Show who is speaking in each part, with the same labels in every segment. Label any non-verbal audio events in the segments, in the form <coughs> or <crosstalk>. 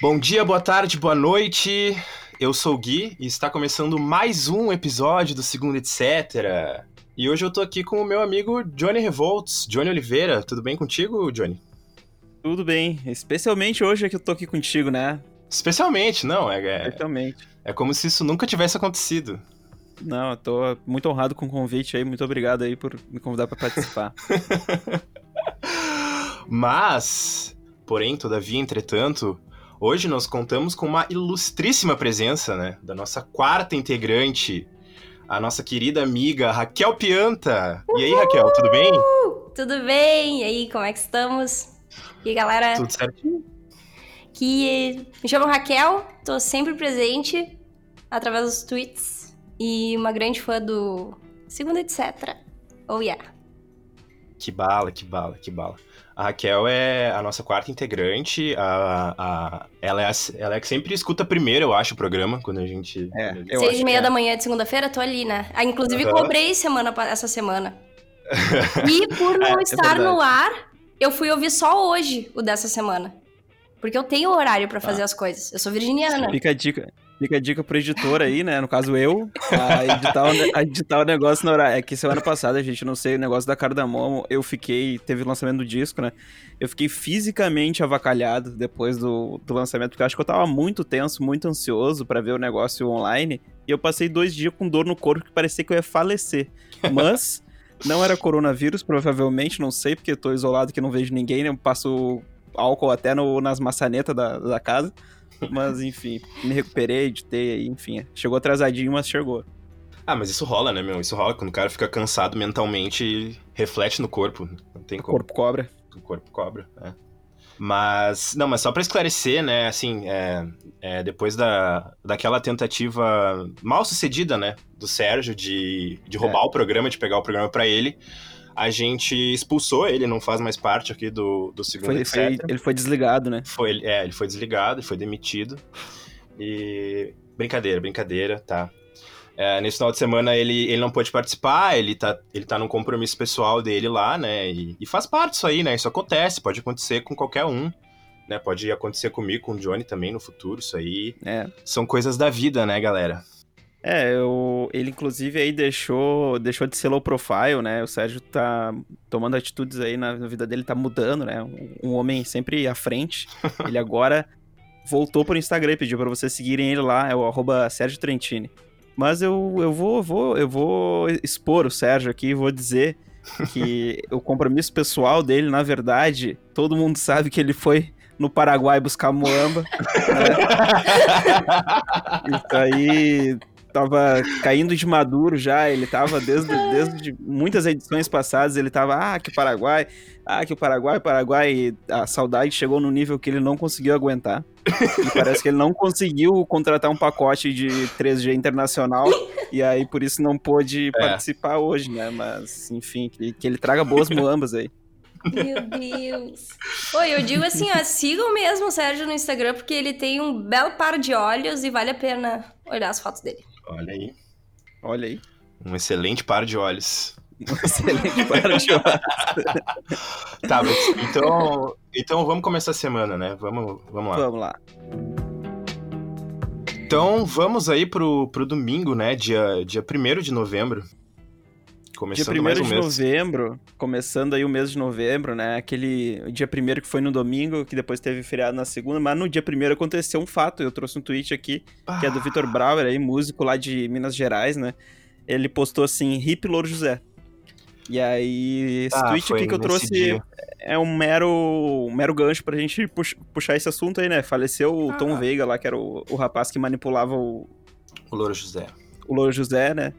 Speaker 1: Bom dia, boa tarde, boa noite. Eu sou o Gui e está começando mais um episódio do Segundo Etc. E hoje eu tô aqui com o meu amigo Johnny Revolts, Johnny Oliveira. Tudo bem contigo, Johnny?
Speaker 2: Tudo bem, especialmente hoje é que eu tô aqui contigo, né?
Speaker 1: Especialmente, não, é, é,
Speaker 2: Especialmente.
Speaker 1: é como se isso nunca tivesse acontecido.
Speaker 2: Não, eu tô muito honrado com o convite aí, muito obrigado aí por me convidar pra participar. <laughs>
Speaker 1: Mas, porém, todavia, entretanto, hoje nós contamos com uma ilustríssima presença, né, da nossa quarta integrante, a nossa querida amiga Raquel Pianta. E aí, Raquel, tudo bem?
Speaker 3: Tudo bem? E aí, como é que estamos? E aí, galera,
Speaker 1: Tudo certinho?
Speaker 3: que me chamo Raquel, tô sempre presente através dos tweets e uma grande fã do Segundo Etc. Oh yeah.
Speaker 1: Que bala, que bala, que bala. A Raquel é a nossa quarta integrante. A, a, ela, é a, ela é que sempre escuta primeiro, eu acho, o programa, quando a gente.
Speaker 2: É, Eu
Speaker 3: Seis e meia
Speaker 2: é.
Speaker 3: da manhã de segunda-feira, tô ali, né? Ah, inclusive,
Speaker 1: Aham.
Speaker 3: cobrei semana, essa semana. <laughs> E por não
Speaker 2: É, é
Speaker 3: estar no
Speaker 2: verdade.
Speaker 3: ar, eu fui ouvir só hoje o dessa semana. Porque eu tenho horário pra fazer as coisas. Eu sou virginiana.
Speaker 2: Fica a dica. Fica a dica pro editor aí, né? No caso eu, a editar o, a editar o negócio na hora. É que semana passada, a gente não sei, o negócio da Cardamomo, eu fiquei. Teve o lançamento do disco, né? Eu fiquei fisicamente avacalhado depois do, do lançamento, porque eu acho que eu tava muito tenso, muito ansioso pra ver o negócio online. E eu passei dois dias com dor no corpo que parecia que eu ia falecer. Mas. Não era coronavírus, provavelmente, não sei, porque tô isolado que não vejo ninguém, né? Eu passo álcool até no- nas maçanetas da, da casa. Mas, enfim, me recuperei, editei aí, enfim. Chegou atrasadinho, mas chegou.
Speaker 1: Ah, mas isso rola, né, meu? Isso rola quando o cara fica cansado mentalmente, reflete no corpo. Não tem
Speaker 2: O
Speaker 1: como.
Speaker 2: corpo cobra.
Speaker 1: O corpo cobra, é. Mas, não, mas só pra esclarecer, né, assim, é, é, depois da, daquela tentativa mal sucedida, né, do Sérgio de, de roubar o programa, de pegar o programa pra ele, a gente expulsou ele, não faz mais parte aqui do, do segundo,
Speaker 2: Foi, foi- ele foi desligado, né?
Speaker 1: Foi, é, ele foi desligado, foi demitido. E. Brincadeira, brincadeira, tá. É, nesse final de semana ele, ele não pôde participar, ele tá, ele tá num compromisso pessoal dele lá, né? E, e faz parte disso aí, né? Isso acontece, pode acontecer com qualquer um. Né? Pode acontecer comigo, com o Johnny também no futuro, isso aí.
Speaker 2: É.
Speaker 1: São coisas da vida, né, galera?
Speaker 2: É, eu, ele inclusive aí deixou, deixou de ser low profile, né? O Sérgio tá tomando atitudes aí na, na vida dele, tá mudando, né? Um, um homem sempre à frente. <laughs> Ele agora voltou pro Instagram e pediu pra vocês seguirem ele lá, é o arroba Sérgio Trentini. Mas eu, eu, vou, vou, eu vou expor o Sérgio aqui, vou dizer que <laughs> o compromisso pessoal dele, na verdade, todo mundo sabe que ele foi no Paraguai buscar moamba. <laughs> Isso aí tava caindo de maduro já, ele tava desde, desde muitas edições passadas, ele tava, ah, que Paraguai, ah, que o Paraguai, Paraguai, e a saudade chegou no nível que ele não conseguiu aguentar. E parece que ele não conseguiu contratar um pacote de 3G internacional, e aí por isso não pôde participar hoje, né? Mas, enfim, que, que ele traga boas muambas aí.
Speaker 3: Meu Deus. Oi, eu digo assim, ó, sigam mesmo o Sérgio no Instagram, porque ele tem um belo par de olhos e vale a pena olhar as fotos dele.
Speaker 1: Olha aí.
Speaker 2: Olha aí.
Speaker 1: Um excelente par de olhos.
Speaker 2: Um excelente par de <laughs> olhos.
Speaker 1: Tá, mas, então, então vamos começar a semana, né? Vamos, vamos lá.
Speaker 2: Vamos lá.
Speaker 1: Então vamos aí pro, pro domingo, né? Dia, dia 1 de novembro.
Speaker 2: Dia
Speaker 1: Começando
Speaker 2: 1
Speaker 1: mais um
Speaker 2: de
Speaker 1: mês.
Speaker 2: novembro, começando aí o mês de novembro, né? Aquele dia 1 que foi no domingo, que depois teve feriado na segunda, mas no dia 1 aconteceu um fato. Eu trouxe um tweet aqui, que é do Vitor Brauer, aí, músico lá de Minas Gerais, né? Ele postou assim: Hip Louro José. E aí, esse
Speaker 1: Ah,
Speaker 2: tweet aqui que eu trouxe
Speaker 1: dia.
Speaker 2: é um mero, um mero gancho pra gente pux- puxar esse assunto aí, né? Faleceu o Tom
Speaker 3: Ah.
Speaker 2: Veiga lá, que era o, o rapaz que manipulava o,
Speaker 1: O Louro José.
Speaker 2: o Louro José, né?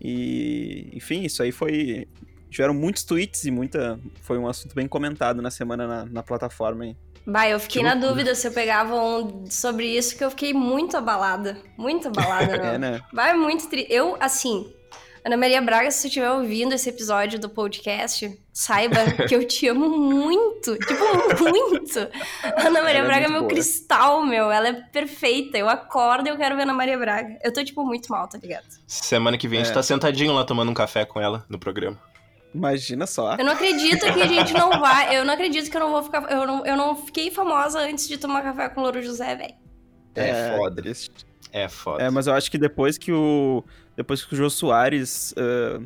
Speaker 2: E, enfim, isso aí foi. Tiveram muitos tweets e muita. Foi um assunto bem comentado na semana na, na plataforma aí.
Speaker 3: Bah, eu fiquei
Speaker 1: Que
Speaker 3: na
Speaker 1: loucura.
Speaker 3: dúvida se eu pegava um sobre isso, que eu fiquei muito abalada. Muito abalada, <laughs>
Speaker 2: É,
Speaker 3: não.
Speaker 2: né?
Speaker 3: Vai muito triste. Eu, assim, Ana Maria Braga, se você estiver ouvindo esse episódio do podcast, saiba que eu te amo muito. Tipo, muito. Ana Maria
Speaker 2: Ela é
Speaker 3: Braga é meu
Speaker 2: boa.
Speaker 3: cristal, meu. Ela é perfeita. Eu acordo e eu quero ver Ana Maria Braga. Eu tô, tipo, muito mal, tá ligado?
Speaker 1: Semana que vem a gente
Speaker 2: É.
Speaker 1: tá sentadinho lá tomando um café com ela no programa.
Speaker 2: Imagina só.
Speaker 3: Eu não acredito que a gente não vai. Eu não acredito que eu não vou ficar. Eu não, eu não fiquei famosa antes de tomar café com o Louro José, velho.
Speaker 1: É, foda.
Speaker 2: triste.
Speaker 1: É foda.
Speaker 2: É, mas eu acho que depois que o. Depois que o Jô Soares uh,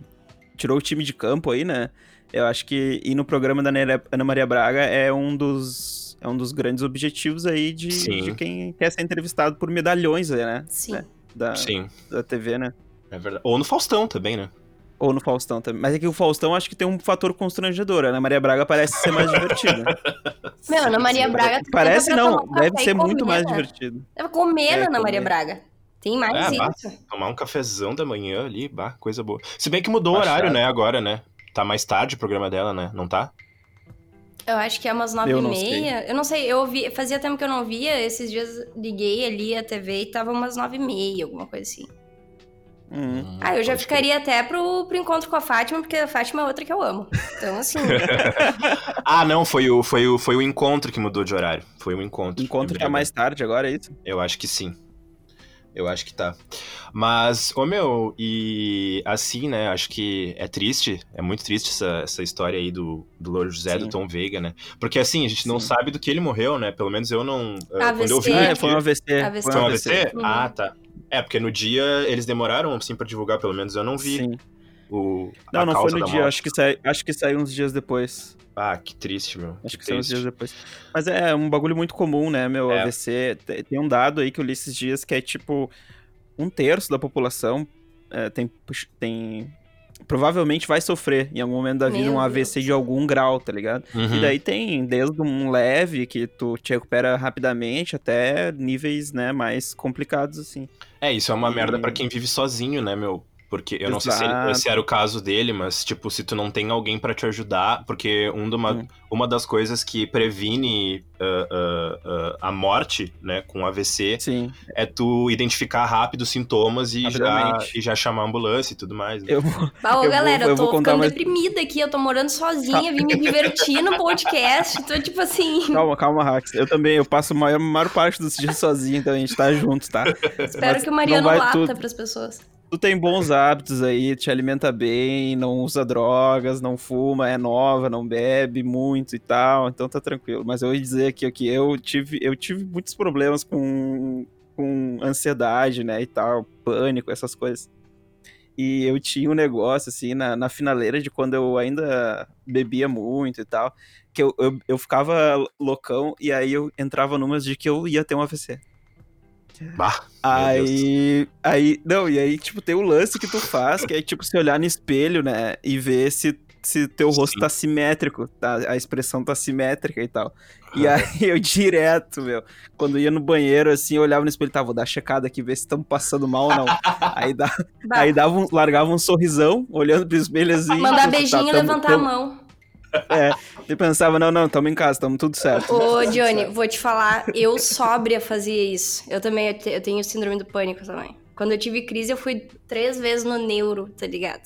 Speaker 2: tirou o time de campo aí, né? Eu acho que ir no programa da Ana Maria Braga é um dos. É um dos grandes objetivos aí de, de quem quer ser entrevistado por medalhões, né?
Speaker 3: Sim.
Speaker 2: Né? Da,
Speaker 1: Sim.
Speaker 2: da TV, né?
Speaker 1: É verdade. Ou no Faustão também, né?
Speaker 2: Ou no Faustão também. Mas é que o Faustão acho que tem um fator constrangedor. A Ana Maria Braga parece ser mais divertida. <laughs>
Speaker 3: Meu, Ana Maria Braga...
Speaker 2: Parece não, deve ser muito mais divertido.
Speaker 3: Deve comer é, Ana Maria Braga. Tem mais é, isso.
Speaker 1: tomar um cafezão da manhã ali, bah, coisa boa. Se bem que mudou o horário, né, agora, né? Tá mais tarde o programa dela, né? Não tá?
Speaker 3: Eu acho que é umas nove e meia. Eu não sei, eu ouvi, fazia tempo que eu não via, esses dias liguei ali a TV e tava umas nove e meia, alguma coisa assim.
Speaker 2: Hum,
Speaker 3: ah, eu já ficaria até pro, pro encontro com a Fátima, porque a Fátima é outra que eu amo. Então, assim. <laughs>
Speaker 1: ah, não, foi o, foi, o, foi o encontro que mudou de horário. Foi o encontro.
Speaker 2: O encontro tá mais tarde agora, é isso?
Speaker 1: Eu acho que sim. Eu acho que tá. Mas, ô meu, e assim, né? Acho que é triste, é muito triste essa, essa história aí do, do Louro José, Sim. do Tom Veiga, né? Porque assim, a gente Sim. não sabe do que ele morreu, né? Pelo menos eu não.
Speaker 3: AVC. Quando eu vi,
Speaker 2: é, foi um AVC.
Speaker 3: AVC.
Speaker 1: Foi um AVC? Uhum. Ah, tá. É, porque no dia eles demoraram, assim, pra divulgar, pelo menos eu não vi.
Speaker 2: Sim.
Speaker 1: O,
Speaker 2: não, não foi no dia, acho que, sai, acho que saiu uns dias depois.
Speaker 1: Ah, que triste, meu.
Speaker 2: Acho que, que saiu uns dias depois. Mas é um bagulho muito comum, né, meu? É. AVC. Tem um dado aí que eu li esses dias que é tipo. Um terço da população é, tem, tem provavelmente vai sofrer em algum momento da vida Meu um AVC Deus. de algum grau, tá ligado?
Speaker 1: Uhum.
Speaker 2: E daí tem desde um leve que tu te recupera rapidamente até níveis, né, mais complicados assim.
Speaker 1: É, isso é uma e... merda para quem vive sozinho, né, meu? Porque eu Exato. não sei se, ele, se, era o caso dele, mas, tipo, se tu não tem alguém para te ajudar, porque um uma, hum. uma das coisas que previne uh, uh, uh, a morte, né, com AVC,
Speaker 2: Sim.
Speaker 1: é tu identificar rápido os sintomas e já, e já chamar a ambulância e tudo mais. Né?
Speaker 2: Eu, <laughs>
Speaker 3: eu galera, vou, eu tô ficando mais... deprimida aqui, eu tô morando sozinha, vim me divertir no podcast, tô tipo assim... <laughs>
Speaker 2: Calma, calma, Rax. Eu também, eu passo a maior, maior parte dos dias sozinho, então a gente tá junto, tá?
Speaker 3: Espero mas que o Mariano lata tudo... pras pessoas
Speaker 2: tu tem bons hábitos aí, te alimenta bem, não usa drogas, não fuma, é nova, não bebe muito e tal, então tá tranquilo. Mas eu ia dizer aqui que eu tive, eu tive muitos problemas com, com ansiedade, né, e tal, pânico, essas coisas. E eu tinha um negócio, assim, na, na finaleira de quando eu ainda bebia muito e tal, que eu, eu, eu ficava loucão e aí eu entrava numas de que eu ia ter um AVC.
Speaker 1: Bah,
Speaker 2: aí, aí, não, e aí, tipo, tem o lance que tu faz, que é, tipo, se olhar no espelho, né, e ver se, se teu rosto Sim. tá simétrico, tá, a expressão tá simétrica e tal. E aí, eu direto, meu, quando ia no banheiro, assim, eu olhava no espelho, tá, vou dar checada aqui, ver se estamos passando mal ou não. aí, dá, <laughs> aí dava um, largava um sorrisão, olhando pro espelho, assim.
Speaker 3: Mandar tipo, beijinho e tá, levantar tamo, a mão. <laughs>
Speaker 2: É, e pensava, não, não, estamos em casa, estamos tudo certo.
Speaker 3: Ô, Johnny, vou te falar, eu sóbria fazia isso. Eu também, eu tenho síndrome do pânico também. Quando eu tive crise, eu fui três vezes no neuro, tá ligado?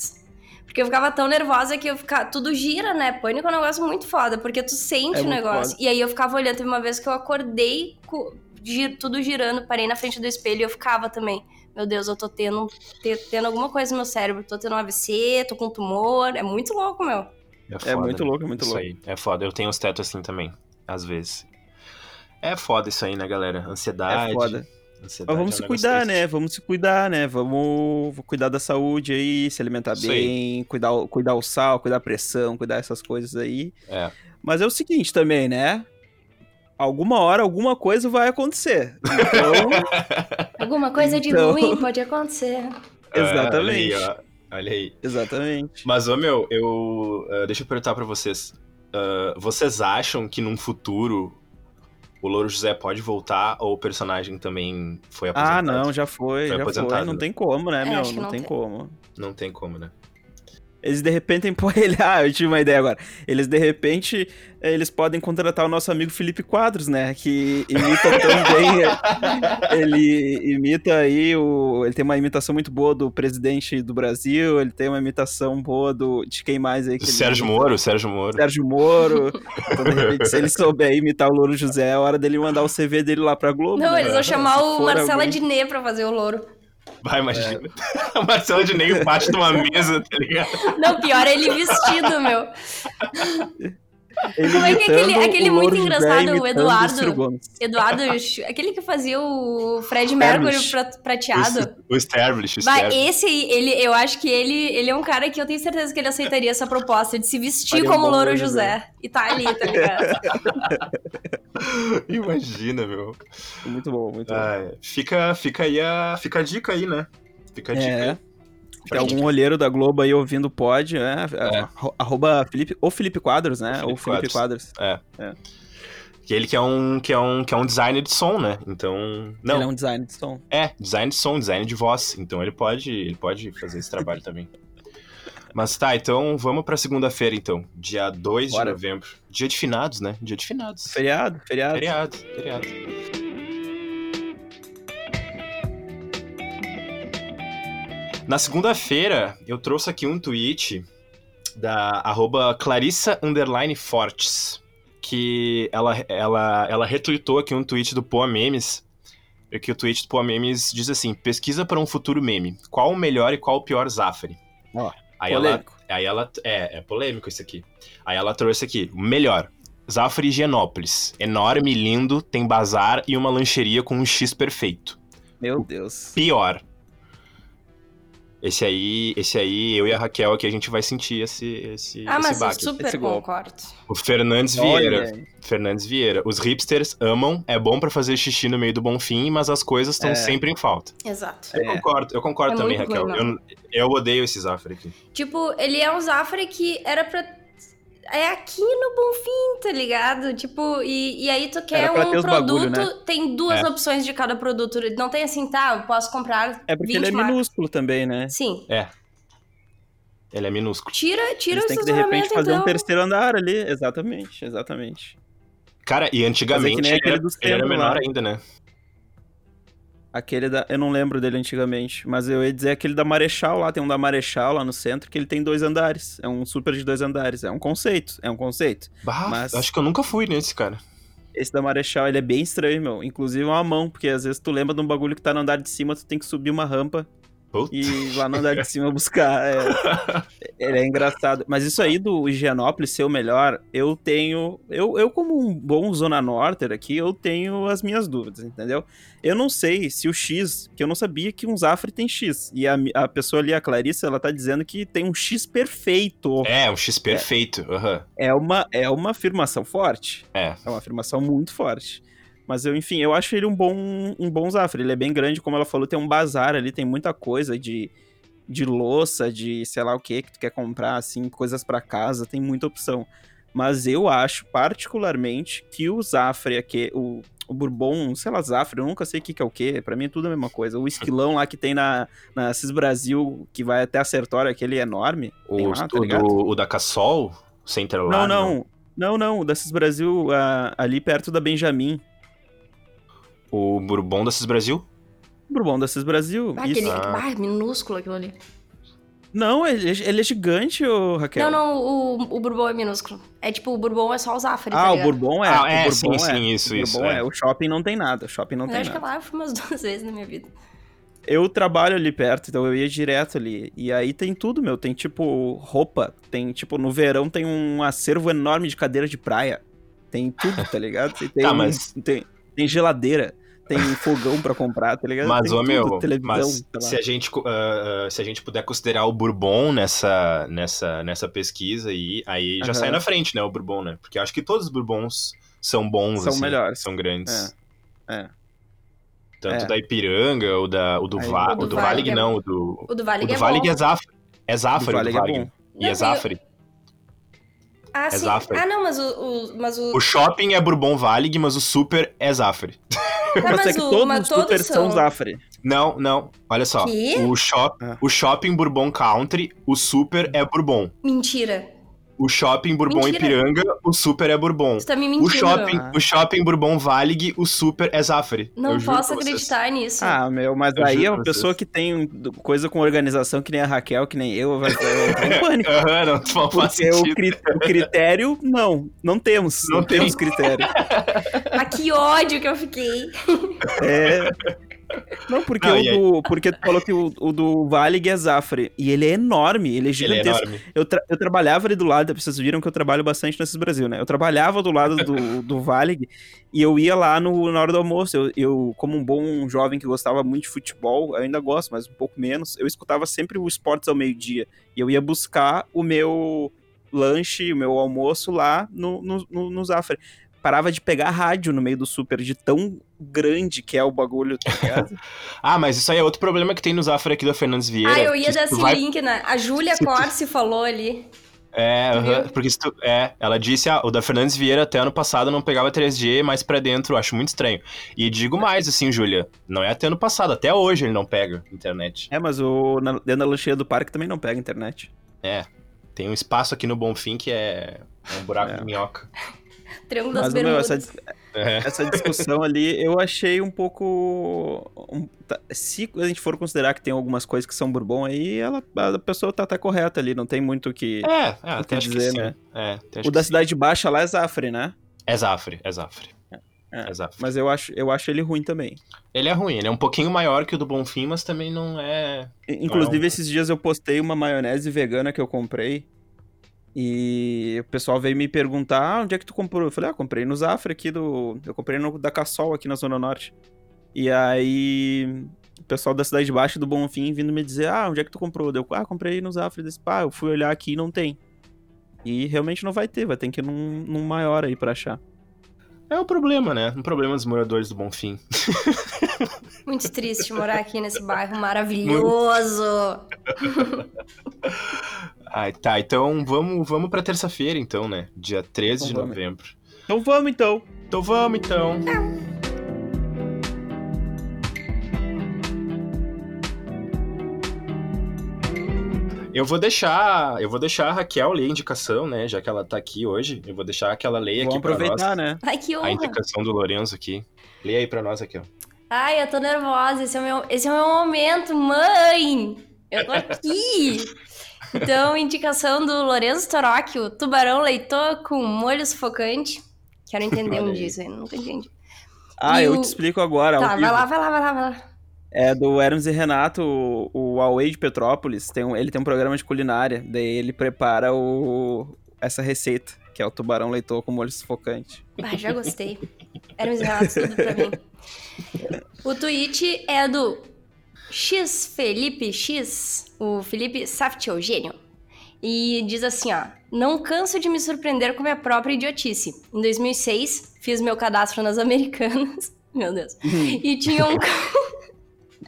Speaker 3: Porque eu ficava tão nervosa que eu ficava. Tudo gira, né? Pânico é um negócio muito foda, porque tu sente é o negócio. Foda. E aí eu ficava olhando. Teve uma vez que eu acordei, tudo girando, parei na frente do espelho e eu ficava também. Meu Deus, eu tô tendo, tendo alguma coisa no meu cérebro. Tô tendo um AVC, tô com tumor. É muito louco, meu.
Speaker 2: É, foda, é muito louco, é muito louco.
Speaker 1: Aí. É foda. Eu tenho uns tetos assim também, às vezes. É foda isso aí, né, galera? Ansiedade.
Speaker 2: É foda. Ansiedade Mas vamos é um se cuidar, triste. né? Vamos se cuidar, né? Vamos cuidar da saúde aí, se alimentar isso bem, aí. cuidar, cuidar o sal, cuidar a pressão, cuidar essas coisas aí.
Speaker 1: É.
Speaker 2: Mas é o seguinte também, né? Alguma hora, alguma coisa vai acontecer. Então... <laughs>
Speaker 3: alguma coisa de então... ruim pode acontecer.
Speaker 2: Exatamente.
Speaker 1: É, aí, Olha aí.
Speaker 2: Exatamente.
Speaker 1: Mas, ô meu, eu. Uh, deixa eu perguntar pra vocês. Uh, vocês acham que num futuro o Louro José pode voltar ou o personagem também foi aposentado?
Speaker 2: Ah, não, já foi, foi já foi. Não tem como, né,
Speaker 3: é,
Speaker 2: meu?
Speaker 3: Não,
Speaker 2: não, tem,
Speaker 3: tem
Speaker 2: como.
Speaker 1: Não tem como, né?
Speaker 2: Eles de repente põem <laughs> ele. Ah, eu tive uma ideia agora. Eles de repente eles podem contratar o nosso amigo Felipe Quadros, né? Que imita <laughs> tão bem. ele imita aí o. Ele tem uma imitação muito boa do presidente do Brasil. Ele tem uma imitação boa do. De quem mais aí? Que
Speaker 1: Sérgio Moro, Sérgio Moro.
Speaker 2: Sérgio Moro. Então, de <laughs> repente, se ele souber imitar o Louro José, é hora dele mandar o CV dele lá pra Globo.
Speaker 3: Não, né? eles vão chamar o Marcelo alguém... Adnet pra fazer o Louro.
Speaker 1: Vai, imagina. <laughs> É. O Marcelo de Ney bate numa mesa, tá ligado?
Speaker 3: Não, pior é ele vestido, meu. <laughs> Ele Como é que é aquele, aquele muito engraçado, o Eduardo. Eduardo, <laughs> aquele que fazia o Fred Mercury prateado.
Speaker 1: O, o Establish.
Speaker 3: Vai, esse aí, ele, eu acho que ele, ele é um cara que eu tenho certeza que ele aceitaria essa proposta de se vestir Faria como um Louro José. José. E tá ali, tá ligado? <laughs>
Speaker 1: Imagina, meu.
Speaker 2: Muito bom, muito ah,
Speaker 1: bom. Fica, fica aí a, fica a dica aí, né? Fica a dica é. aí.
Speaker 2: Tem algum olheiro da Globo aí ouvindo pode, né? É. Arroba Felipe, ou Felipe Quadros, né? Felipe ou Felipe Quadros.
Speaker 1: Quadros. É. é. Que ele que é um que é um que é um designer de som, né? Então, não.
Speaker 2: Ele é um designer de som.
Speaker 1: É, design de som, design de voz. Então ele pode, ele pode fazer esse trabalho <laughs> também. Mas tá, então vamos pra segunda-feira, então. Dia 2 de novembro. Dia de finados, né? Dia de finados.
Speaker 2: Feriado, feriado.
Speaker 1: Feriado, feriado. Na segunda-feira, eu trouxe aqui um tweet da arroba Clarissa Fortes, que ela, ela, ela retweetou aqui um tweet do Poa Memes, que o tweet do Poa Memes diz assim, pesquisa para um futuro meme, qual o melhor e qual o pior Zafari?
Speaker 2: Ó, oh, aí polêmico.
Speaker 1: Ela, aí ela, é, é polêmico isso aqui. Aí ela trouxe aqui, o melhor, Zafari Higienópolis, enorme, lindo, tem bazar e uma lancheria com um X perfeito.
Speaker 2: Meu Deus.
Speaker 1: Pior, esse aí, esse aí, eu e a Raquel aqui, a gente vai sentir esse, esse,
Speaker 3: ah,
Speaker 1: esse
Speaker 3: mas
Speaker 1: baque.
Speaker 3: eu super esse concordo.
Speaker 1: O Fernandes Vieira. Olha. Fernandes Vieira. Os hipsters amam, é bom para fazer xixi no meio do bom fim, mas as coisas estão é. sempre em falta.
Speaker 3: Exato.
Speaker 1: Eu é. concordo, eu concordo é também, Raquel. Eu, eu odeio esse Zafre aqui.
Speaker 3: Tipo, ele é um Zafre que era pra é aqui no Bonfim, tá ligado? Tipo, e, e aí tu quer um produto, bagulho, né? tem duas é. opções de cada produto. Não tem assim, tá, eu posso comprar.
Speaker 2: É porque ele é
Speaker 3: marcas.
Speaker 2: minúsculo também, né?
Speaker 3: Sim.
Speaker 1: É. Ele é minúsculo.
Speaker 3: Tira, tira
Speaker 2: Eles tem que de repente fazer então. um terceiro andar ali. Exatamente, exatamente.
Speaker 1: Cara, e antigamente ele era, ele era menor lá. ainda, né?
Speaker 2: Aquele da. Eu não lembro dele antigamente, mas eu ia dizer aquele da Marechal lá, tem um da Marechal lá no centro, que ele tem dois andares. É um super de dois andares. É um conceito, é um conceito.
Speaker 1: Bah, mas... acho que eu nunca fui nesse, cara.
Speaker 2: Esse da Marechal, ele é bem estranho, meu. Inclusive é uma mão, porque às vezes tu lembra de um bagulho que tá no andar de cima, tu tem que subir uma rampa e lá no andar de <laughs> cima buscar. É, ele é engraçado. Mas isso aí do Higienópolis ser o melhor, eu tenho. Eu, eu, como um bom Zona Norter aqui, eu tenho as minhas dúvidas, entendeu? Eu não sei se o X, que eu não sabia que um Zafre tem X. E a, a pessoa ali, a Clarissa, ela tá dizendo que tem um X perfeito.
Speaker 1: É, um X perfeito. É, uhum.
Speaker 2: é, uma, é uma afirmação forte.
Speaker 1: É.
Speaker 2: É uma afirmação muito forte. Mas eu, enfim, eu acho ele um bom, um bom Zafre. Ele é bem grande, como ela falou, tem um bazar ali, tem muita coisa de, de louça, de sei lá o que que tu quer comprar, assim, coisas para casa, tem muita opção. Mas eu acho, particularmente, que o Zafre aqui, o, o Bourbon, sei lá, Zafre, eu nunca sei o que, que é o que, pra mim é tudo a mesma coisa. O esquilão lá que tem na, na Cis Brasil, que vai até a Sertório, aquele enorme.
Speaker 1: O,
Speaker 2: lá,
Speaker 1: tá o, do, o da Cassol? Center
Speaker 2: Não, não. Não, não, o da Cis Brasil, uh, ali perto da Benjamin.
Speaker 1: O Bourbon da Cis Brasil?
Speaker 2: Bourbon da Cis Brasil.
Speaker 3: Ah, aquele ah. ah, minúsculo aquilo ali.
Speaker 2: Não, ele, é, ele é gigante, ô, Raquel.
Speaker 3: Não, não, o, o Bourbon é minúsculo. É tipo, o Bourbon é só o Zafari,
Speaker 2: tá Ah, o Bourbon é.
Speaker 1: Ah, é,
Speaker 2: o
Speaker 1: sim,
Speaker 2: é.
Speaker 1: sim, isso,
Speaker 2: o
Speaker 1: isso.
Speaker 2: É. é. O shopping não tem nada, o shopping não
Speaker 3: eu
Speaker 2: tem
Speaker 3: acho
Speaker 2: nada.
Speaker 3: que lá eu fui umas <laughs> duas vezes na minha vida.
Speaker 2: Eu trabalho ali perto, então eu ia direto ali. E aí tem tudo, meu. Tem tipo roupa, tem tipo, no verão tem um acervo enorme de cadeira de praia. Tem tudo, tá ligado? Tem,
Speaker 1: tá, mas...
Speaker 2: tem, tem geladeira tem fogão para comprar, tá ligado?
Speaker 1: Mas,
Speaker 2: ô
Speaker 1: meu, mas se a, gente, uh, se a gente puder considerar o Bourbon nessa, nessa, nessa pesquisa aí, aí já uhum. sai na frente, né, o Bourbon, né? Porque eu acho que todos os Bourbons são bons,
Speaker 2: São
Speaker 1: assim,
Speaker 2: melhores.
Speaker 1: São grandes.
Speaker 2: É, é.
Speaker 1: Tanto é. da Ipiranga, ou da, o do, aí, Va, o do, do Valig, é... não, o do...
Speaker 3: O do Valig,
Speaker 1: o do
Speaker 3: é,
Speaker 1: Valig
Speaker 3: é,
Speaker 1: é Zafre. É Zafre, o do Valig. É e é Zafre.
Speaker 3: Ah,
Speaker 1: é
Speaker 3: sim.
Speaker 1: Zafre.
Speaker 3: Ah, não, mas o, o, mas o...
Speaker 1: O shopping é Bourbon Valig, mas o super é Zafre. <laughs>
Speaker 2: Tá, mas, é que todos os super são Zafre.
Speaker 1: Não, não. Olha só. O, shop, ah. o shopping Bourbon Country, o super é Bourbon.
Speaker 3: Mentira.
Speaker 1: O shopping Bourbon Mentira. Ipiranga, o super é Bourbon.
Speaker 3: Você tá me mentindo.
Speaker 1: O shopping, o shopping Bourbon Valig, o super é Zafre.
Speaker 3: Não posso acreditar nisso.
Speaker 2: Ah, meu, mas eu aí é uma pessoa que tem coisa com organização que nem a Raquel, que nem eu, vai ter <laughs> pânico.
Speaker 1: Aham, não, não faz Porque
Speaker 2: o, cri o, critério, não, não temos. Não, não temos critério.
Speaker 3: ah, que ódio que eu fiquei.
Speaker 2: É. Não, porque,
Speaker 1: Não,
Speaker 2: o
Speaker 1: aí-
Speaker 2: do, porque tu falou que o, o do Valig é Zafre. E ele é enorme, ele é
Speaker 1: Ele é
Speaker 2: gigantesco.
Speaker 1: enorme.
Speaker 2: eu, tra- eu trabalhava ali do lado, vocês viram que eu trabalho bastante nesses Brasil, né? Eu trabalhava do lado do, do Valig e eu ia lá no, na hora do almoço. Eu, eu, como um bom jovem que gostava muito de futebol, eu ainda gosto, mas um pouco menos, eu escutava sempre o esportes ao meio-dia. E eu ia buscar o meu lanche, o meu almoço lá no, no, no, no Zafre. Parava de pegar rádio no meio do super, de tão grande que é o bagulho, tá ligado? <laughs>
Speaker 1: Ah, mas isso aí é outro problema que tem no Zafra aqui da Fernandes Vieira.
Speaker 3: Ah, eu ia dar
Speaker 1: tu
Speaker 3: esse
Speaker 1: vai-
Speaker 3: link, né? A Júlia <laughs>
Speaker 1: se tu-
Speaker 3: Corsi falou ali.
Speaker 1: É,
Speaker 3: Viu?
Speaker 1: porque se tu, é, ela disse, ah, o da Fernandes Vieira até ano passado não pegava 3G mais pra dentro, acho muito estranho. E digo mais, assim, Júlia, não é até ano passado, até hoje ele não pega internet.
Speaker 2: é, mas o, na, dentro da lancheira do parque também não pega internet.
Speaker 1: É, tem um espaço aqui no Bonfim que é um buraco
Speaker 2: É.
Speaker 1: de minhoca. <laughs>
Speaker 3: Triângulo das
Speaker 2: Mas, meu,
Speaker 3: Bermudas.
Speaker 2: essa,
Speaker 1: É.
Speaker 2: essa discussão ali eu achei um pouco. um- tá- se a gente for considerar que tem algumas coisas que são bourbon aí, ela, a pessoa tá até correta ali, não tem muito o que.
Speaker 1: É, é,
Speaker 2: que dizer,
Speaker 1: que
Speaker 2: né?
Speaker 1: É,
Speaker 2: O da
Speaker 1: sim.
Speaker 2: Cidade Baixa lá é Zafre, né?
Speaker 1: É Zafre, é Zafre.
Speaker 2: É,
Speaker 1: É Zafre.
Speaker 2: Mas eu acho, eu acho ele ruim também.
Speaker 1: Ele é ruim, ele é um pouquinho maior que o do Bonfim, mas também não é...
Speaker 2: Inclusive,
Speaker 1: Não.
Speaker 2: esses dias eu postei uma maionese vegana que eu comprei. E o pessoal veio me perguntar, ah, onde é que tu comprou? Eu falei, ah, comprei no Zafre aqui do... Eu comprei no da Cassol aqui na Zona Norte. E aí, o pessoal da Cidade de Baixo do Bonfim vindo me dizer, ah, onde é que tu comprou? Eu, ah, comprei no Zafre. Desse, pá, eu fui olhar aqui e não tem. E realmente não vai ter, vai ter que ir num, num maior aí pra achar.
Speaker 1: É o problema, né? Um problema dos moradores do Bonfim. <laughs>
Speaker 3: Muito triste morar aqui nesse bairro maravilhoso. <laughs>
Speaker 1: Ai, tá, então vamos, vamos pra terça-feira, então, né? Dia 13 de
Speaker 2: Então vamos.
Speaker 1: novembro.
Speaker 2: Então vamos então.
Speaker 1: Então vamos, então. Eu vou deixar, eu vou deixar a Raquel ler a indicação, né? Já que ela tá aqui hoje, eu vou deixar que ela leia
Speaker 2: Vamos
Speaker 1: aqui pra nós
Speaker 2: aproveitar, né?
Speaker 3: Ai, que
Speaker 1: a
Speaker 3: honra.
Speaker 1: indicação do Lorenzo aqui. Lê aí pra nós, Raquel.
Speaker 3: Ai, eu tô nervosa. Esse é o meu, esse é o meu momento, mãe. Eu tô aqui. <laughs> Então, indicação do Lourenço Torocchio, tubarão leitor com molho sufocante. Quero entender um disso aí, nunca entendi.
Speaker 2: Ah,
Speaker 3: E
Speaker 2: eu
Speaker 3: o-
Speaker 2: te explico agora.
Speaker 3: Tá, vai lá, vai lá, vai lá, vai lá.
Speaker 2: É do Hermes e Renato, o, o Huawei de Petrópolis. Tem um- ele tem um programa de culinária. Daí ele prepara o, essa receita, que é o tubarão leitor com molho sufocante.
Speaker 3: Ah, já gostei. Hermes e Renato, tudo pra mim. O tweet é do X Felipe X, o Felipe Saft Eugênio. E diz assim, ó. Não canso de me surpreender com minha própria idiotice. Em 2006, fiz meu cadastro nas Americanas. <laughs> Meu Deus. E tinha um... <laughs>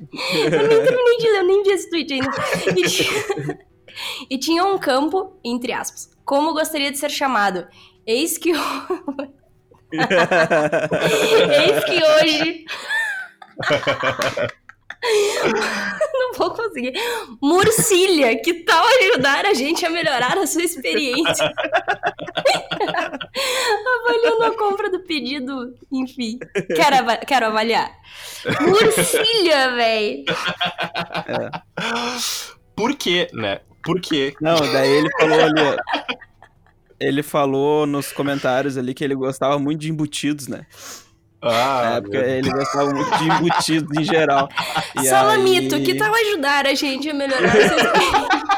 Speaker 3: eu, nem, eu, nem, vi- eu nem vi esse tweet ainda. E tinha... <laughs> e tinha um campo, entre aspas. Como gostaria de ser chamado? Eis que <laughs> Eis que hoje. <laughs> <laughs> Não vou conseguir. Murcilha, que tal ajudar a gente a melhorar a sua experiência? <laughs> Avaliando a compra do pedido, enfim. Quero, ava- quero avaliar. Murcilha, véi.
Speaker 1: Por quê, né? Por quê?
Speaker 2: Não, daí ele falou ali. Ele falou nos comentários ali que ele gostava muito de embutidos, né?
Speaker 1: Ah,
Speaker 2: é, porque
Speaker 1: meu
Speaker 2: ele gostava muito de embutidos em geral. <laughs> E
Speaker 3: Salamito,
Speaker 2: aí-
Speaker 3: que tal ajudar a gente a melhorar? <laughs>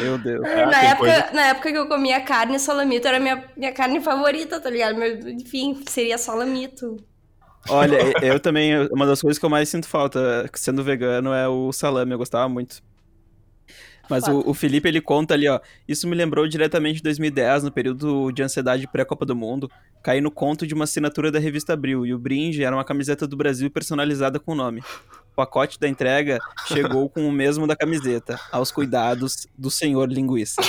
Speaker 2: Meu Deus.
Speaker 1: Ah,
Speaker 3: na, época,
Speaker 1: coisa-
Speaker 3: na época que eu comia carne, salamito era minha, minha carne favorita, tá ligado? Mas, enfim, seria salamito.
Speaker 2: Olha, eu também, uma das coisas que eu mais sinto falta sendo vegano é o salame, eu gostava muito. Mas o, o Felipe, ele conta ali, ó, isso me lembrou diretamente de 2010, no período de ansiedade pré-Copa do Mundo, caí no conto de uma assinatura da revista Abril, e o brinde era uma camiseta do Brasil personalizada com o nome. O pacote da entrega chegou com o mesmo da camiseta, aos cuidados do senhor linguiça. <laughs>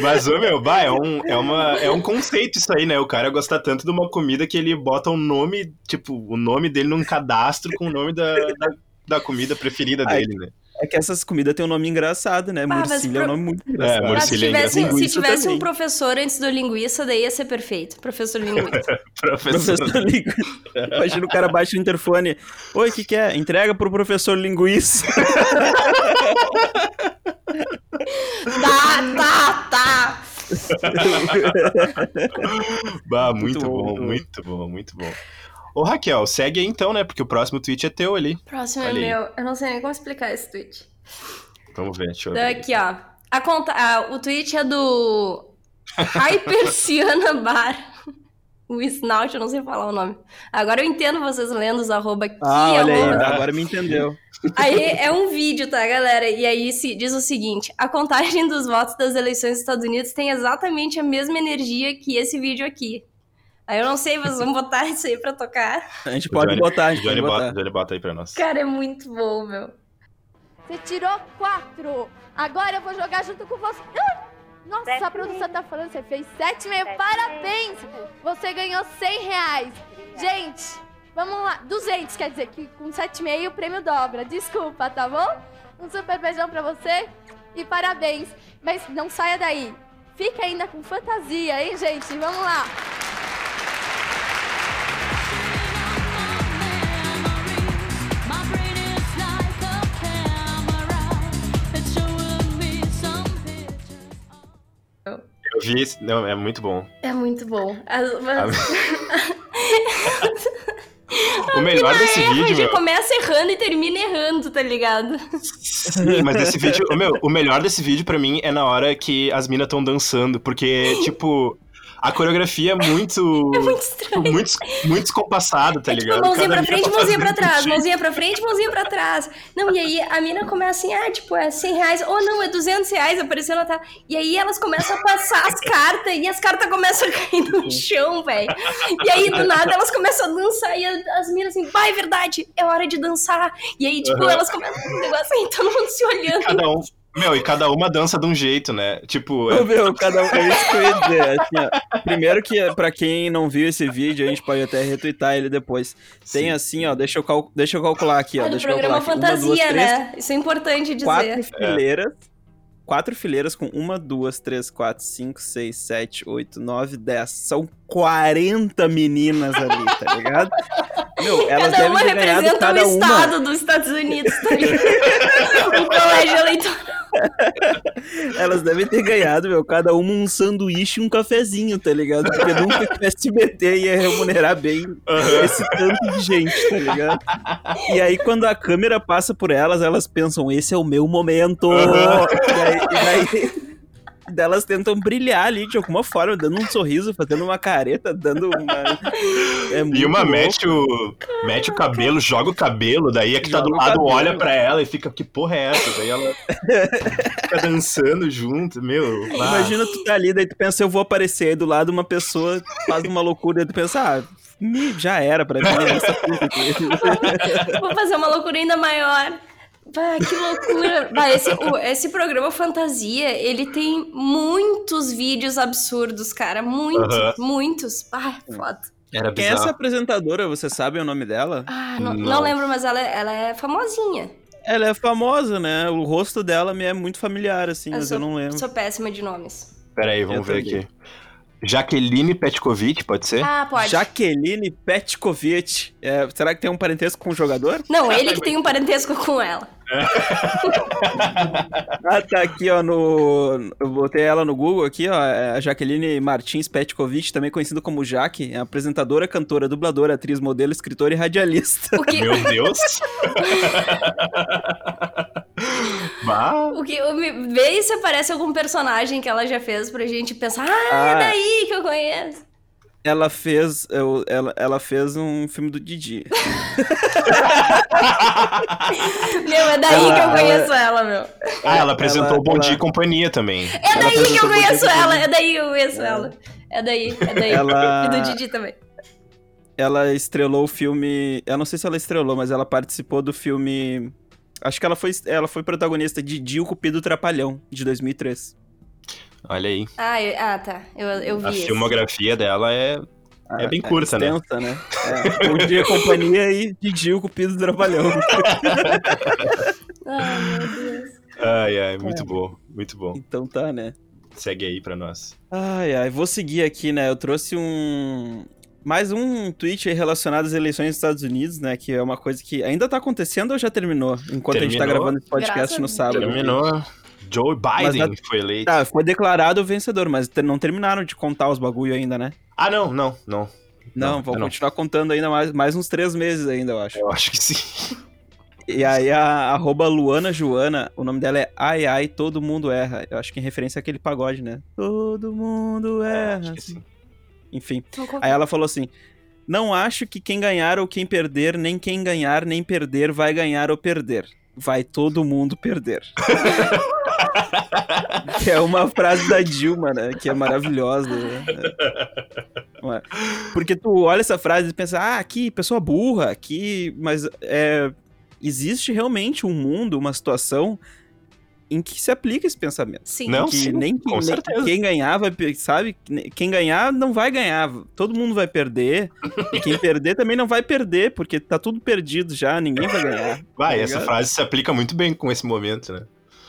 Speaker 1: Mas, ô, meu, bah, é, um, é, uma, é um conceito isso aí, né? O cara gosta tanto de uma comida que ele bota o nome, tipo, o nome dele num cadastro com o nome da, da, da comida preferida
Speaker 2: Ai,
Speaker 1: dele, né?
Speaker 2: É que essas comidas têm um nome engraçado, né?
Speaker 3: Ah,
Speaker 2: Murcilha é um
Speaker 3: pro-
Speaker 2: nome muito engraçado.
Speaker 1: É,
Speaker 3: se
Speaker 1: é
Speaker 3: tivesse,
Speaker 2: engraçado.
Speaker 3: se tivesse um professor antes do linguiça, daí ia ser perfeito. Professor linguiça. <laughs>
Speaker 1: Professor.
Speaker 2: Professor Linguiça. Imagina o cara baixa o interfone. Oi, o que, que é? Entrega pro professor Linguiça.
Speaker 1: bah, muito,
Speaker 2: Muito bom,
Speaker 1: bom.
Speaker 2: muito bom,
Speaker 1: muito bom. Ô, Raquel, segue aí então, né? Porque o próximo tweet é teu ali.
Speaker 3: Próximo é
Speaker 1: Olha aí.
Speaker 3: meu. Eu não sei nem como explicar esse tweet.
Speaker 1: Vamos ver, deixa eu
Speaker 3: Então,
Speaker 1: ver.
Speaker 3: aqui, ó. A conta, ah, o tweet é do Hyperciana <laughs> Bar. <laughs> O Snout, eu não sei falar o nome. Agora eu entendo vocês lendo os arroba aqui.
Speaker 2: Ah, olha aí,
Speaker 3: arroba.
Speaker 2: agora me entendeu.
Speaker 3: Aí é um vídeo, tá, galera? E aí se diz o seguinte: a contagem dos votos das eleições dos Estados Unidos tem exatamente a mesma energia que esse vídeo aqui. Aí eu não sei, vocês vão botar isso aí pra tocar.
Speaker 2: A gente pode
Speaker 1: Johnny-
Speaker 2: botar, a
Speaker 1: o
Speaker 2: gente pode
Speaker 1: Johnny
Speaker 2: botar.
Speaker 1: bota, Johnny bota aí pra nós.
Speaker 3: Cara, é muito bom, meu.
Speaker 4: Você tirou quatro. Agora eu vou jogar junto com você. Nossa,
Speaker 5: Sete
Speaker 4: a produção tá falando, você fez sete e meio. Parabéns! Você ganhou 100 reais. Gente, vamos lá. 200, quer dizer que com sete e meio o prêmio dobra. Desculpa, tá bom? Um super beijão pra você e parabéns. Mas não saia daí. Fica ainda com fantasia, hein, gente? Vamos lá.
Speaker 1: Eu vi esse. Não, é muito bom.
Speaker 3: É muito bom. As- mas- <laughs>
Speaker 1: O melhor desse vídeo,
Speaker 3: já
Speaker 1: meu.
Speaker 3: começa errando e termina errando, tá ligado?
Speaker 1: Sim, mas esse vídeo. Meu, o melhor desse vídeo pra mim é na hora que as minas estão dançando, porque, tipo. A coreografia é muito. <laughs>
Speaker 3: É muito estranho.
Speaker 1: muito, muito descompassada, tá
Speaker 3: É tipo,
Speaker 1: ligado?
Speaker 3: mãozinha
Speaker 1: Cada
Speaker 3: pra frente,
Speaker 1: tá
Speaker 3: mãozinha pra trás, mãozinha pra frente, mãozinha pra trás. Não, e aí a mina começa assim, ah, tipo, é 100 reais, ou não, é 200 reais, apareceu na tela. E aí elas começam a passar as cartas, e as cartas começam a cair no chão, velho. E aí, do nada, elas começam a dançar, e a- as minas assim, vai, é verdade, é hora de dançar. E aí, tipo,
Speaker 1: Aham.
Speaker 3: elas começam um negócio assim, todo mundo se olhando.
Speaker 1: Cada um. Meu, e cada uma dança de um jeito, né? Tipo, é- <laughs>
Speaker 2: meu, cada um. É isso que eu ia dizer. assim, ó. Primeiro que, pra quem não viu esse vídeo, a gente pode até retweetar ele depois. Tem
Speaker 1: Sim.
Speaker 2: assim, ó, deixa eu, cal... deixa eu calcular aqui, ó.
Speaker 3: Olha, o
Speaker 2: Deixa eu
Speaker 3: programa
Speaker 2: calcular aqui. Uma, duas,
Speaker 3: fantasia,
Speaker 2: três,
Speaker 3: né? Isso é importante dizer.
Speaker 2: Quatro fileiras. Quatro fileiras com uma, duas, três, quatro, cinco, seis, sete, oito, nove, dez. São 40 meninas ali, tá ligado? Meu, elas
Speaker 3: cada
Speaker 2: devem
Speaker 3: uma
Speaker 2: ter ganhado
Speaker 3: representa
Speaker 2: cada
Speaker 3: um
Speaker 2: uma.
Speaker 3: estado dos Estados Unidos, tá ligado? <laughs> um colégio eleitoral.
Speaker 2: Elas devem ter ganhado, meu, cada uma um sanduíche e um cafezinho, tá ligado? Porque nunca que o SBT ia remunerar bem esse tanto de gente, tá ligado? E aí, quando a câmera passa por elas, elas pensam, esse é o meu momento! E aí, e daí- daí elas tentam brilhar ali de alguma forma, dando um sorriso, fazendo uma careta, dando uma. É
Speaker 1: E uma mete o, mete o cabelo, joga o cabelo, daí a que tá do
Speaker 2: Joga
Speaker 1: lado
Speaker 2: cabelo.
Speaker 1: olha pra ela e fica, que porra é essa? Daí ela fica dançando junto, meu. ah.
Speaker 2: Imagina tu tá ali, daí tu pensa, eu vou aparecer, aí do lado uma pessoa faz uma loucura, aí tu pensa, ah, me- já era pra mim essa <laughs> puta aqui.
Speaker 3: Vou fazer uma loucura ainda maior. Bah, que loucura. Bah, esse, o- esse programa Fantasia, ele tem muitos vídeos absurdos, cara. Muitos, muitos. Ah, foda.
Speaker 1: Era
Speaker 2: é essa
Speaker 1: bizarro.
Speaker 2: apresentadora, você sabe o nome dela?
Speaker 3: Ah, não,
Speaker 1: Não.
Speaker 3: não lembro, mas ela, é- ela é famosinha.
Speaker 2: Ela é famosa, né? O rosto dela me é muito familiar, assim, mas
Speaker 3: sou,
Speaker 2: eu não lembro.
Speaker 3: Sou péssima de nomes.
Speaker 1: Pera aí, vamos
Speaker 2: Eu
Speaker 1: ver
Speaker 2: também.
Speaker 1: aqui. Jaqueline Petkovic, pode ser?
Speaker 3: Ah, pode.
Speaker 2: Jaqueline Petkovic. É, será que tem um parentesco com o jogador?
Speaker 3: Não, ele que tem um parentesco com ela. <laughs>
Speaker 2: Ah, tá aqui, ó, no... Eu botei ela no Google aqui, ó, é a Jaqueline Martins Petkovic, também conhecida como Jaque, é apresentadora, cantora, dubladora, atriz, modelo, escritora e radialista.
Speaker 3: Que,
Speaker 1: Meu Deus. <laughs> bah.
Speaker 3: o que me- vê se aparece algum personagem que ela já fez pra gente pensar, ah,
Speaker 2: Ah.
Speaker 3: é daí que eu conheço.
Speaker 2: Ela fez, eu- ela, ela fez um filme do Didi. <laughs>
Speaker 3: Meu, é daí
Speaker 2: Ela-
Speaker 3: que eu
Speaker 2: ela-
Speaker 3: conheço ela, meu.
Speaker 1: Ah, ela apresentou
Speaker 2: Ela-
Speaker 1: o Bom Dia
Speaker 2: ela-
Speaker 1: e Companhia também.
Speaker 3: É daí que eu conheço ela, é daí que eu conheço ela. É daí, é daí.
Speaker 2: Ela-
Speaker 3: E do Didi também.
Speaker 2: Ela estrelou o filme. Eu não sei se ela estrelou, mas ela participou do filme. Acho que ela foi, ela foi protagonista de Didi o Cupido Trapalhão, de 2003.
Speaker 1: Olha aí.
Speaker 3: Ah, eu- ah, tá. Eu, eu vi
Speaker 1: A
Speaker 3: esse.
Speaker 1: filmografia dela é, é bem curta, né?
Speaker 2: extensa, né? É, Bom dia, companhia e Didi o Cupido Trapalhão. <laughs>
Speaker 3: Ai, meu Deus.
Speaker 1: Ai, ai,
Speaker 2: É.
Speaker 1: muito bom, muito bom.
Speaker 2: Então tá, né?
Speaker 1: Segue aí pra nós.
Speaker 2: Ai, ai, vou seguir aqui, né? Eu trouxe um. Mais um tweet aí relacionado às eleições dos Estados Unidos, né? Que é uma coisa que ainda tá acontecendo ou já terminou? Enquanto a gente tá
Speaker 1: Terminou.
Speaker 2: gravando esse podcast
Speaker 3: Graças
Speaker 2: no sábado.
Speaker 1: Terminou Joe Biden
Speaker 2: Mas
Speaker 1: foi eleito.
Speaker 2: Tá, foi declarado o vencedor, mas não terminaram de contar os bagulho ainda, né?
Speaker 1: Ah, não, não, não.
Speaker 2: Não,
Speaker 1: Não,
Speaker 2: vão
Speaker 1: não.
Speaker 2: continuar contando ainda mais, mais uns três meses ainda, eu acho.
Speaker 1: Eu acho que sim.
Speaker 2: E aí a arroba Luana Joana, o nome dela é Ai Ai, Todo Mundo Erra. Eu acho que em referência àquele pagode, né? Todo mundo erra.
Speaker 1: acho que sim.
Speaker 2: Enfim. Aí ela falou assim: Não acho que quem ganhar ou quem perder, nem quem ganhar nem perder vai ganhar ou perder. Vai todo mundo perder. <laughs> que é uma frase da Dilma, né? Que é maravilhosa. né? Porque tu olha essa frase e pensa, ah, que pessoa burra, que. Mas é, existe realmente um mundo, uma situação em que se aplica esse pensamento.
Speaker 3: Sim.
Speaker 1: Não,
Speaker 2: que
Speaker 1: sim,
Speaker 2: nem,
Speaker 1: com
Speaker 2: nem
Speaker 1: certeza.
Speaker 2: quem ganhar vai, sabe? Quem ganhar não vai ganhar, todo mundo vai perder. e quem perder também não vai perder, porque tá tudo perdido já, ninguém vai ganhar.
Speaker 1: Vai,
Speaker 2: Tá
Speaker 1: essa
Speaker 2: ligado?
Speaker 1: frase se aplica muito bem com esse momento, né?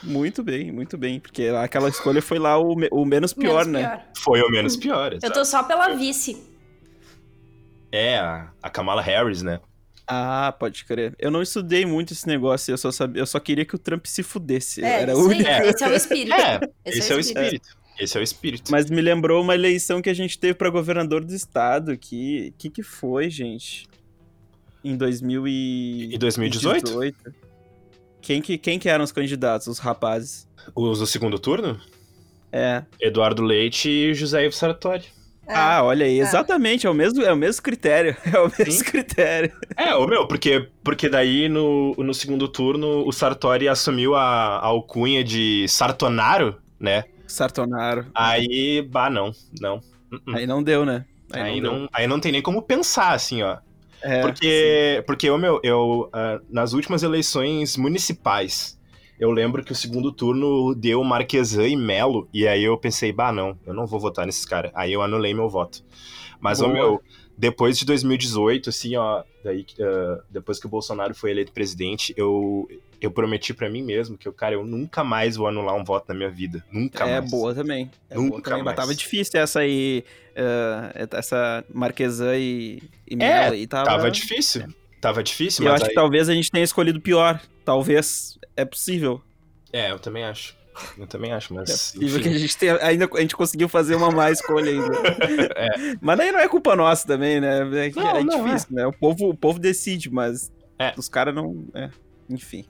Speaker 2: Muito bem, muito bem, porque aquela escolha foi lá o, me- o menos pior,
Speaker 3: Menos
Speaker 2: né?
Speaker 3: pior.
Speaker 1: Foi o menos pior.
Speaker 3: Eu
Speaker 1: exato.
Speaker 3: tô só pela vice.
Speaker 1: É, a, Kamala Harris, né?
Speaker 2: Ah, pode crer. Eu não estudei muito esse negócio, eu só sabia, eu só queria que o Trump se fudesse.
Speaker 3: É,
Speaker 2: Era
Speaker 3: isso
Speaker 2: o
Speaker 3: aí,
Speaker 2: único.
Speaker 3: esse é o espírito.
Speaker 1: É,
Speaker 3: Esse
Speaker 1: esse,
Speaker 3: é o
Speaker 1: é o espírito. Esse é o espírito.
Speaker 2: Mas me lembrou uma eleição que a gente teve pra governador do estado, que que que foi, gente? Em 2000 e...
Speaker 1: Em 2018?
Speaker 2: 2018. Quem que, quem que eram os candidatos, os rapazes?
Speaker 1: Os do segundo turno?
Speaker 2: É.
Speaker 1: Eduardo Leite e José Ivo Sartori.
Speaker 3: É.
Speaker 2: Ah, olha aí, exatamente, é o mesmo, é o mesmo critério, <laughs> é o mesmo
Speaker 1: Sim.
Speaker 2: critério.
Speaker 1: É, ô meu, porque, porque daí no, no segundo turno o Sartori assumiu a, a alcunha de Sartonaro, né?
Speaker 2: Sartonaro.
Speaker 1: Aí, bah, não, não. Uh-uh.
Speaker 2: Aí não deu, né?
Speaker 1: Aí,
Speaker 2: deu.
Speaker 1: não, aí não tem nem como pensar, assim, ó.
Speaker 2: É,
Speaker 1: Porque, porque ô, meu, eu, ah, nas últimas eleições municipais, eu lembro que o segundo turno deu Marquesan e Melo, e aí eu pensei, bah, não, eu não vou votar nesses caras. Aí eu anulei meu voto. Mas, ô,
Speaker 2: Boa.
Speaker 1: meu, depois de 2018, assim, ó, daí, ah, depois que o Bolsonaro foi eleito presidente, eu, eu prometi pra mim mesmo que, eu, cara, eu nunca mais vou anular um voto na minha vida. Nunca
Speaker 2: É
Speaker 1: mais.
Speaker 2: boa também. É
Speaker 1: Nunca
Speaker 2: boa também.
Speaker 1: mais.
Speaker 2: Mas tava difícil essa aí. eh, essa Marquesan e, e
Speaker 1: É,
Speaker 2: aí tava.
Speaker 1: Tava difícil. Tava difícil,
Speaker 2: E eu
Speaker 1: mas
Speaker 2: acho
Speaker 1: aí...
Speaker 2: que talvez a gente tenha escolhido pior. Talvez. É possível.
Speaker 1: É, eu também acho. Eu também acho,
Speaker 2: É
Speaker 1: mas.
Speaker 2: possível
Speaker 1: enfim.
Speaker 2: que a gente tenha. Ainda a gente conseguiu fazer uma má escolha ainda. <laughs> Mas daí não é culpa nossa também, né? É,
Speaker 1: Não,
Speaker 2: é
Speaker 1: não,
Speaker 2: difícil, né? O povo, o povo decide, mas
Speaker 1: É.
Speaker 2: os caras não. É, enfim.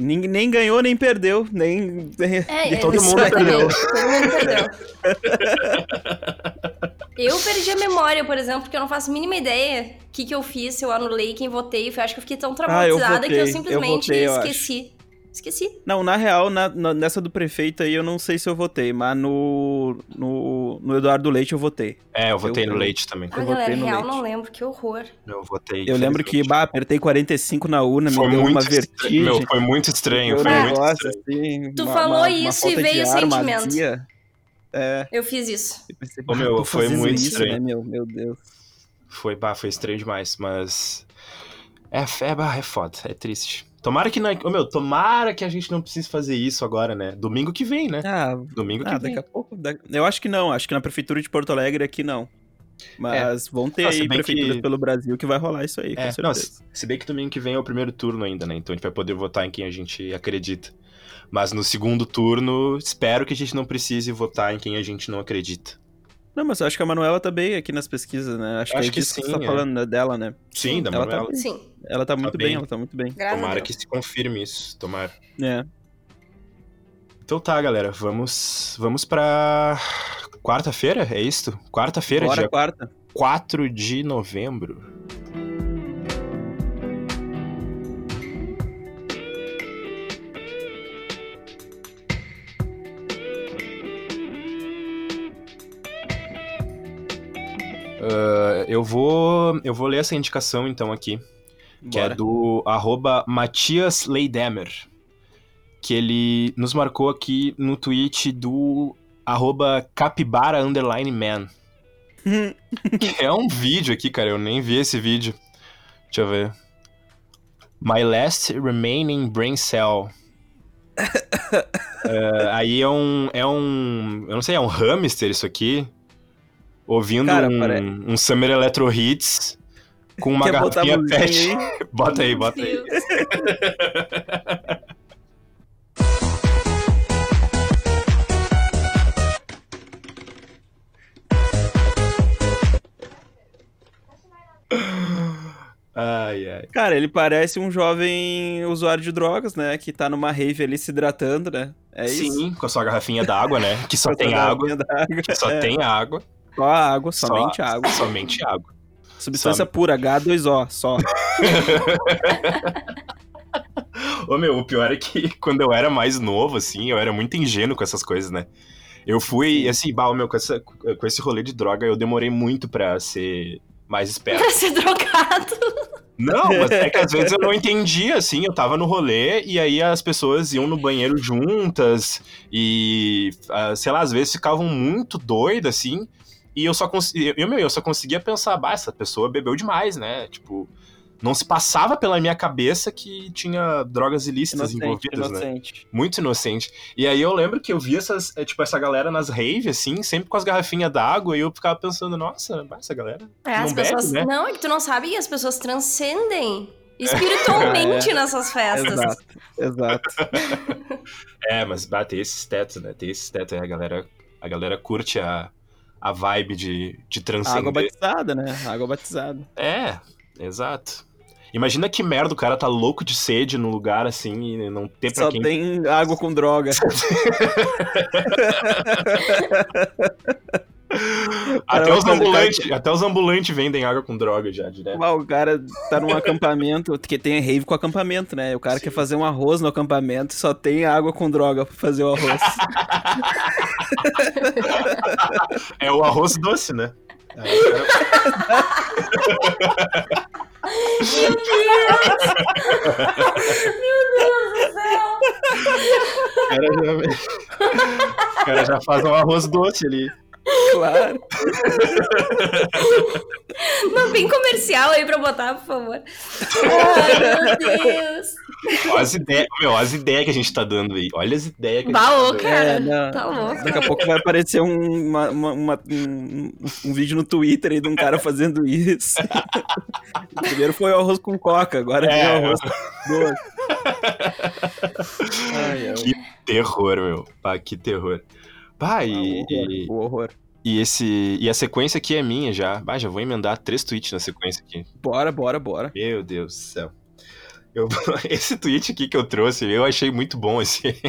Speaker 2: Nem, nem ganhou, nem perdeu, nem.
Speaker 3: É, <laughs>
Speaker 1: E todo
Speaker 3: isso
Speaker 1: mundo perdeu.
Speaker 3: Todo mundo perdeu. <laughs> Eu perdi a memória, por exemplo, porque eu não faço a mínima ideia o que, que eu fiz, se eu anulei quem votei. Eu acho que eu fiquei tão
Speaker 2: Ah, eu
Speaker 3: traumatizada que eu
Speaker 2: votei, eu
Speaker 3: simplesmente
Speaker 2: votei, eu
Speaker 3: esqueci. Esqueci.
Speaker 2: Não, na real, na- na- nessa do prefeito aí eu não sei se eu votei, mas no, no, no Eduardo Leite eu votei.
Speaker 1: É, eu votei
Speaker 2: Eu-
Speaker 1: no leite também.
Speaker 3: Ah,
Speaker 2: Eu
Speaker 3: galera,
Speaker 2: votei no
Speaker 3: real,
Speaker 2: leite.
Speaker 3: não lembro. Que horror.
Speaker 1: Eu votei.
Speaker 2: Eu lembro que, bah, apertei 45 na urna,
Speaker 1: foi
Speaker 2: me deu uma vertigem.
Speaker 1: Meu, foi muito estranho. Foi
Speaker 2: um
Speaker 1: muito
Speaker 2: negócio,
Speaker 1: estranho.
Speaker 2: assim,
Speaker 3: Tu
Speaker 2: uma-
Speaker 3: falou
Speaker 2: uma- uma
Speaker 3: isso e
Speaker 2: falta de
Speaker 3: veio o
Speaker 2: uma
Speaker 3: sentimento.
Speaker 2: É,
Speaker 3: Eu fiz isso.
Speaker 2: eu pensei,
Speaker 1: Ô, meu,
Speaker 2: "Bah, tô
Speaker 1: foi muito
Speaker 2: isso,
Speaker 1: estranho.
Speaker 2: Né, meu, meu Deus.
Speaker 1: Foi, bah, foi estranho demais, mas. É, é, bah, é foda, é triste. Tomara que não. Ô, meu, tomara que a gente não precise fazer isso agora, né? Domingo que vem, né?
Speaker 2: Ah,
Speaker 1: Domingo que
Speaker 2: ah,
Speaker 1: vem.
Speaker 2: daqui a pouco. Eu acho que não, acho que na prefeitura de Porto Alegre aqui não. Mas vão ter
Speaker 1: Ah,
Speaker 2: aí prefeituras
Speaker 1: que-
Speaker 2: pelo Brasil que vai rolar isso aí, com
Speaker 1: É,
Speaker 2: certeza.
Speaker 1: não, se, se bem que domingo que vem é o primeiro turno ainda, né? Então a gente vai poder votar em quem a gente acredita. Mas no segundo turno, espero que a gente não precise votar em quem a gente não acredita.
Speaker 2: Não, mas eu acho que a Manuela tá bem aqui nas pesquisas, né? Acho,
Speaker 1: Acho
Speaker 2: que é
Speaker 1: que
Speaker 2: disso que você
Speaker 1: sim,
Speaker 2: tá
Speaker 1: é.
Speaker 2: falando né, dela, né?
Speaker 1: Sim, da
Speaker 2: ela tá
Speaker 1: Manuela.
Speaker 3: Sim.
Speaker 2: Ela tá muito bem.
Speaker 1: bem.
Speaker 2: ela tá muito bem.
Speaker 3: Graças a
Speaker 1: Tomara que se confirme isso, tomara.
Speaker 2: É.
Speaker 1: Então tá, galera, vamos vamos pra quarta-feira, é isso? Quarta-feira,
Speaker 2: Bora,
Speaker 1: dia
Speaker 2: quarta.
Speaker 1: 4 de novembro. Ah, eu vou eu vou ler essa indicação então aqui, que é
Speaker 2: Bora.
Speaker 1: do arroba Matias Leidemer, que ele nos marcou aqui no tweet do arroba capibara underline man. Que <laughs> é um vídeo aqui, cara. Eu nem vi esse vídeo. Deixa eu ver. My last remaining brain cell. É, <laughs> aí é um. É um. Eu não sei, é um hamster isso aqui ouvindo
Speaker 2: Cara,
Speaker 1: um,
Speaker 2: pare...
Speaker 1: um Summer Electro Hits com uma garrafinha pet. <laughs> bota aí, bota aí. <laughs>
Speaker 3: Ai,
Speaker 1: ai.
Speaker 2: Cara, ele parece um jovem usuário de drogas, né? Que tá numa rave ali se hidratando, né? É
Speaker 1: Sim, isso? com a sua garrafinha d'água, né? Que só tem água. Que só
Speaker 2: é.
Speaker 1: tem água.
Speaker 2: Só água,
Speaker 1: Só-
Speaker 2: somente água.
Speaker 1: Somente água.
Speaker 2: Substância
Speaker 1: Some.
Speaker 2: pura, H2O, só. <laughs>
Speaker 1: Ô meu, o pior é que <laughs> quando eu era mais novo, assim, eu era muito ingênuo com essas coisas, né? Eu fui, assim, bah, meu, com, essa, com esse rolê de droga, eu demorei muito pra ser mais esperto.
Speaker 3: Pra ser drogado.
Speaker 1: Não, <laughs> mas é que às vezes eu não entendia, assim, eu tava no rolê e aí as pessoas iam no banheiro juntas e, ah, sei lá, às vezes ficavam muito doidas, assim, e eu só, cons eu, meu, eu só conseguia pensar, bah, essa pessoa bebeu demais, né? Tipo, não se passava pela minha cabeça que tinha drogas ilícitas
Speaker 2: Inocente,
Speaker 1: envolvidas, né?
Speaker 2: inocente.
Speaker 1: Muito inocente. E aí eu lembro que eu via essas, é, tipo, essa galera nas raves, assim, sempre com as garrafinhas d'água, e eu ficava pensando, nossa, essa galera
Speaker 3: É, as
Speaker 1: não bebe,
Speaker 3: pessoas.
Speaker 1: né?
Speaker 3: Não, é que tu não sabe, e as pessoas transcendem espiritualmente <laughs> nessas festas.
Speaker 2: Exato, exato. <laughs>
Speaker 1: É, mas bah, tem esses tetos, né? Tem esses tetos aí, a galera, a galera curte a, a vibe de, de transcender.
Speaker 2: Água batizada, né? Água batizada.
Speaker 1: É, exato. Imagina que merda o cara tá louco de sede num lugar assim e não ter pra
Speaker 2: Só
Speaker 1: quem.
Speaker 2: tem água com droga. <laughs> <laughs>
Speaker 1: Até os
Speaker 2: cara,
Speaker 1: ambulantes, até os ambulantes vendem água com droga já, direto.
Speaker 2: Ah, O cara tá num acampamento, porque tem rave com acampamento, né? O cara quer fazer um arroz no acampamento e só tem água com droga pra fazer o arroz. <laughs>
Speaker 1: É o arroz doce, né? É, o cara- O cara já, o cara já faz um arroz doce ali.
Speaker 2: Claro. <laughs>
Speaker 3: Não, bem comercial aí pra botar, por favor. Ai, meu Deus.
Speaker 1: Olha as ideias, meu, as ideias que a gente tá dando aí. Olha as ideias que a gente
Speaker 3: Baú,
Speaker 1: tá dando.
Speaker 3: cara.
Speaker 2: É.
Speaker 3: Tá louco.
Speaker 2: Daqui a pouco vai aparecer um, uma- uma- uma- um, um vídeo no Twitter aí de um cara fazendo isso. <laughs> Primeiro foi o arroz com coca, agora
Speaker 1: É.
Speaker 2: o arroz. Ai, ai.
Speaker 1: Que terror, meu. Pá, que terror. Pá, e, e,
Speaker 2: O horror.
Speaker 1: e esse, e a sequência aqui é minha já. Bah, já vou emendar três tweets na sequência aqui.
Speaker 2: Bora, bora, bora.
Speaker 1: Meu Deus do céu. Eu- <laughs> esse tweet aqui que eu trouxe, eu achei muito bom esse, <laughs>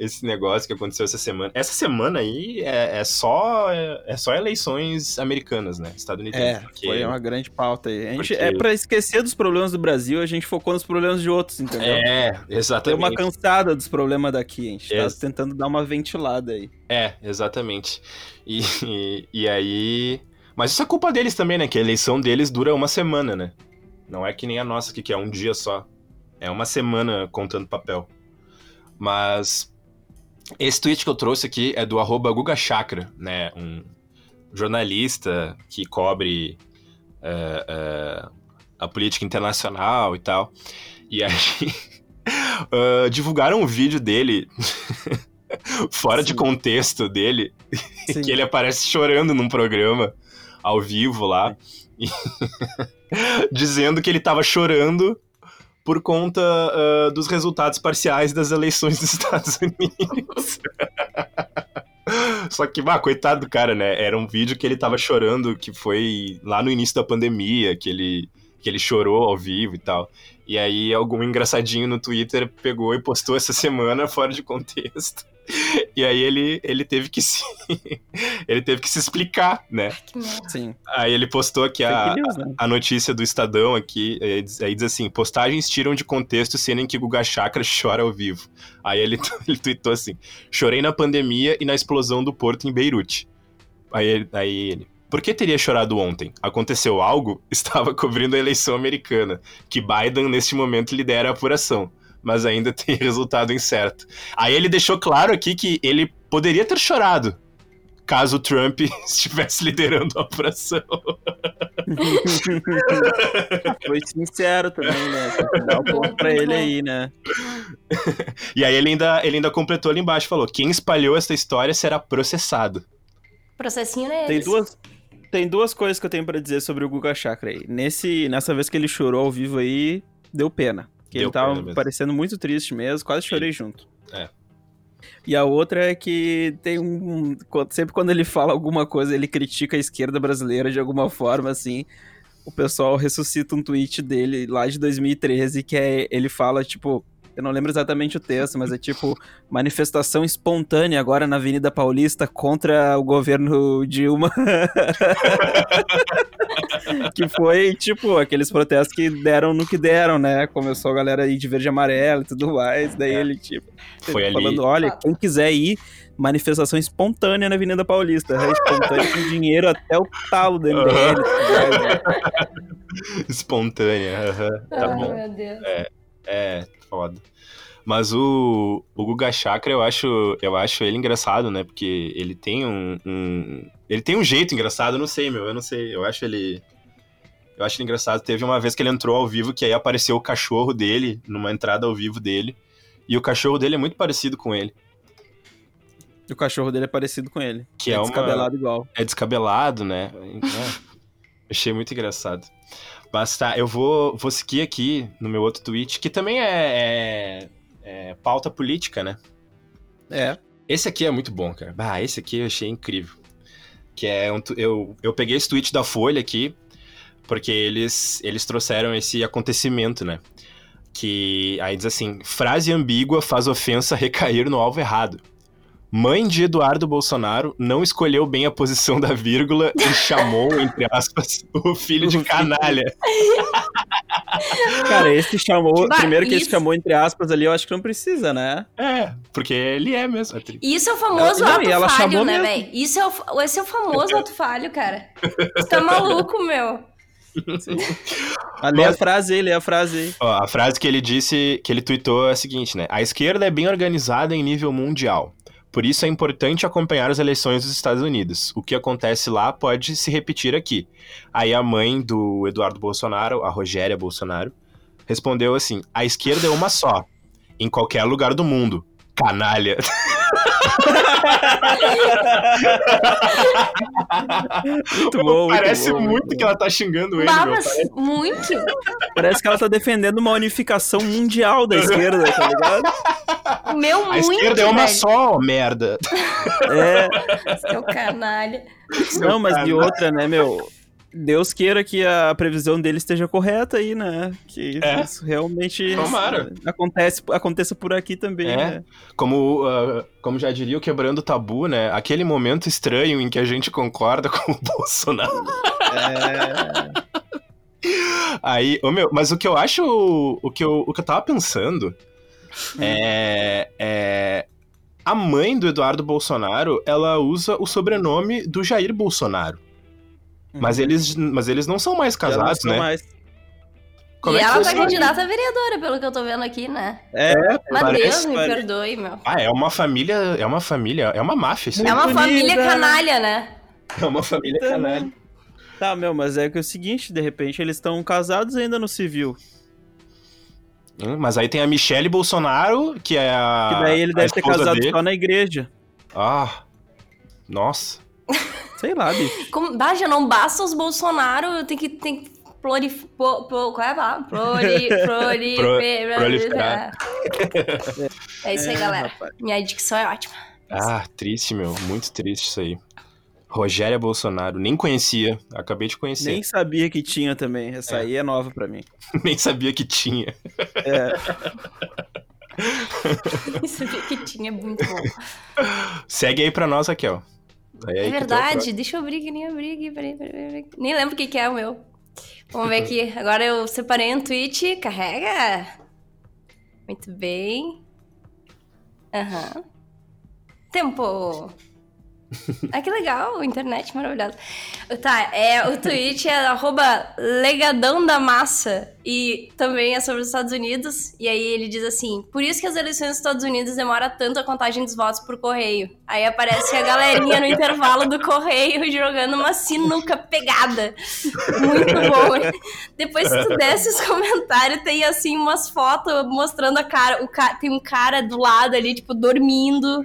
Speaker 1: esse negócio que aconteceu essa semana. Essa semana aí é, é só, é, é só eleições americanas, né? Estadunidenses.
Speaker 2: É,
Speaker 1: porque-
Speaker 2: foi uma grande pauta aí. A gente,
Speaker 1: Porque-
Speaker 2: É pra esquecer dos problemas do Brasil, a gente focou nos problems de outros, entendeu?
Speaker 1: É, exatamente.
Speaker 2: uma cansada dos problemas daqui, a gente tá tentando dar uma ventilada aí.
Speaker 1: É, exatamente. E, e, <laughs> e aí. Mas isso é culpa deles também, né? Que a eleição deles dura uma semana, né? Não é que nem a nossa aqui, que é um dia só. É uma semana contando papel. Mas. Esse tweet que eu trouxe aqui é do arroba Guga Chakra, né? Um jornalista que cobre é, é, a política internacional e tal. E aí. <laughs> ah, divulgaram um vídeo dele. <laughs> fora de
Speaker 2: Sim.
Speaker 1: contexto dele, <laughs>
Speaker 2: Sim.
Speaker 1: que ele aparece chorando num programa ao vivo lá, dizendo que ele tava chorando por conta ah, dos resultados parciais das eleições dos <laughs> Estados Unidos. Só que, bah, coitado do cara, né? Era um vídeo que ele tava chorando, que foi lá no início da pandemia, que ele, que ele chorou ao vivo e tal. E aí, algum engraçadinho no Twitter pegou e postou essa semana fora de contexto. <laughs> E aí ele, ele teve que se. <laughs> ele teve que se explicar, né?
Speaker 2: Sim.
Speaker 1: Aí ele postou aqui a,
Speaker 2: né?
Speaker 1: a notícia do Estadão aqui, aí diz, aí diz assim, postagens tiram de contexto cena em que Guga Chakra <laughs> chora ao vivo. Aí ele, ele tweetou assim, chorei na pandemia e na explosão do porto em Beirute. Aí, ele- aí ele, por que teria chorado ontem? Aconteceu algo? Estava cobrindo a eleição americana, que Biden neste momento lidera a apuração, mas ainda <laughs> tem resultado incerto. Aí ele deixou claro aqui que ele poderia ter chorado, caso o Trump <laughs> estivesse liderando a apuração. <laughs>
Speaker 2: Foi sincero também, né? Dar um ponto pra ele aí, né?
Speaker 1: E aí ele ainda, ele ainda completou ali embaixo, falou: quem espalhou essa história será processado.
Speaker 3: Processinho neles.
Speaker 2: Tem duas, tem duas coisas que eu tenho pra dizer sobre o Guga Chakra aí. Nesse, nessa vez que ele chorou ao vivo aí, deu pena. Que
Speaker 1: Deu
Speaker 2: ele tava parecendo muito triste mesmo, quase chorei junto.
Speaker 1: É.
Speaker 2: E a outra é que tem um- Sempre quando ele fala alguma coisa, ele critica a esquerda brasileira de alguma forma, assim. o pessoal ressuscita um tweet dele lá de 2013 que é ele fala, tipo, eu não lembro exatamente o texto, mas é tipo manifestação espontânea agora na Avenida Paulista contra o governo Dilma. <laughs> que foi, tipo, aqueles protestos que deram no que deram, né? Começou a galera aí de verde e amarelo e tudo mais. Daí ele, tipo,
Speaker 1: Foi ali.
Speaker 2: falando: olha, quem quiser ir, manifestação espontânea na Avenida Paulista. É espontânea com dinheiro até o talo do MBL. <laughs>
Speaker 1: Espontânea. aham, Tá
Speaker 3: Ai,
Speaker 1: bom.
Speaker 3: meu Deus.
Speaker 1: É, foda. Mas o, o Guga Chakra, eu acho, eu acho ele engraçado, né? Porque ele tem um, um- Ele tem um jeito engraçado, eu não sei, meu. Eu não sei. Eu acho ele. Eu acho ele engraçado. Teve uma vez que ele entrou ao vivo que aí apareceu o cachorro dele, numa entrada ao vivo dele. E o cachorro dele é muito parecido com ele.
Speaker 2: o cachorro dele é parecido com ele.
Speaker 1: Que é, uma.
Speaker 2: descabelado igual.
Speaker 1: É descabelado, né? <laughs> É. Achei muito engraçado. Mas tá, eu vou, vou seguir aqui no meu outro tweet, que também é, é- é pauta política, né?
Speaker 2: É.
Speaker 1: Esse aqui é muito bom, cara. Bah, esse aqui eu achei incrível. Que é um, eu, eu peguei esse tweet da Folha aqui, porque eles, eles trouxeram esse acontecimento, né? Que aí diz assim: frase ambígua faz ofensa recair no alvo errado. Mãe de Eduardo Bolsonaro não escolheu bem a posição da vírgula e chamou, entre aspas, o filho de canalha.
Speaker 2: Cara, esse chamou.
Speaker 3: Bah,
Speaker 2: primeiro que esse
Speaker 3: isso-
Speaker 2: chamou entre aspas ali, eu acho que não precisa, né?
Speaker 1: É, porque ele é mesmo. atriz.
Speaker 3: Isso é o famoso
Speaker 2: Não,
Speaker 3: ato
Speaker 2: e ela
Speaker 3: falho,
Speaker 2: chamou
Speaker 3: né,
Speaker 2: mesmo.
Speaker 3: velho? Isso é o, esse é o famoso ato falho, cara. Você tá <laughs> maluco, meu.
Speaker 2: Lê a
Speaker 1: Mas-
Speaker 2: frase aí, lê a frase aí.
Speaker 1: Ó, a frase que ele disse, que ele tweetou é a seguinte, né? A esquerda é bem organizada em nível mundial. Por isso é importante acompanhar as eleições dos Estados Unidos. O que acontece lá pode se repetir aqui. Aí a mãe do Eduardo Bolsonaro, a Rogéria Bolsonaro, respondeu assim: a esquerda é uma só, em qualquer lugar do mundo. Canalha.
Speaker 2: Muito bom, muito
Speaker 1: Parece
Speaker 2: bom,
Speaker 1: muito,
Speaker 2: muito
Speaker 1: que ela tá xingando ele, meu.
Speaker 3: mas muito.
Speaker 2: Parece que ela tá defendendo uma unificação mundial da esquerda, tá ligado?
Speaker 3: Meu,
Speaker 1: A
Speaker 3: muito,
Speaker 1: esquerda é uma
Speaker 3: velho.
Speaker 1: só, merda.
Speaker 2: É.
Speaker 3: Seu canalha.
Speaker 2: Não, mas de
Speaker 1: Canalha.
Speaker 2: outra, né, meu? Deus queira que a previsão dele esteja correta aí, né? Que
Speaker 1: É.
Speaker 2: isso realmente
Speaker 1: Tomara.
Speaker 2: acontece, aconteça por aqui também,
Speaker 1: É.
Speaker 2: né?
Speaker 1: Como, ah, como já diria o Quebrando o Tabu, né? Aquele momento estranho em que a gente concorda <laughs> com o Bolsonaro.
Speaker 2: É.
Speaker 1: Aí, ô meu, mas o que eu acho. O que eu, o que eu tava pensando é, é. A mãe do Eduardo Bolsonaro, ela usa o sobrenome do Jair Bolsonaro. Mas eles, mas eles não são mais
Speaker 2: não
Speaker 1: casados,
Speaker 2: são
Speaker 1: né?
Speaker 2: mais.
Speaker 1: Como
Speaker 3: e
Speaker 1: é
Speaker 3: ela tá candidata a vereadora, pelo que eu tô vendo aqui, né?
Speaker 2: É,
Speaker 3: Mas
Speaker 1: Parece-
Speaker 3: Deus me perdoe, meu.
Speaker 1: Ah, é uma família. É uma família. É uma máfia, isso.
Speaker 3: É uma
Speaker 2: Bonita.
Speaker 3: família canalha, né?
Speaker 1: É uma família
Speaker 2: Então,
Speaker 1: canalha.
Speaker 2: Tá, meu, mas é que é o seguinte, de repente eles estão casados ainda no civil.
Speaker 1: Hum, Mas aí tem a Michelle Bolsonaro, que é a.
Speaker 2: Que daí ele deve ter casado
Speaker 1: dele.
Speaker 2: só na igreja.
Speaker 1: Ah. Nossa.
Speaker 2: Sei lá, bicho.
Speaker 3: Como, bah, já não basta os Bolsonaro, tem que. Tem que prolif, po- po- qual é a palavra? Proli, proli, <laughs>
Speaker 1: Pro- proliferar.
Speaker 3: É isso aí,
Speaker 2: É,
Speaker 3: galera.
Speaker 2: rapaz.
Speaker 3: Minha dicção é ótima.
Speaker 1: Ah, triste, meu. Muito triste isso aí. Rogéria Bolsonaro. Nem conhecia. Acabei de conhecer.
Speaker 2: Nem sabia que tinha também. Essa
Speaker 1: É.
Speaker 2: aí é nova pra mim. <laughs>
Speaker 1: Nem sabia que tinha.
Speaker 2: É, <laughs>
Speaker 3: Isso aqui que tinha muito bom.
Speaker 1: Segue aí pra nós, Raquel. Aí,
Speaker 3: É
Speaker 1: que tu
Speaker 3: verdade, deixa eu abrir aqui, nem aqui, peraí, peraí, peraí. Nem lembro o que, que é o meu. Vamos ver aqui. <laughs> Agora eu separei um tweet, carrega. Muito bem. Aham. Tempo. <laughs> Ah, que legal, internet maravilhosa. Tá, é, o tweet é arroba legadão da massa e também é sobre os Estados Unidos. E aí ele diz assim, por isso que as eleições dos Estados Unidos demora tanto a contagem dos votos por correio. Aí aparece a galerinha no intervalo do correio <laughs> jogando uma sinuca pegada. Muito bom. Depois se tu desce os comentários, tem assim umas fotos mostrando a cara. O ca... Tem um cara do lado ali, tipo, dormindo.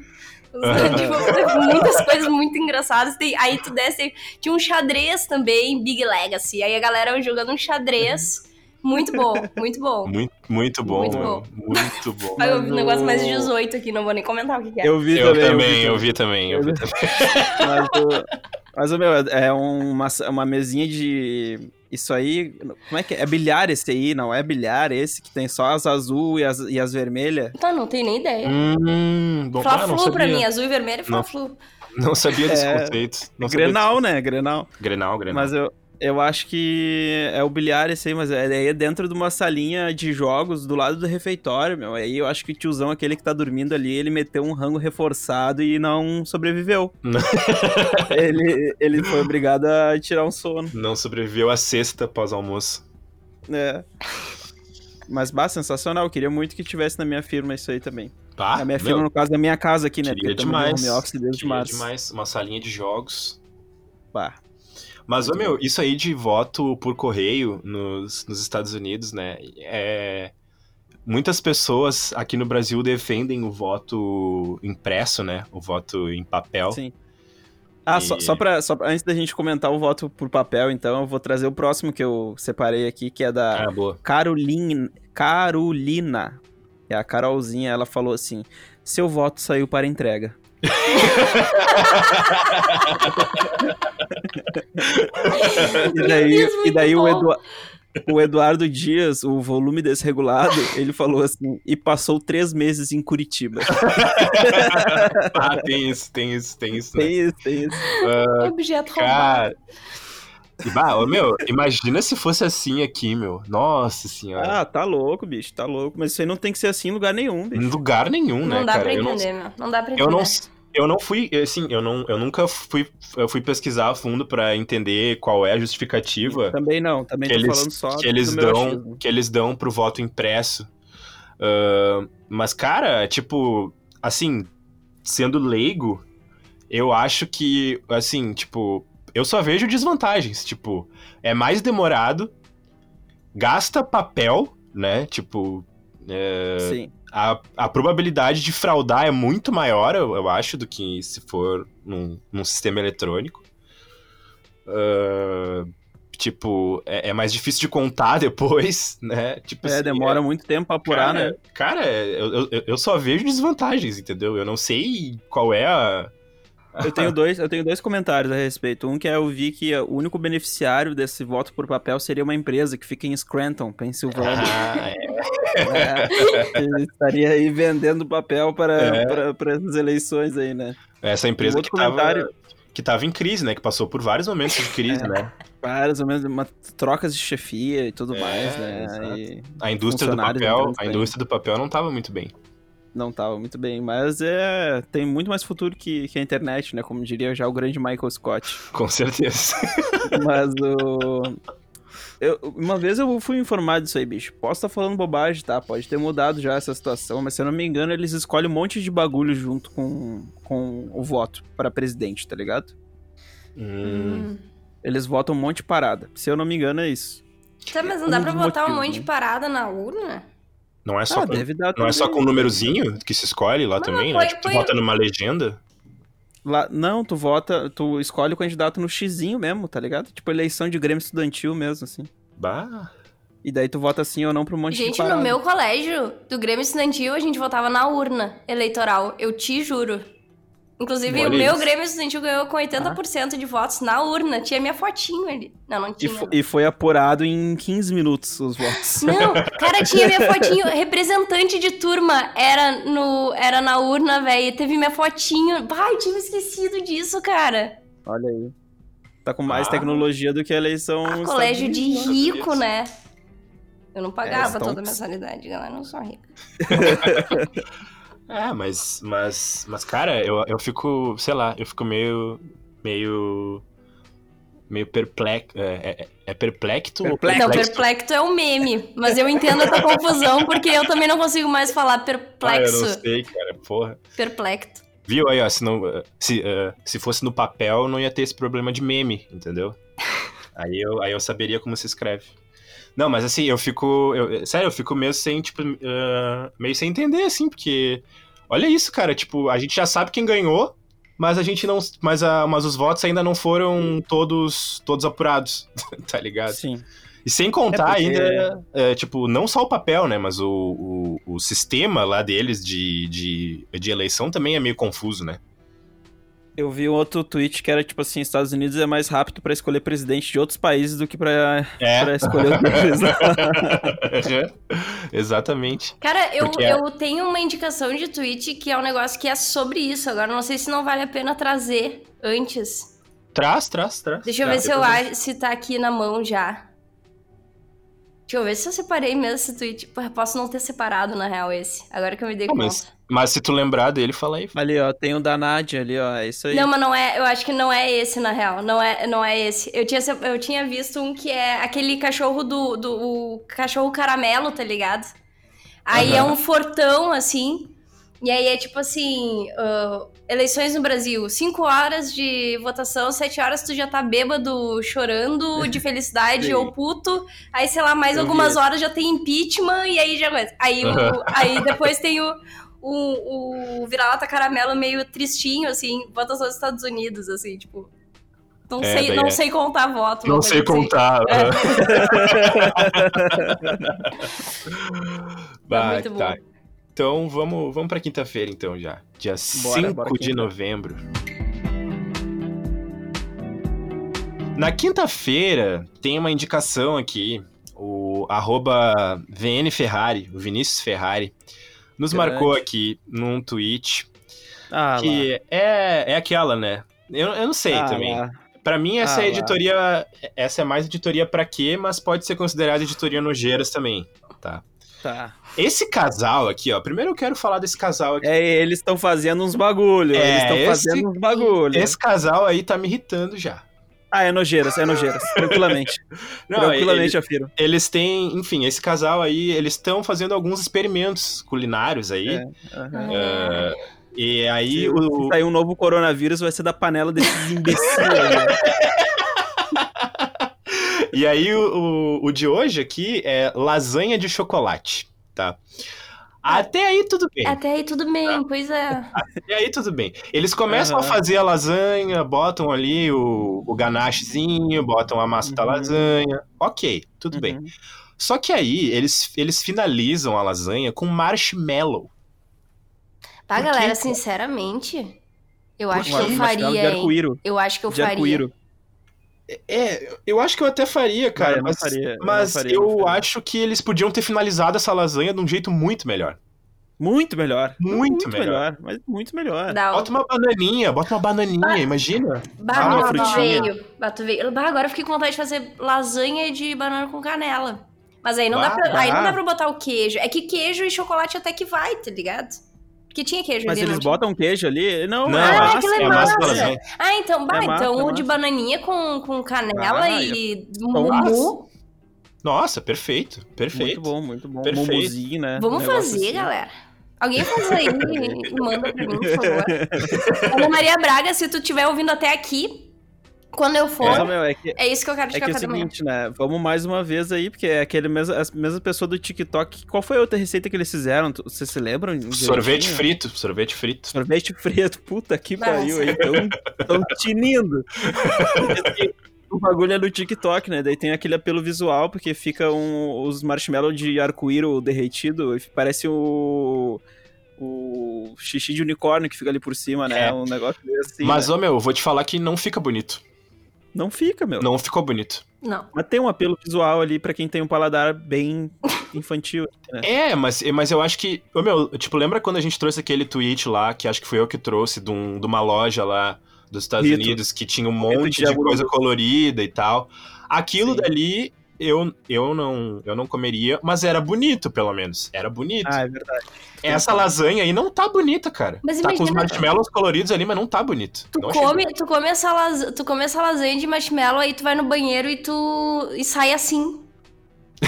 Speaker 3: <laughs> tipo, muitas coisas muito engraçadas. Tem, aí tu desce, tinha um xadrez também, Big Legacy. Aí a galera jogando um xadrez. Muito bom, muito bom.
Speaker 1: Muito, muito bom,
Speaker 3: Muito bom.
Speaker 1: Muito bom.
Speaker 3: Aí eu vi um negócio mais de 18 aqui, não vou nem comentar o que, que é.
Speaker 2: eu vi
Speaker 1: Eu
Speaker 2: também.
Speaker 1: também, eu vi também, eu vi também. <laughs>
Speaker 2: Mas, o, mas, o meu, é uma, uma mesinha de Isso aí, como é que é? É bilhar esse aí, não é bilhar esse que tem só as azul e as, e as vermelhas?
Speaker 3: Tá, não tem nem ideia.
Speaker 1: Hum, bom, ah, não
Speaker 3: Fla-Flu pra
Speaker 1: sabia.
Speaker 3: mim, azul e vermelho é
Speaker 1: Não.
Speaker 3: Fla-Flu.
Speaker 1: Não sabia <laughs> desse
Speaker 2: É,
Speaker 1: conceito. Não sabia
Speaker 2: Grenal, né? Grenal.
Speaker 1: Grenal, Grenal.
Speaker 2: Mas eu, eu acho que é o bilhar esse aí, mas é, é dentro de uma salinha de jogos do lado do refeitório, meu. Aí eu acho que o tiozão, aquele que tá dormindo ali, ele meteu um rango reforçado e não sobreviveu.
Speaker 1: Não. <laughs>
Speaker 2: ele, ele foi obrigado a tirar um sono.
Speaker 1: Não sobreviveu a sexta pós-almoço.
Speaker 2: É. Mas, bah, sensacional. Eu queria muito que tivesse na minha firma isso aí também.
Speaker 1: Pá,
Speaker 2: na minha
Speaker 1: meu,
Speaker 2: firma, no caso da minha casa aqui, né?
Speaker 1: queria
Speaker 2: Porque
Speaker 1: demais.
Speaker 2: home office desde
Speaker 1: queria
Speaker 2: março.
Speaker 1: demais. Uma salinha de jogos.
Speaker 2: Bah.
Speaker 1: Mas, ô, meu, isso aí de voto por correio nos, nos Estados Unidos, né? É... Muitas pessoas aqui no Brasil defendem o voto impresso, né? O voto em papel.
Speaker 2: Sim. Ah,
Speaker 1: E-
Speaker 2: só, só, pra, só pra- antes da gente comentar o voto por papel, então, eu vou trazer o próximo que eu separei aqui, que é da
Speaker 1: Ah.
Speaker 2: Carolina, Carolina. É a Carolzinha, ela falou assim: seu voto saiu para entrega. E daí,
Speaker 3: Deus,
Speaker 2: e daí o. Edu- o Eduardo Dias, o volume desregulado, ele falou assim: e passou três meses em Curitiba. <laughs>
Speaker 1: Ah, tem isso, tem isso, tem isso. Né?
Speaker 2: tem isso, tem isso.
Speaker 3: Objeto roubado.
Speaker 1: Cara. E, bah, meu, imagina se fosse assim aqui, meu. Nossa senhora.
Speaker 2: Ah, tá louco, bicho, tá louco. Mas isso aí não tem que ser assim em lugar nenhum, bicho.
Speaker 1: Em lugar nenhum, né,
Speaker 3: Não dá
Speaker 1: cara?
Speaker 3: pra
Speaker 1: eu não,
Speaker 3: entender, meu. Não dá pra entender.
Speaker 1: eu não, eu não fui, assim, eu não, eu nunca fui, eu fui pesquisar a fundo pra entender qual é a justificativa
Speaker 2: Também não, também
Speaker 1: que
Speaker 2: tô
Speaker 1: eles,
Speaker 2: falando só
Speaker 1: que eles dão,
Speaker 2: achismo.
Speaker 1: que eles dão pro voto impresso. Ah, mas, cara, tipo, assim, sendo leigo, eu acho que, assim, tipo, eu só vejo desvantagens. Tipo, é mais demorado, gasta papel, né? Tipo, é,
Speaker 2: Sim.
Speaker 1: A, a probabilidade de fraudar é muito maior, eu, eu acho, do que se for num, num sistema eletrônico. Ah, tipo, é, é mais difícil de contar <laughs> depois, né? Tipo
Speaker 2: É,
Speaker 1: assim,
Speaker 2: demora muito tempo pra apurar,
Speaker 1: cara,
Speaker 2: né?
Speaker 1: Cara, eu, eu, eu só vejo desvantagens, entendeu? Eu não sei qual é a.
Speaker 2: Eu tenho dois, eu tenho dois comentários a respeito. Um que é eu vi que o único beneficiário desse voto por papel seria uma empresa que fica em Scranton, Pensilvânia.
Speaker 1: Ah, é.
Speaker 2: É, estaria aí vendendo papel para,
Speaker 1: É.
Speaker 2: para, para essas eleições aí, né?
Speaker 1: Essa empresa que
Speaker 2: outro
Speaker 1: tava,
Speaker 2: comentário.
Speaker 1: que tava em crise, né? Que passou por vários momentos de crise,
Speaker 2: É.
Speaker 1: né?
Speaker 2: Várias, ou menos, uma, trocas de chefia e tudo
Speaker 1: É,
Speaker 2: mais, né? E
Speaker 1: A indústria do papel, a indústria do papel não tava muito bem.
Speaker 2: Não tava muito bem. Mas é. Tem muito mais futuro que, que a internet, né? Como diria já o grande Michael Scott. <laughs>
Speaker 1: Com certeza.
Speaker 2: Mas o. Eu, uma vez eu fui informado disso aí, bicho. Posso estar falando bobagem, tá? Pode ter mudado já essa situação, mas se eu não me engano, eles escolhem um monte de bagulho junto com, com o voto para presidente, tá ligado?
Speaker 1: Hum.
Speaker 3: Hum.
Speaker 2: Eles votam um monte de parada. Se eu não me engano, é isso.
Speaker 3: Tá, mas não
Speaker 2: Um
Speaker 3: dá pra
Speaker 2: dos
Speaker 3: botar um
Speaker 2: motivos,
Speaker 3: monte de
Speaker 2: né?
Speaker 3: parada na urna?
Speaker 1: Não é só
Speaker 2: ah,
Speaker 1: com,
Speaker 2: deve dar
Speaker 1: não é só com um númerozinho que se escolhe lá
Speaker 3: Mas
Speaker 1: também,
Speaker 3: põe-
Speaker 1: né? Tipo, tu
Speaker 3: põe-
Speaker 1: bota numa legenda.
Speaker 2: Lá, não, tu vota, tu escolhe o candidato no xizinho mesmo, tá ligado? Tipo eleição de Grêmio Estudantil mesmo, assim.
Speaker 1: Bah.
Speaker 2: E daí tu vota sim ou não pra um monte de
Speaker 3: Gente, no meu colégio do Grêmio Estudantil, a gente votava na urna eleitoral. Eu te juro. Inclusive,
Speaker 1: Olha
Speaker 3: o meu
Speaker 1: isso.
Speaker 3: Grêmio Estudantil ganhou com 80% de votos na urna. Tinha minha fotinho ali. Não, não
Speaker 2: E,
Speaker 3: tinha.
Speaker 2: fo-
Speaker 3: não.
Speaker 2: e foi apurado em 15 minutos os votos. <laughs>
Speaker 3: Não, cara, tinha minha fotinho. Representante de turma era, no, era na urna, velho. Teve minha fotinho. Ai, tinha esquecido disso, cara.
Speaker 2: Olha aí. Tá com mais
Speaker 1: Ah.
Speaker 2: tecnologia do que a eleição.
Speaker 3: Ah, colégio de rico, né? Eu não pagava
Speaker 2: então-
Speaker 3: toda a mensalidade, galera. Eu não sou rica. <laughs> <laughs>
Speaker 1: É, mas, mas, mas cara, eu, eu fico, sei lá, eu fico meio, meio, meio perplexo, é, é, é perplexo ou
Speaker 2: Perplexo.
Speaker 3: Não,
Speaker 1: perplexo?
Speaker 3: perplexo é o meme. Mas eu entendo essa confusão, porque eu também não consigo mais falar
Speaker 1: Ah, eu
Speaker 3: perplexo.
Speaker 1: não sei, cara, porra.
Speaker 3: Perplexo.
Speaker 1: Viu aí, ó, se, não, se, eh, se fosse no papel, não ia ter esse problema de meme, entendeu? <laughs> aí, eu, aí eu saberia como se escreve. Não, mas assim, eu fico. eu- sério, eu fico meio sem, tipo, eh, meio sem entender, assim, porque. Olha isso, cara, tipo, a gente já sabe quem ganhou, mas a gente não. Mas, a, mas os votos ainda não foram todos, todos apurados, <laughs> tá ligado?
Speaker 2: Sim.
Speaker 1: E sem contar
Speaker 2: É porque-
Speaker 1: ainda, é, tipo, não só o papel, né? Mas o, o, o sistema lá deles de, de, de eleição também é meio confuso, né?
Speaker 2: Eu vi um outro tweet que era tipo assim, Estados Unidos é mais rápido pra escolher presidente de outros países do que pra,
Speaker 1: É.
Speaker 2: escolher o deles. <laughs>
Speaker 1: Exatamente.
Speaker 3: Cara, eu,
Speaker 1: Porque é-
Speaker 3: eu tenho uma indicação de tweet que é um negócio que é sobre isso. Agora, não sei se não vale a pena trazer antes.
Speaker 1: Traz, traz, traz.
Speaker 3: Deixa eu ver se, eu, acho- se tá aqui na mão já. Deixa eu ver se eu separei mesmo esse tweet. Pô, eu posso não ter separado, na real, esse. Agora que eu me dei
Speaker 1: Pô,
Speaker 3: conta.
Speaker 1: mas, mas se tu lembrar dele, fala aí.
Speaker 2: ali, ó, tem o da Nádia ali, ó, é isso aí.
Speaker 3: Não, mas não é. Eu acho que não é esse, na real. Não é, não é esse. Eu tinha, eu tinha visto um que é aquele cachorro do. do o cachorro caramelo, tá ligado? Aí é
Speaker 1: Aham.
Speaker 3: um fortão, assim. E aí é tipo assim: ah, eleições no Brasil, 5 horas de votação, 7 horas tu já tá bêbado, chorando <laughs> de felicidade ou puto. Aí, sei lá, mais
Speaker 2: Eu
Speaker 3: algumas
Speaker 2: vi.
Speaker 3: horas já tem impeachment e aí já começa. Aí, o- aí depois tem o, o, o vira-lata caramelo meio tristinho, assim, votação dos Estados Unidos, assim, tipo. Não,
Speaker 1: É,
Speaker 3: sei, não
Speaker 1: é.
Speaker 3: sei contar voto.
Speaker 1: Não sei
Speaker 3: assim.
Speaker 1: contar.
Speaker 3: É.
Speaker 1: Bah, <laughs>
Speaker 3: muito bom.
Speaker 1: tá. Então vamos, vamos pra quinta-feira, então, já. Dia 5
Speaker 2: bora,
Speaker 1: de novembro. Na quinta-feira, tem uma indicação aqui. O arroba VN Ferrari, o Vinícius Ferrari, nos
Speaker 2: Grande.
Speaker 1: marcou aqui num tweet
Speaker 2: Ah,
Speaker 1: que é, é aquela, né? Eu, eu não sei
Speaker 2: lá. Ah,
Speaker 1: também.
Speaker 2: lá.
Speaker 1: Pra mim, essa
Speaker 2: Ah,
Speaker 1: é
Speaker 2: lá.
Speaker 1: editoria. Essa é mais editoria pra quê, mas pode ser considerada editoria nojeiras também, tá?
Speaker 2: Tá.
Speaker 1: Esse casal aqui, ó. Primeiro eu quero falar desse casal aqui.
Speaker 2: É, eles estão fazendo uns bagulho,
Speaker 1: É,
Speaker 2: eles estão fazendo uns bagulho.
Speaker 1: Esse casal aí tá me irritando já.
Speaker 2: Ah, é nojeiras, é nojeiras, <laughs> tranquilamente.
Speaker 1: Não,
Speaker 2: tranquilamente,
Speaker 1: ele-
Speaker 2: afiro.
Speaker 1: eles têm, enfim, esse casal aí, eles estão fazendo alguns experimentos culinários aí.
Speaker 2: É.
Speaker 1: É, e aí
Speaker 2: Se,
Speaker 1: o,
Speaker 2: se sair um novo coronavírus, vai ser da panela desses <laughs> imbecis. né?
Speaker 1: e aí o, o, o de hoje aqui é lasanha de chocolate, tá? Até aí tudo bem.
Speaker 3: Até aí tudo bem, pois é.
Speaker 1: Até aí tudo bem. Eles começam
Speaker 2: Aham.
Speaker 1: a fazer a lasanha, botam ali o, o ganachezinho, botam a massa da
Speaker 2: Uhum.
Speaker 1: lasanha. Ok, tudo bem.
Speaker 2: Uhum.
Speaker 1: Só que aí eles, eles finalizam a lasanha com marshmallow.
Speaker 3: Tá,
Speaker 1: quê,
Speaker 3: galera, sinceramente, eu acho que eu faria. Eu acho que eu faria.
Speaker 1: É, eu acho que eu até faria, cara,
Speaker 2: eu não
Speaker 1: mas,
Speaker 2: faria, eu não
Speaker 1: mas
Speaker 2: faria, eu
Speaker 1: eu
Speaker 2: não faria.
Speaker 1: acho que eles podiam ter finalizado essa lasanha de um jeito muito melhor.
Speaker 2: Muito melhor.
Speaker 1: Muito melhor.
Speaker 2: Mas muito melhor.
Speaker 3: Dá
Speaker 1: Bota uma bananinha, bota uma bananinha, imagina.
Speaker 3: Bah,
Speaker 1: Ah,
Speaker 3: não,
Speaker 1: uma
Speaker 3: bato
Speaker 2: frutinha.
Speaker 3: veio. Bato veio. Bah, agora eu fiquei com vontade de fazer lasanha de banana com canela. Mas aí não, dá
Speaker 1: Bah,
Speaker 3: pra, aí não dá pra botar o queijo. É que queijo e chocolate até que vai, tá ligado? Porque tinha queijo
Speaker 2: Mas
Speaker 3: ali,
Speaker 2: eles
Speaker 3: não tinha?
Speaker 2: botam queijo ali? Não,
Speaker 1: Não,
Speaker 2: é
Speaker 3: Ah,
Speaker 2: massa,
Speaker 3: aquilo é
Speaker 1: é massa da
Speaker 3: massa. Ah, então, bah,
Speaker 2: É massa,
Speaker 3: então
Speaker 2: é
Speaker 3: o de bananinha com, com canela
Speaker 2: Ah,
Speaker 3: e mumu.
Speaker 1: Nossa, perfeito, perfeito.
Speaker 2: Muito bom, muito bom.
Speaker 1: Perfeito.
Speaker 2: Mumuzinho, né?
Speaker 3: Vamos
Speaker 2: Um
Speaker 3: fazer,
Speaker 2: assim.
Speaker 3: galera. Alguém faz aí e <laughs> e manda pra mim, por favor. Ana Maria Braga, se tu estiver ouvindo até aqui, quando eu for,
Speaker 2: É, meu, é que,
Speaker 3: é isso que eu quero de
Speaker 2: é que é o seguinte, né? Vamos mais uma vez aí, porque é aquele mesmo, a mesma pessoa do TikTok. Qual foi a outra receita que eles fizeram? Vocês se lembram?
Speaker 1: Sorvete frito, sorvete frito.
Speaker 2: Sorvete frito, puta que
Speaker 3: Nossa.
Speaker 2: pariu aí, tão, tão tinindo. <laughs> O bagulho é do TikTok, né? Daí tem aquele apelo visual, porque fica um, os marshmallows de arco-íro derretido, e parece o, o xixi de unicórnio que fica ali por cima, né?
Speaker 1: É.
Speaker 2: Um negócio meio assim.
Speaker 1: Mas,
Speaker 2: né?
Speaker 1: ô meu, eu vou te falar que não fica bonito.
Speaker 2: Não fica, meu.
Speaker 1: Não ficou bonito.
Speaker 3: Não.
Speaker 2: Mas tem um apelo visual ali pra quem tem um paladar bem <laughs> infantil, né?
Speaker 1: É, mas, mas eu acho que. Ô meu, tipo, lembra quando a gente trouxe aquele tweet lá, que acho que foi eu que trouxe, de, um- de uma loja lá dos Estados
Speaker 2: Rito.
Speaker 1: Unidos, que tinha um
Speaker 2: Rito
Speaker 1: monte
Speaker 2: de
Speaker 1: de coisa colorida e tal. Aquilo
Speaker 2: Sim.
Speaker 1: dali. Eu, eu, não, eu não comeria, mas era bonito, pelo menos. Era bonito.
Speaker 2: Ah, é verdade.
Speaker 1: Essa lasanha aí não tá bonita, cara.
Speaker 3: Mas
Speaker 1: tá com os
Speaker 3: imagina-
Speaker 1: marshmallows coloridos ali, mas não tá bonito.
Speaker 3: Tu
Speaker 1: Não
Speaker 3: come, tu, come essa las... tu come essa lasanha de marshmallow, aí tu vai no banheiro e tu. e sai assim. <laughs>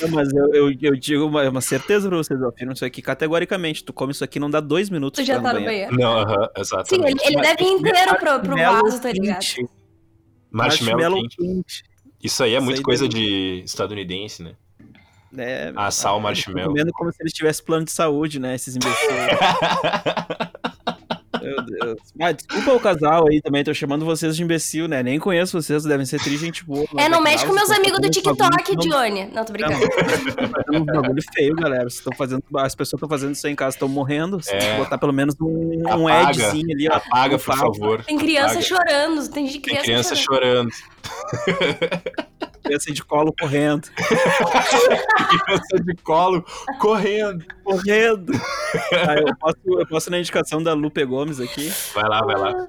Speaker 2: Não, mas eu, eu, eu digo uma, uma certeza pra vocês, eu afirmo isso aqui categoricamente. Tu come isso aqui, não dá dois minutos
Speaker 3: Tu já tá no banheiro.
Speaker 1: Não, aham,
Speaker 3: Sim,
Speaker 1: exatamente.
Speaker 3: ele, ele deve ir inteiro pro, pro vaso, tá ligado?
Speaker 1: Marshmallow quente. Isso aí é muito
Speaker 2: aí
Speaker 1: coisa
Speaker 2: deve-
Speaker 1: de estadunidense, né?
Speaker 2: É,
Speaker 1: Assar o marshmallow.
Speaker 2: comendo como se eles tivessem plano de saúde, né? Esses imbecis. <laughs> Meu Deus. Ah, desculpa o casal aí também, tô chamando vocês de imbecil, né? Nem conheço vocês, devem ser tri gente boa. mas
Speaker 3: É, não mexe com meus amigos do TikTok,
Speaker 2: bagulho-
Speaker 3: Johnny. Não, tô brincando.
Speaker 2: fazendo uns bagulho feio, galera. Vocês estão fazendo, as pessoas estão fazendo isso aí em casa, estão morrendo. Você
Speaker 1: É.
Speaker 2: tem que botar pelo menos um, um edzinho ali, ó.
Speaker 1: Apaga, por favor.
Speaker 3: Tem criança
Speaker 1: Apaga.
Speaker 3: chorando, tem de
Speaker 1: Tem
Speaker 3: criança,
Speaker 1: criança
Speaker 3: chorando.
Speaker 1: chorando. <laughs>
Speaker 2: Criança de colo correndo.
Speaker 1: Criança de colo correndo.
Speaker 2: Correndo. Ah, eu, posso, eu posso na indicação da Lupe Gomes aqui.
Speaker 1: Vai lá, vai lá.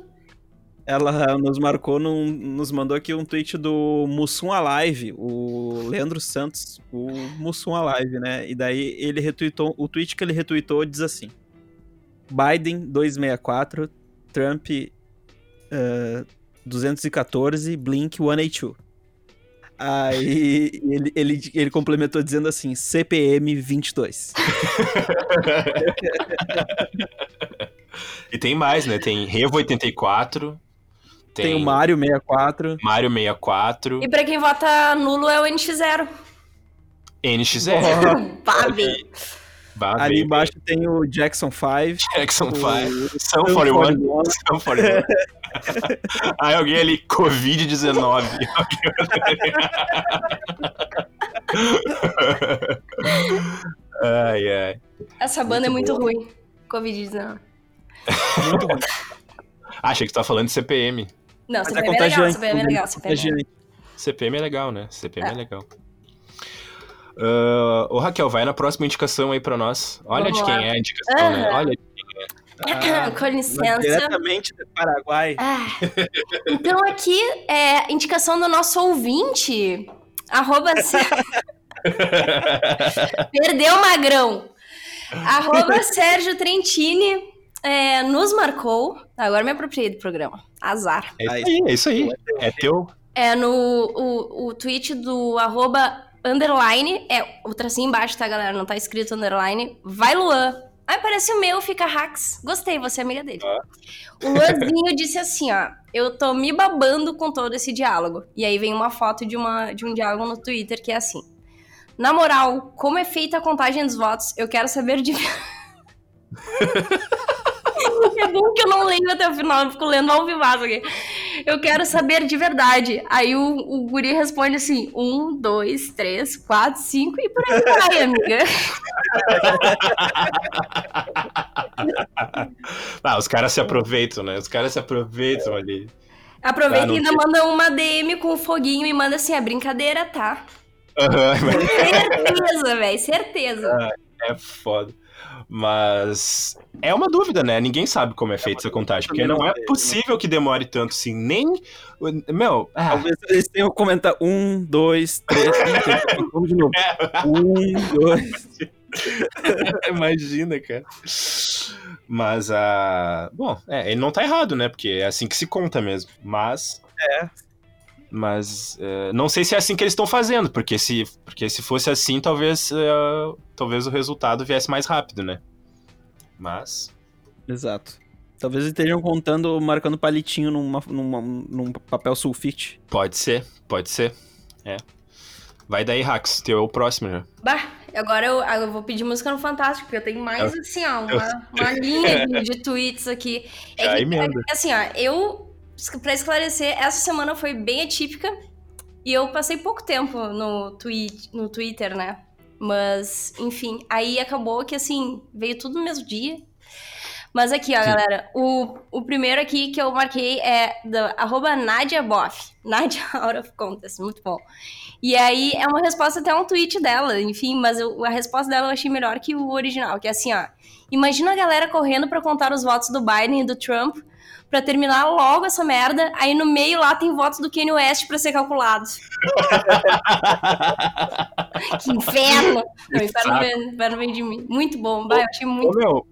Speaker 2: Ela nos marcou, num, nos mandou aqui um tweet do Mussum Alive, o Leandro Santos, o Mussum Alive, né? E daí ele retweetou, o tweet que ele retweetou diz assim: Biden 264, Trump eh, 214, Blink 182. Aí ele, ele, ele complementou dizendo assim: CPM 22.
Speaker 1: E tem mais, né? Tem Revo 84. Tem,
Speaker 2: Tem o Mario 64.
Speaker 1: Mario 64.
Speaker 3: E pra quem vota nulo é o NX0.
Speaker 1: NX0. <laughs>
Speaker 3: Pá.
Speaker 1: Bah,
Speaker 2: Ali
Speaker 1: veio.
Speaker 2: embaixo tem o Jackson 5.
Speaker 1: Jackson
Speaker 2: o
Speaker 1: 5. São
Speaker 2: Sum
Speaker 1: 41.
Speaker 2: 41.
Speaker 1: São 41. <laughs> Aí alguém ali, Covid-19. ai, ai.
Speaker 3: Essa banda é muito ruim. Covid-19.
Speaker 2: Muito ruim.
Speaker 1: Ah, achei que tu tava falando de CPM.
Speaker 3: Não,
Speaker 2: Mas é
Speaker 3: CPM é legal,
Speaker 2: contagiante.
Speaker 3: CPM é legal, CPM é legal.
Speaker 2: Contagiante.
Speaker 1: CPM é legal, né? CPM é, legal. Ah, ô Raquel, vai na próxima indicação aí pra nós. Olha
Speaker 3: Vamos
Speaker 1: de quem
Speaker 3: lá.
Speaker 1: é a indicação, né?
Speaker 3: Aham.
Speaker 1: Olha.
Speaker 2: Ah, <coughs>
Speaker 3: Com licença.
Speaker 2: Diretamente do Paraguai.
Speaker 3: Ah, então aqui é indicação do nosso ouvinte. Arroba <laughs> Perdeu Magrão. Arroba Sérgio Trentini é, nos marcou. Agora me apropriei do programa. Azar.
Speaker 1: É isso aí, é isso aí. É teu.
Speaker 3: É no o, o tweet do arroba underline. É o tracinho embaixo, tá, galera? Não tá escrito underline. Vai, Luan. Aí parece o meu, fica hacks. Gostei, você é amiga dele. O Luanzinho <laughs> disse assim, ó. Eu tô me babando com todo esse diálogo. E aí vem uma foto de, uma, de um diálogo no Twitter que é assim. Na moral, como é feita a contagem dos votos? Eu quero saber de. <laughs> <laughs> é bom que eu não leio até o final, eu fico lendo ao vivo aqui. Eu quero saber de verdade. Aí o, o guri responde assim: um, dois, três, quatro, cinco e por aí vai, amiga. <laughs>
Speaker 1: Ah, os caras se aproveitam, né? Os caras se aproveitam ali.
Speaker 3: Aproveita
Speaker 1: Ah,
Speaker 3: e ainda manda uma DM com o foguinho e manda assim: é brincadeira, tá?
Speaker 1: Mas
Speaker 3: Certeza, velho, certeza. <laughs>
Speaker 1: é foda. Mas é uma dúvida, né? Ninguém sabe como é feita essa contagem, porque não é possível que demore tanto assim. Nem. Meu, ah,
Speaker 2: Talvez eles tenham comentado um, dois, três. <laughs> Vamos de novo. Um, dois. <laughs>
Speaker 1: Imagina, cara. Mas a. Bom, é, ele não tá errado, né? Porque é assim que se conta mesmo. Mas.
Speaker 2: É.
Speaker 1: Mas é, não sei se é assim que eles estão fazendo, porque se, porque se fosse assim, talvez, é, talvez o resultado viesse mais rápido, né? Mas.
Speaker 2: Exato. Talvez eles estejam contando, marcando palitinho numa, numa- num papel sulfite.
Speaker 1: Pode ser, pode ser. É. Vai daí, Rax, teu é o próximo já.
Speaker 3: Bah, agora eu, eu vou pedir música no Fantástico, porque eu tenho mais, assim, ó, <laughs> uma, uma linha de, de tweets aqui. É
Speaker 1: Já
Speaker 3: que,
Speaker 1: emenda.
Speaker 3: é que, assim, ó, eu, pra esclarecer, essa semana foi bem atípica e eu passei pouco tempo no, tweet, no Twitter, né? Mas, enfim, aí acabou que, assim, veio tudo no mesmo dia. Mas aqui, ó,
Speaker 1: Sim.
Speaker 3: galera, o, o primeiro aqui que eu marquei é da arroba Nadia Boff. Nadia <laughs> Out of Contest, muito bom. E aí é uma resposta até a um tweet dela, enfim, mas eu- a resposta dela eu achei melhor que o original, que é assim, ó. Imagina a galera correndo pra contar os votos do Biden e do Trump pra terminar logo essa merda, aí no meio lá tem votos do Kanye West pra ser calculados. <laughs> que inferno! <laughs> Não, inferno vem, inferno vem de mim. Muito bom, vai, eu achei
Speaker 1: Ô,
Speaker 3: muito
Speaker 1: meu,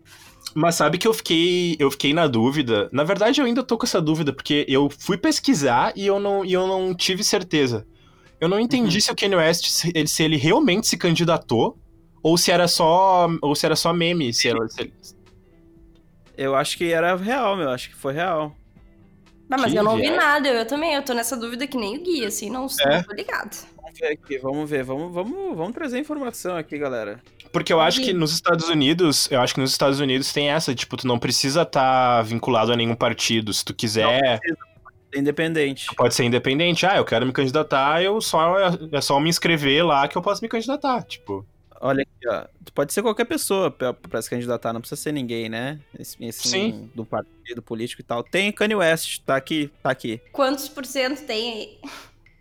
Speaker 1: mas sabe que eu fiquei, eu fiquei na dúvida. Na verdade, eu ainda tô com essa dúvida, porque eu fui pesquisar e eu não, e eu não tive certeza. Eu não entendi se o Kanye West, se ele, se ele realmente se candidatou, ou se era só, ou se era só meme. Se era- se
Speaker 2: Eu acho que era real, meu. Acho que foi real.
Speaker 3: Ah, mas
Speaker 1: Que
Speaker 3: eu não vi nada, eu, também, eu tô nessa dúvida que nem o Gui, assim, não,
Speaker 1: É?
Speaker 3: não tô ligado.
Speaker 2: ver aqui, vamos ver, vamos, vamos, vamos trazer informação aqui, galera.
Speaker 1: Porque eu acho que nos Estados Unidos, eu acho que nos Estados Unidos tem essa, tipo, tu não precisa estar vinculado a nenhum partido. Se tu quiser,
Speaker 2: independente.
Speaker 1: pode ser independente. Ah, eu quero me candidatar, eu só é só me inscrever lá que eu posso me candidatar, tipo.
Speaker 2: Olha aqui, ó. Tu pode ser qualquer pessoa pra, pra se candidatar, não precisa ser ninguém, né? Esse, esse
Speaker 1: Sim.
Speaker 2: Do partido político e tal. Tem Kanye West, tá aqui, tá aqui.
Speaker 3: Quantos por cento tem aí?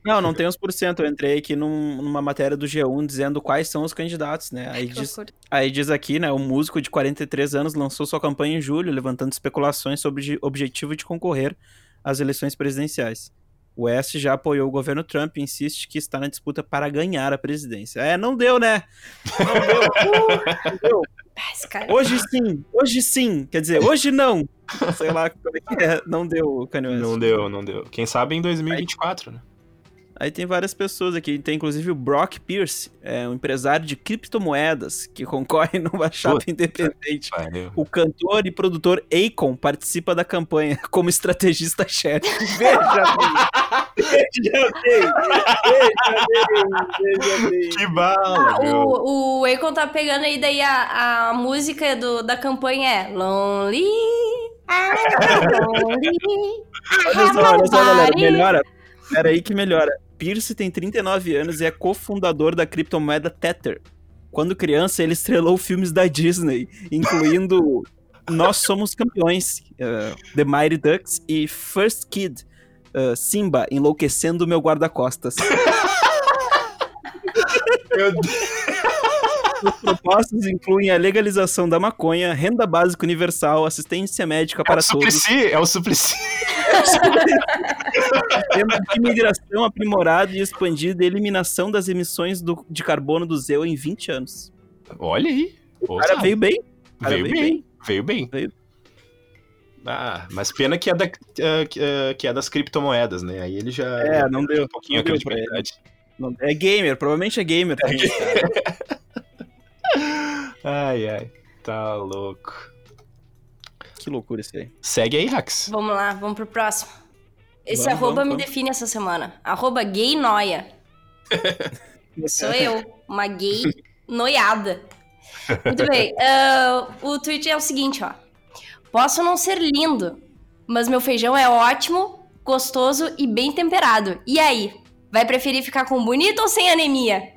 Speaker 2: Não, não tem uns por cento. Eu entrei aqui num- numa matéria do G1 dizendo quais são os candidatos, né? Aí diz, aí diz aqui, né? O músico de 43 anos lançou sua campanha em julho, levantando especulações sobre o objetivo de concorrer às eleições presidenciais. O West já apoiou o governo Trump e insiste que está na disputa para ganhar a presidência. É, não deu, né? Não deu. Não deu. <laughs>
Speaker 3: Ah, cara.
Speaker 2: Hoje sim, hoje sim. Quer dizer, hoje não. Sei lá como é que é. Não deu o Kanye West.
Speaker 1: Não deu, não deu. Quem sabe em 2024, né?
Speaker 2: Aí tem várias pessoas aqui. Tem inclusive o Brock Pierce, é um empresário de criptomoedas que <laughs> concorre numa chapa
Speaker 1: Puta.
Speaker 2: independente.
Speaker 1: Valeu.
Speaker 2: O cantor e produtor Akon participa da campanha <laughs> como estrategista-chefe. Veja bem! Veja bem! Veja bem! Veja bem!
Speaker 1: Que bala,
Speaker 3: Ah, o, o Akon tá pegando aí, daí a, a música do, da campanha é Lonely. lonely, <laughs>
Speaker 2: Olha só, olha só, galera. Melhora. Pera aí que melhora. Pierce tem 39 anos e é cofundador da criptomoeda Tether. Quando criança, ele estrelou filmes da Disney, incluindo <laughs> Nós Somos Campeões, eh, The Mighty Ducks e First Kid, eh, Simba, Enlouquecendo Meu Guarda-Costas. <laughs>
Speaker 1: Meu Deus.
Speaker 2: Os propostas incluem a legalização da maconha, renda básica universal, assistência médica
Speaker 1: É
Speaker 2: para
Speaker 1: o
Speaker 2: todos,
Speaker 1: Suplicy, é o Suplicy.
Speaker 2: Sistema <laughs> de migração aprimorado e expandido e eliminação das emissões do- de carbono do ZEU em 20 anos.
Speaker 1: Olha aí.
Speaker 2: O cara veio bem. cara
Speaker 1: veio
Speaker 2: veio
Speaker 1: bem. Veio bem.
Speaker 2: Veio.
Speaker 1: Ah, mas pena que é, da, que, eh, que é das criptomoedas, né? Aí ele já
Speaker 2: É, não deu.
Speaker 1: um pouquinho
Speaker 2: não
Speaker 1: a credibilidade.
Speaker 2: É gamer, provavelmente é gamer. também, cara. <laughs>
Speaker 1: Ai, ai. Tá louco.
Speaker 2: que loucura isso aí.
Speaker 1: Segue aí, Rax.
Speaker 3: Vamos lá, vamos pro próximo. Esse
Speaker 2: Vamos,
Speaker 3: arroba
Speaker 2: vamos,
Speaker 3: me
Speaker 2: vamos.
Speaker 3: define essa semana. Arroba gay noia. <laughs> Sou eu, uma gay noiada. Muito bem. ah, o tweet é o seguinte, ó. Posso não ser lindo, mas meu feijão é ótimo, gostoso e bem temperado. E aí? Vai preferir ficar com bonito ou sem anemia?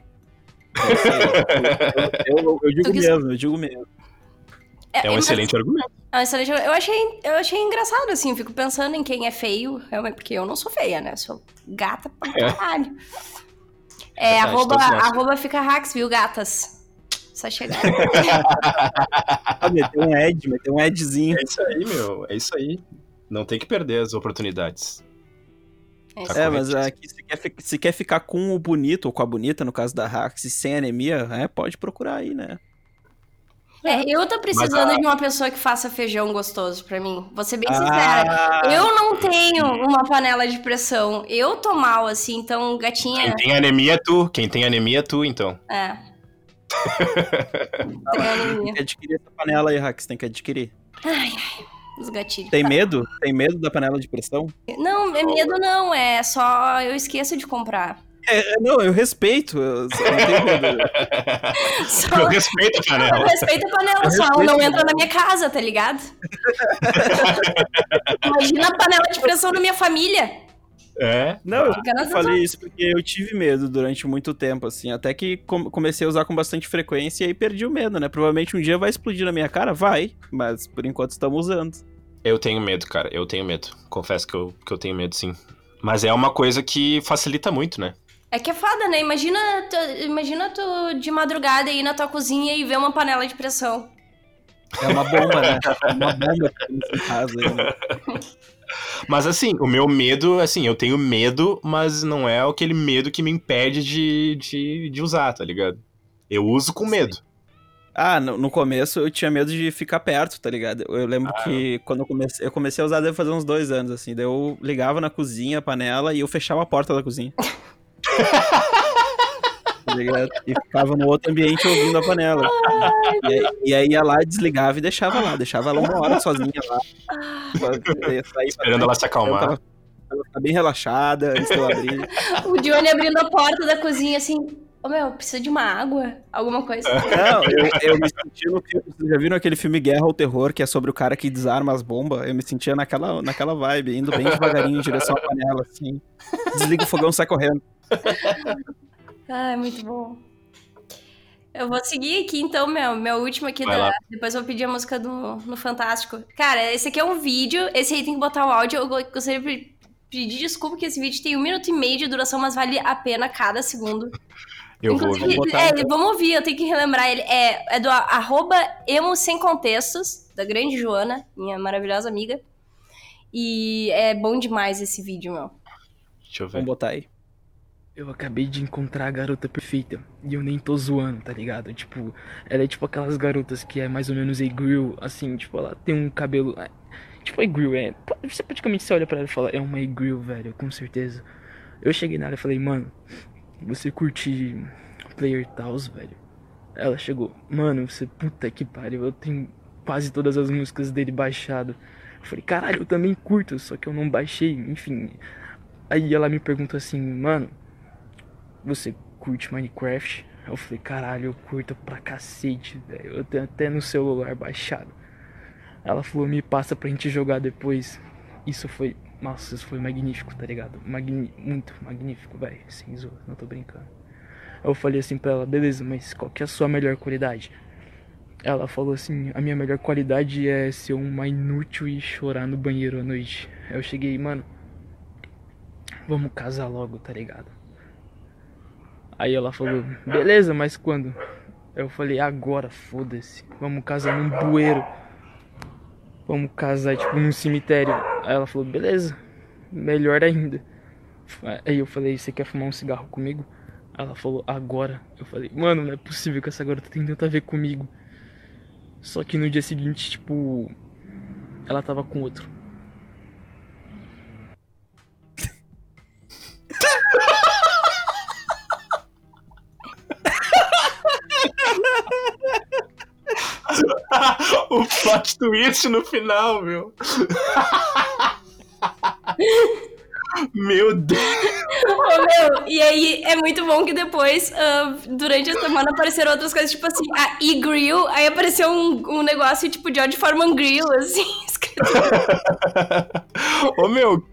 Speaker 2: Eu, eu- eu digo mesmo, eu digo mesmo.
Speaker 1: É um
Speaker 3: mas-
Speaker 1: excelente argumento.
Speaker 3: é um excelente- Eu achei, eu achei engraçado, assim. eu Fico pensando em quem é feio, realmente, porque eu não sou feia, né? Eu sou gata pra
Speaker 1: É.
Speaker 3: caralho. É,
Speaker 1: Verdade,
Speaker 3: arroba, arroba fica hacks, viu, gatas? Só chegar. <laughs>
Speaker 2: Ah, meteu um Ed, meteu um Edzinho.
Speaker 1: É isso aí, meu. É isso aí. Não tem que perder as oportunidades.
Speaker 3: É
Speaker 1: Tá.
Speaker 2: É, mas aqui se quer, se quer ficar com o bonito, ou com a bonita, no caso da Hax, e sem anemia, é, pode procurar aí, né?
Speaker 3: É, eu tô precisando
Speaker 1: a-
Speaker 3: de uma pessoa que faça feijão gostoso pra mim. Vou ser bem sincera.
Speaker 2: Ah,
Speaker 3: Eu não tenho uma panela de pressão. Eu tô mal, assim, então, gatinha.
Speaker 1: Quem tem anemia é tu. Quem tem anemia é tu, então.
Speaker 3: É. <laughs> Tem anemia.
Speaker 2: tem que adquirir essa panela aí, Hax, tem que adquirir.
Speaker 3: Os gatilhos.
Speaker 2: Tem medo? Tem medo da panela de pressão?
Speaker 3: Não, é medo não, é só eu esqueço de comprar.
Speaker 2: É, é, não, eu respeito, eu só não tenho medo. <laughs>
Speaker 3: Só
Speaker 1: Eu respeito a
Speaker 3: eu
Speaker 1: panela.
Speaker 3: respeito a panela, só ela não entra na minha casa, tá ligado? <laughs> Imagina a panela de pressão na minha família.
Speaker 1: É.
Speaker 2: Não, eu Eu falei isso porque eu tive medo durante muito tempo, assim, até que com- comecei a usar com bastante frequência e aí perdi o medo, né? Provavelmente um dia vai explodir na minha cara, vai, mas por enquanto estamos usando.
Speaker 1: Eu tenho medo, cara. Eu tenho medo. Confesso que eu, que eu tenho medo, sim. Mas é uma coisa que facilita muito, né?
Speaker 3: É que é foda, né? Imagina tu, imagina tu de madrugada ir na tua cozinha e ver uma panela de pressão.
Speaker 2: É uma bomba, né? É uma bomba que temos em casa. aí, né? <laughs>
Speaker 1: Mas assim, o meu medo, assim, eu tenho medo, mas não é aquele medo que me impede de, de, de usar, tá ligado? Eu uso com medo.
Speaker 2: Ah, no, no começo eu tinha medo de ficar perto, tá ligado? Eu lembro que quando eu comecei, eu comecei a usar, deve fazer uns dois anos, assim. Daí eu ligava na cozinha, a panela, e eu fechava a porta da cozinha. <laughs> tá ligado? E ficava no outro ambiente ouvindo a panela. E aí, e aí ia lá, desligava e deixava lá. Deixava ela uma hora sozinha lá.
Speaker 1: Esperando ela se acalmar.
Speaker 2: ela ficar bem relaxada antes de eu abrir.
Speaker 3: O Johnny abrindo a porta da cozinha assim. Ô meu, precisa de uma água? Alguma coisa?
Speaker 2: Não, eu, eu me sentia no filme. Vocês já viram aquele filme Guerra ao Terror, que é sobre o cara que desarma as bombas? Eu me sentia naquela, naquela vibe, indo bem devagarinho em direção à panela, assim. Desliga o fogão, sai correndo.
Speaker 3: Ah, é muito bom. Eu vou seguir aqui, então, meu, meu último aqui. Da... Depois eu vou pedir a música do, no Fantástico. Cara, esse aqui é um vídeo. Esse aí tem que botar o áudio. Eu go- gostaria de pe- pedir desculpa que esse vídeo tem um minuto e meio de duração, mas vale a pena cada segundo.
Speaker 1: Eu vou
Speaker 3: Inclusive,
Speaker 1: ouvir.
Speaker 2: botar,
Speaker 3: é,
Speaker 2: então.
Speaker 3: vamos ouvir, eu tenho que relembrar ele. É, é do a- arroba emo sem contextos, da grande Joana, minha maravilhosa amiga. E é bom demais esse vídeo, meu.
Speaker 1: Deixa eu ver.
Speaker 2: Vamos botar aí.
Speaker 5: Eu acabei de encontrar a garota perfeita. E eu nem tô zoando, tá ligado? Tipo, ela é tipo aquelas garotas que é mais ou menos a grill, assim, tipo, ela tem um cabelo. é, Tipo, a grill, é. Você praticamente você olha pra ela e fala, é uma grill, velho, com certeza. Eu cheguei nela e falei, mano, você curte Player Taos, velho? Ela chegou, mano, você puta que pariu, eu tenho quase todas as músicas dele baixado. Eu falei, caralho, eu também curto, só que eu não baixei, enfim. Aí ela me perguntou assim, mano, você curte Minecraft? Eu falei, caralho, eu curto pra cacete, velho. Eu tenho até no celular baixado. Ela falou, me passa pra gente jogar depois. Isso foi. Nossa, isso foi magnífico, tá ligado? Magni... Muito magnífico, velho. Sem não tô brincando. Eu falei assim pra ela, beleza, mas qual que é a sua melhor qualidade? Ela falou assim, a minha melhor qualidade é ser uma inútil e chorar no banheiro à noite. Eu cheguei, mano. Vamos casar logo, tá ligado? Aí ela falou, beleza, mas quando? Eu falei, agora, foda-se. Vamos casar num bueiro. Vamos casar, tipo, num cemitério. Aí ela falou, beleza, melhor ainda. Aí eu falei, você quer fumar um cigarro comigo? Ela falou, agora. Eu falei, mano, não é possível que essa garota tem tanto a ver comigo. Só que no dia seguinte, tipo, ela tava com outro.
Speaker 1: o plot twist no final, meu. <laughs> meu Deus.
Speaker 3: Ô, meu, e aí é muito bom que depois, ah, durante a semana, apareceram outras coisas, tipo assim, a e-grill, aí apareceu um, um negócio tipo George Foreman Grill, assim, <laughs> escrito.
Speaker 1: Ô, meu.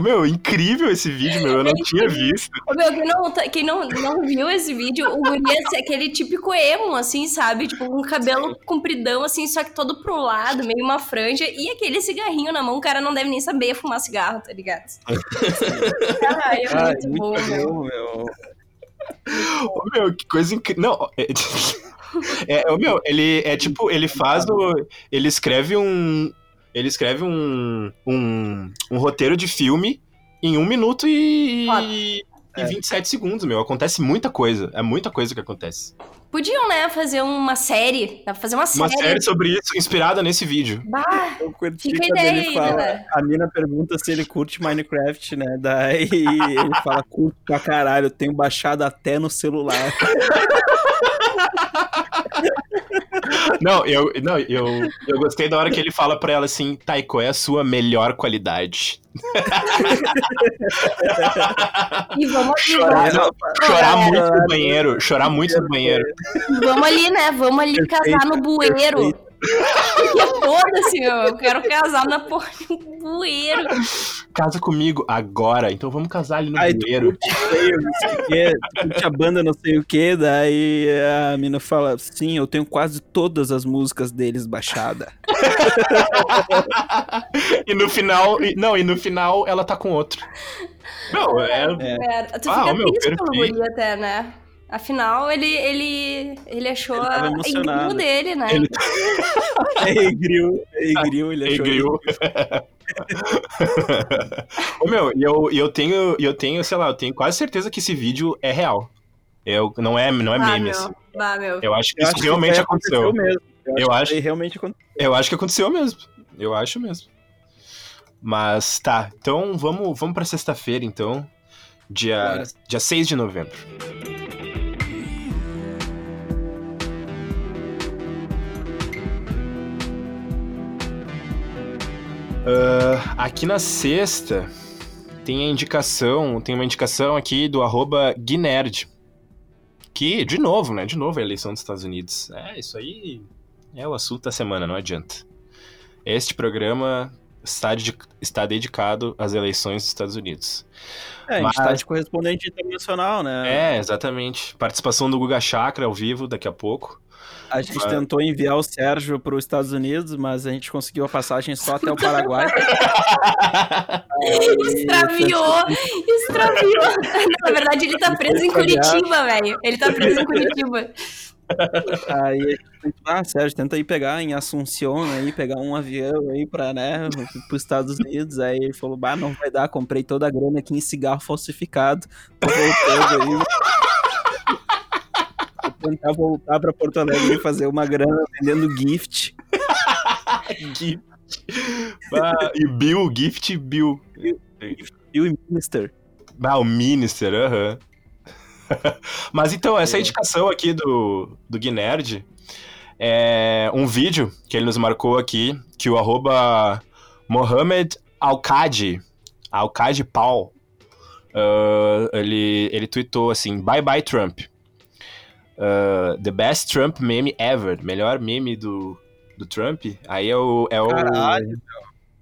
Speaker 1: Meu, incrível esse vídeo, meu. Eu não tinha visto.
Speaker 3: Meu, quem, não, tá- quem não, não viu esse vídeo, o guri é aquele típico emo, assim, sabe? Tipo, um cabelo compridão, assim, só que todo pro lado, meio uma franja, e aquele cigarrinho na mão, o cara não deve nem saber fumar cigarro, tá ligado? <laughs> Caralho, é
Speaker 2: Ai,
Speaker 3: muito, bom, meu.
Speaker 2: bom, meu.
Speaker 1: Ô, meu, que coisa incrível. Não, é... <laughs> é, meu, ele é tipo, ele faz o. Ele escreve um. Ele escreve um. Um, um roteiro de filme em um minuto e.
Speaker 3: Foda.
Speaker 1: E
Speaker 2: É.
Speaker 1: 27 segundos, meu. Acontece muita coisa. É muita coisa que acontece.
Speaker 3: Podiam, né, fazer uma série, dá pra fazer uma série.
Speaker 1: Uma série sobre isso, inspirada nesse vídeo.
Speaker 3: Bah,
Speaker 2: Eu curti
Speaker 3: Fica
Speaker 2: quando
Speaker 3: ideia
Speaker 2: ele
Speaker 3: aí,
Speaker 2: fala. A mina pergunta se ele curte Minecraft, né? Daí ele fala, curto pra caralho, tenho baixado até no celular. <laughs>
Speaker 1: Não, eu, não eu, eu gostei da hora que ele fala pra ela assim, qual é a sua melhor qualidade?
Speaker 3: e vamos ali,
Speaker 2: Chorar,
Speaker 3: vamos,
Speaker 1: Chorar
Speaker 3: galera.
Speaker 1: muito no banheiro, chorar muito no banheiro.
Speaker 3: vamos ali, né? Vamos ali casar no bueiro.
Speaker 2: perfeito.
Speaker 3: Foda-se, meu. Eu quero casar na porra do bueiro.
Speaker 1: Casa comigo agora, então vamos casar ali no
Speaker 2: Aí tu
Speaker 1: banheiro.
Speaker 2: curte Slayer, não sei o quê, tu curte a banda não sei o que, daí a mina fala, sim, eu tenho quase todas as músicas deles baixadas. <laughs>
Speaker 1: e no final, não, e no final ela tá com outro. Não, é,
Speaker 3: É, tu
Speaker 1: Ah,
Speaker 3: fica
Speaker 1: meu,
Speaker 3: triste pelo guri até, né? Afinal, ele, ele, ele achou
Speaker 2: Ele
Speaker 3: a
Speaker 2: emocionado.
Speaker 3: igreja dele, né?
Speaker 1: Ele-
Speaker 2: Grill, ei, Grill, ele achou.
Speaker 1: grill. <laughs> Ô meu, e eu, e eu tenho, e eu tenho, sei lá, eu tenho quase certeza que esse vídeo é real. Eu, não é, não é
Speaker 3: Bah,
Speaker 1: meme,
Speaker 3: meu.
Speaker 1: assim.
Speaker 3: Bah, meu.
Speaker 1: Eu acho que
Speaker 2: Eu
Speaker 1: isso
Speaker 2: acho que
Speaker 1: realmente
Speaker 2: isso aí
Speaker 1: aconteceu.
Speaker 2: mesmo. Eu,
Speaker 1: Eu
Speaker 2: acho. que realmente aconteceu.
Speaker 1: Eu acho que aconteceu mesmo. Eu acho mesmo. Mas tá, então vamos, vamos pra sexta-feira, então. Dia, dia 6 de novembro. Ah, aqui na sexta, tem a indicação, tem uma indicação aqui do arroba Guinerd. Que, de novo, né? De novo a eleição dos Estados Unidos. É, isso aí é o assunto da semana, não adianta. Este programa está, dedi- está dedicado às eleições dos Estados Unidos.
Speaker 2: É, a gente
Speaker 1: Mas-
Speaker 2: tá de correspondente internacional, né?
Speaker 1: É, exatamente. Participação do Guga Chakra ao vivo daqui a pouco.
Speaker 2: A gente
Speaker 1: Mas-
Speaker 2: tentou enviar o Sérgio para os Estados Unidos, mas a gente conseguiu a passagem só até o Paraguai. <laughs>
Speaker 3: Extraviou! Extraviou! Na verdade, ele tá preso em Curitiba, velho. Ele tá preso em Curitiba.
Speaker 2: Aí a gente pensou, ah, Sérgio, tenta ir pegar em Assunção aí, pegar um avião aí pra, né, pros Estados Unidos. Aí ele falou, bah, não vai dar, comprei toda a grana aqui em cigarro falsificado. Tô voltando aí. Tentar voltar pra Porto Alegre e fazer uma grana vendendo gift. <laughs>
Speaker 1: Gift. Ah, e Bill, Gift Bill.
Speaker 2: E o Minister.
Speaker 1: Ah, o Minister, aham. <laughs> Mas então, essa
Speaker 2: É.
Speaker 1: indicação aqui do, do Guinerd é um vídeo que ele nos marcou aqui, que o arroba Mohamed Alkadi, Alkadi Paul, ah, ele, ele tweetou assim, bye bye Trump. Ah, the best Trump meme ever. Melhor meme do, do Trump. Aí é o... É o
Speaker 2: Caralho.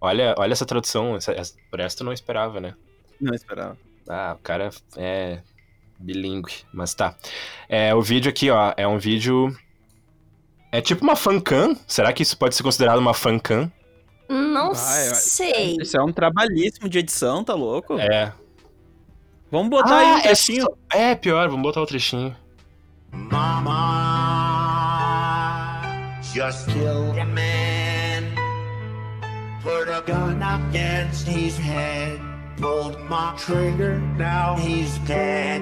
Speaker 1: olha, olha essa tradução, essa, essa, por essa tu não esperava, né?
Speaker 2: Não esperava.
Speaker 1: Ah, o cara é bilíngue, mas tá. É, o vídeo aqui, ó, é um vídeo... É tipo uma fancam. Será que isso pode ser considerado uma fancam?
Speaker 3: Não
Speaker 2: Vai, vai.
Speaker 3: sei.
Speaker 2: Isso é um trabalhíssimo de edição, tá louco?
Speaker 1: É.
Speaker 2: Vamos botar aí um
Speaker 1: é,
Speaker 2: trechinho.
Speaker 1: só- é, pior, vamos botar o trechinho.
Speaker 6: Mama just killed a man. Put a gun against his head. Pulled my trigger, now he's dead.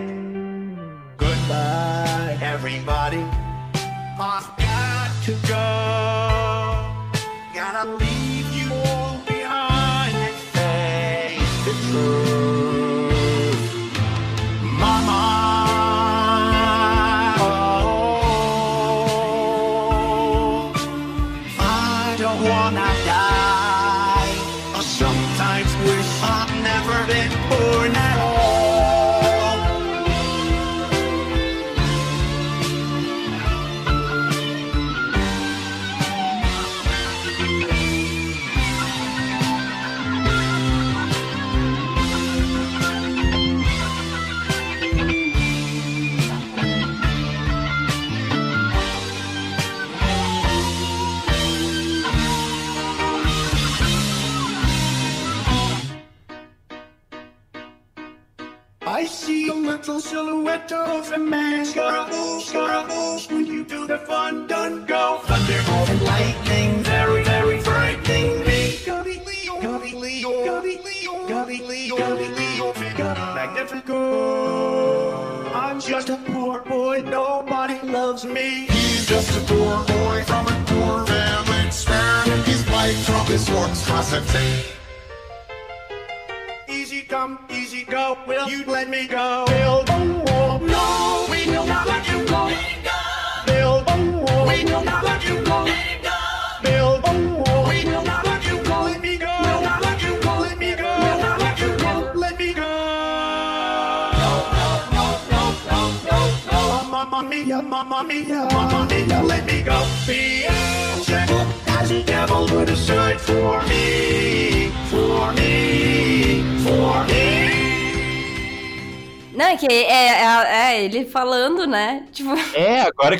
Speaker 6: Goodbye, everybody. I've got to go. Gotta leave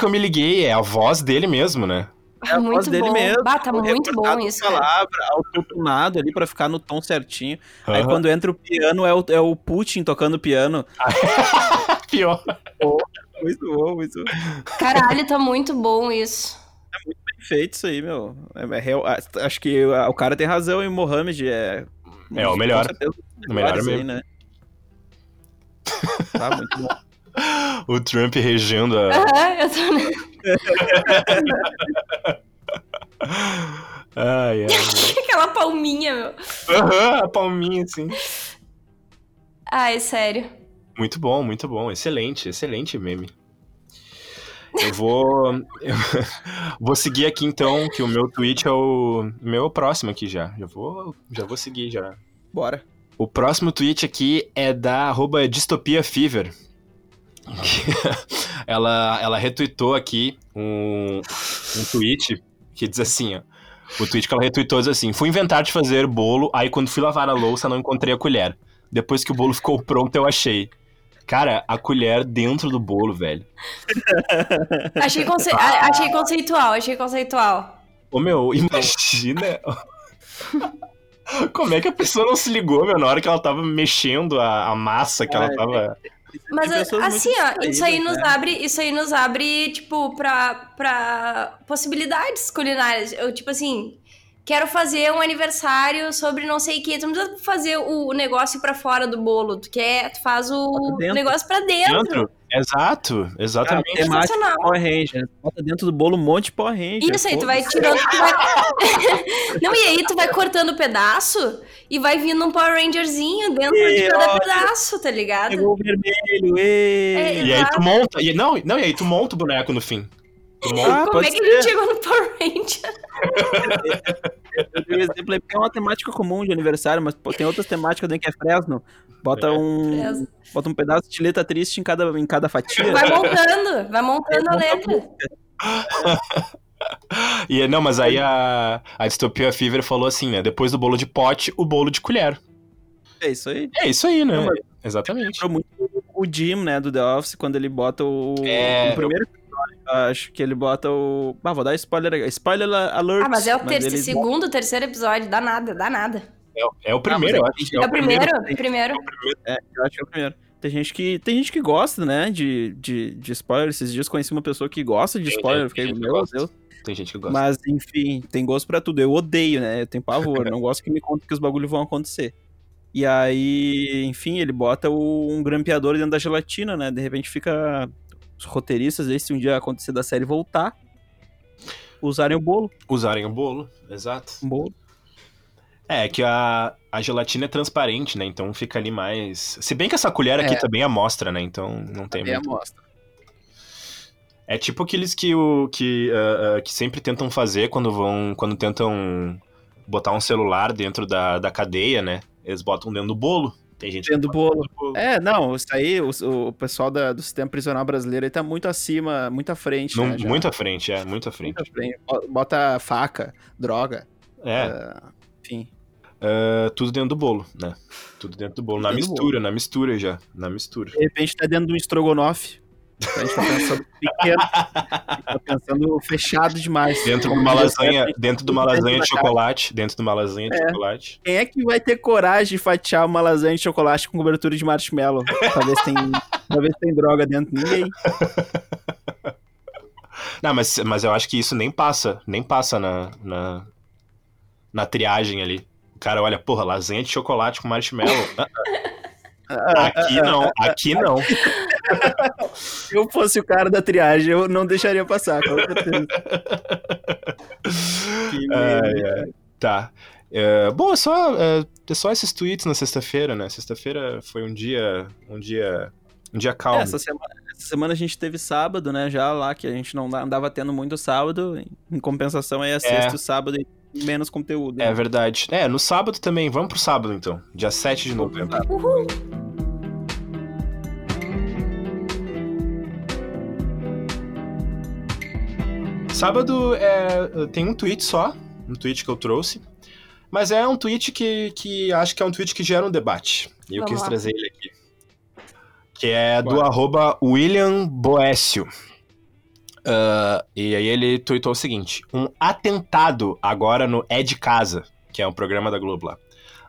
Speaker 3: que
Speaker 1: eu me liguei, é a voz dele mesmo, né?
Speaker 2: É a voz
Speaker 3: muito
Speaker 2: dele
Speaker 3: bom.
Speaker 2: mesmo.
Speaker 3: Bah, tá muito bom isso,
Speaker 2: palavra, autotunado ali pra ficar no tom certinho. Aí
Speaker 1: Aham.
Speaker 2: quando entra o piano, é o, é o Putin tocando piano. <laughs>
Speaker 1: Pior.
Speaker 2: Muito bom, muito bem
Speaker 3: Caralho, tá muito bom isso.
Speaker 2: feito isso aí, meu. É, é real- acho que o cara tem razão, e o Mohamed é...
Speaker 1: É o melhor.
Speaker 2: certeza,
Speaker 1: O melhor
Speaker 2: melhores aí,
Speaker 1: mesmo.
Speaker 2: né? Tá muito bom.
Speaker 1: O Trump regendo a.
Speaker 3: Aham, eu <laughs> tô...
Speaker 1: Ai, ai. <laughs>
Speaker 3: Aquela palminha, meu.
Speaker 1: Aham, a palminha, assim.
Speaker 3: Ai, sério.
Speaker 1: Muito bom, muito bom. Excelente, excelente meme. Eu vou. <laughs> eu vou seguir aqui então, que o meu tweet é o meu próximo aqui já. Já vou, já vou seguir já.
Speaker 2: Bora.
Speaker 1: O próximo tweet aqui é da arroba Dystopia Fever. <laughs> ela, ela retweetou aqui um, um tweet que diz assim, ó. O tweet que ela retweetou diz assim: Fui inventar de fazer bolo, aí quando fui lavar a louça não encontrei a colher. Depois que o bolo ficou pronto, eu achei. Cara, a colher dentro do bolo, velho. <laughs>
Speaker 3: Achei, conce- a- achei conceitual, achei conceitual.
Speaker 1: Ô meu, imagina. <laughs> Como é que a pessoa não se ligou, meu, na hora que ela tava mexendo a, a massa que ela
Speaker 2: É,
Speaker 1: tava.
Speaker 3: Mas assim, ó, isso aí nos
Speaker 2: né?
Speaker 3: abre, isso aí nos abre, tipo, pra, pra possibilidades culinárias. Eu, tipo assim, quero fazer um aniversário sobre não sei o que. Tu não precisa fazer o negócio pra fora do bolo. Tu quer, tu faz o
Speaker 2: dentro.
Speaker 3: negócio pra dentro.
Speaker 1: Dentro? Exato, exatamente.
Speaker 2: Temática
Speaker 3: Sensacional.
Speaker 2: Power Ranger. Bota dentro do bolo um monte de Power Ranger.
Speaker 3: Isso aí, tu
Speaker 2: Pô,
Speaker 3: vai tirando. Tu vai... <laughs> não, e aí tu vai cortando pedaço e vai vindo um Power Rangerzinho dentro de
Speaker 2: E,
Speaker 3: cada
Speaker 2: ó,
Speaker 3: pedaço, tá ligado?
Speaker 2: Pegou o vermelho, ê.
Speaker 3: É,
Speaker 1: E aí tu monta. E, não, não, e aí tu monta o boneco no fim.
Speaker 2: Ah,
Speaker 3: Como é que a gente
Speaker 2: ser.
Speaker 3: chegou no Power Ranger?
Speaker 2: Eu dei o exemplo aí porque é uma temática comum de aniversário, mas pô, tem outras temáticas dentro que é Fresno. Bota
Speaker 1: É.
Speaker 2: um.
Speaker 3: Fresno.
Speaker 2: Bota um pedaço de letra triste em cada, em cada fatia.
Speaker 3: Vai montando, vai montando a
Speaker 2: Monta a
Speaker 3: letra. <laughs>
Speaker 1: E, não, mas aí a, a Dystopia Fever falou assim, né? Depois do bolo de pote, o bolo de colher.
Speaker 2: É isso aí.
Speaker 1: É isso aí, né?
Speaker 2: Não, mas-
Speaker 1: Exatamente.
Speaker 2: Lembrou muito o Jim, né, do The Office, quando ele bota o.
Speaker 1: É,
Speaker 2: no primeiro acho que ele bota o. Ah, vou dar spoiler. Spoiler alert.
Speaker 3: Ah, mas é o terceiro,
Speaker 2: ele
Speaker 3: segundo, terceiro episódio, dá nada, dá nada.
Speaker 1: É, é o primeiro, eu
Speaker 2: Ah, mas
Speaker 1: acho.
Speaker 2: é
Speaker 3: É o primeiro?
Speaker 2: tem-
Speaker 3: Primeiro.
Speaker 2: É, eu acho que é o primeiro. Tem gente que, tem gente que gosta, né, de, de, de spoiler. Esses dias conheci uma pessoa que gosta de
Speaker 1: Tem
Speaker 2: spoiler.
Speaker 1: gente-
Speaker 2: Eu fiquei, meu. Deus.
Speaker 1: Tem gente que gosta.
Speaker 2: Mas, enfim, tem gosto pra tudo. Eu odeio, né? Eu tenho pavor. não gosto que me conte que os bagulhos vão acontecer. E aí, enfim, ele bota o- um grampeador dentro da gelatina, né? De repente fica. Os roteiristas, aí, se um dia acontecer da série voltar, usarem o bolo.
Speaker 1: Usarem o bolo, exato.
Speaker 2: Um bolo.
Speaker 1: É, que a, a gelatina é transparente, né? Então fica ali mais. Se bem que essa colher aqui
Speaker 2: É.
Speaker 1: também amostra, né? Então não tem
Speaker 2: Também
Speaker 1: muito.
Speaker 2: amostra.
Speaker 1: É tipo aqueles que, o, que, ah, ah, que sempre tentam fazer quando vão. Quando tentam botar um celular dentro da, da cadeia, né? Eles botam dentro do bolo. Tem gente
Speaker 2: Dentro do bolo.
Speaker 1: que bota
Speaker 2: É, não, isso aí, o, o pessoal da- do sistema prisional brasileiro aí tá muito acima, muito à frente,
Speaker 1: Não-
Speaker 2: né?
Speaker 1: muito à frente, é, muito à frente.
Speaker 2: Muito à frente. Bo- Bota faca, droga,
Speaker 1: É,
Speaker 2: ah, enfim.
Speaker 1: ah, tudo dentro do bolo, né? Tudo dentro do bolo. Na
Speaker 2: Dentro do
Speaker 1: mistura, na mistura já. Na mistura.
Speaker 2: De repente tá dentro de um estrogonofe. A gente tá pensando pequeno, tá pensando fechado demais.
Speaker 1: Dentro de uma lasanha, dentro de uma lasanha de chocolate. Dentro de uma lasanha de
Speaker 2: É.
Speaker 1: chocolate.
Speaker 2: Quem é que vai ter coragem de fatiar uma lasanha de chocolate com cobertura de marshmallow? Pra ver se tem, se tem droga dentro. Ninguém.
Speaker 1: Não, mas, mas eu acho que isso nem passa, nem passa na, na, na triagem ali. O cara olha, porra, lasanha de chocolate com marshmallow. Ah, <laughs> Aqui não, aqui não.
Speaker 2: Se eu fosse o cara da triagem, eu não deixaria passar, com certeza. <laughs>
Speaker 1: Ai, ai. Tá. É, bom, é só, é, é só esses tweets na sexta-feira, né? Sexta-feira foi um dia. Um dia. Um dia calmo.
Speaker 2: É, essa, semana, essa semana a gente teve sábado, né? Já lá, que a gente não andava tendo muito sábado. Em compensação, aí é sexta e sábado e menos conteúdo.
Speaker 1: É verdade. É, no sábado também. Vamos pro sábado então. Dia 7 de novembro.
Speaker 3: Uhul.
Speaker 1: Sábado é, tem um tweet só, um tweet que eu trouxe. Mas é um tweet que, que acho que é um tweet que gera um debate. E eu quis
Speaker 3: lá.
Speaker 1: trazer ele aqui. Que é do
Speaker 2: Bora.
Speaker 1: arroba William Boécio. Ah, e aí ele tweetou o seguinte: um atentado agora no É de Casa, que é um programa da Globo lá,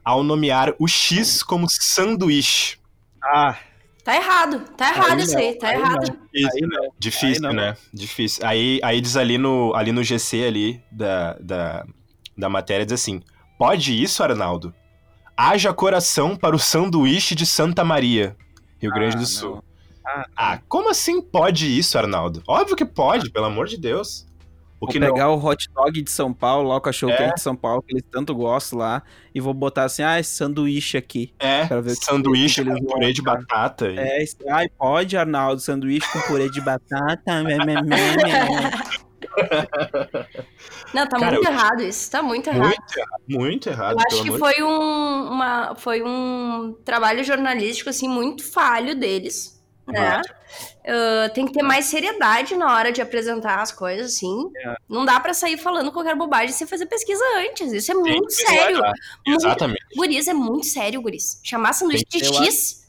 Speaker 1: ao nomear o X como sanduíche.
Speaker 2: Ah,
Speaker 3: Tá errado, tá errado
Speaker 2: Aí
Speaker 3: isso
Speaker 2: não,
Speaker 3: aí, tá
Speaker 2: aí
Speaker 3: errado.
Speaker 2: aí não.
Speaker 1: Difícil,
Speaker 2: Aí não.
Speaker 1: né? Difícil. Aí, aí diz ali no, ali no GC ali da, da, da matéria, diz assim, pode isso, Arnaldo? Haja coração para o sanduíche de Santa Maria, Rio Grande do
Speaker 2: Ah,
Speaker 1: Sul.
Speaker 2: não. Ah,
Speaker 1: Ah, como assim pode isso, Arnaldo? Óbvio que pode, pelo amor de Deus. O
Speaker 2: Vou
Speaker 1: que não...
Speaker 2: pegar o hot dog de São Paulo, lá o cachorro
Speaker 1: É.
Speaker 2: quente de São Paulo, que eles tanto gostam lá, e vou botar assim, ah, esse sanduíche aqui.
Speaker 1: É, sanduíche com purê de batata. e-
Speaker 2: É, esse- ai, pode, Arnaldo, sanduíche com purê de batata. <laughs> <laughs>
Speaker 3: Não, tá
Speaker 1: Cara,
Speaker 3: muito
Speaker 1: eu-
Speaker 3: errado isso. Tá muito errado.
Speaker 1: Muito errado, muito errado.
Speaker 3: Eu acho
Speaker 1: pelo
Speaker 3: que
Speaker 1: amor
Speaker 3: foi um, uma, foi um trabalho jornalístico, assim, muito falho deles, né? Ah, tem que ter mais seriedade na hora de apresentar as coisas, assim.
Speaker 1: É.
Speaker 3: Não dá pra sair falando qualquer bobagem sem fazer pesquisa antes. Isso é
Speaker 1: Tem
Speaker 3: muito sério. Muito-
Speaker 1: Exatamente.
Speaker 3: Guris, é muito sério, Guris. Chamar sanduíche de X?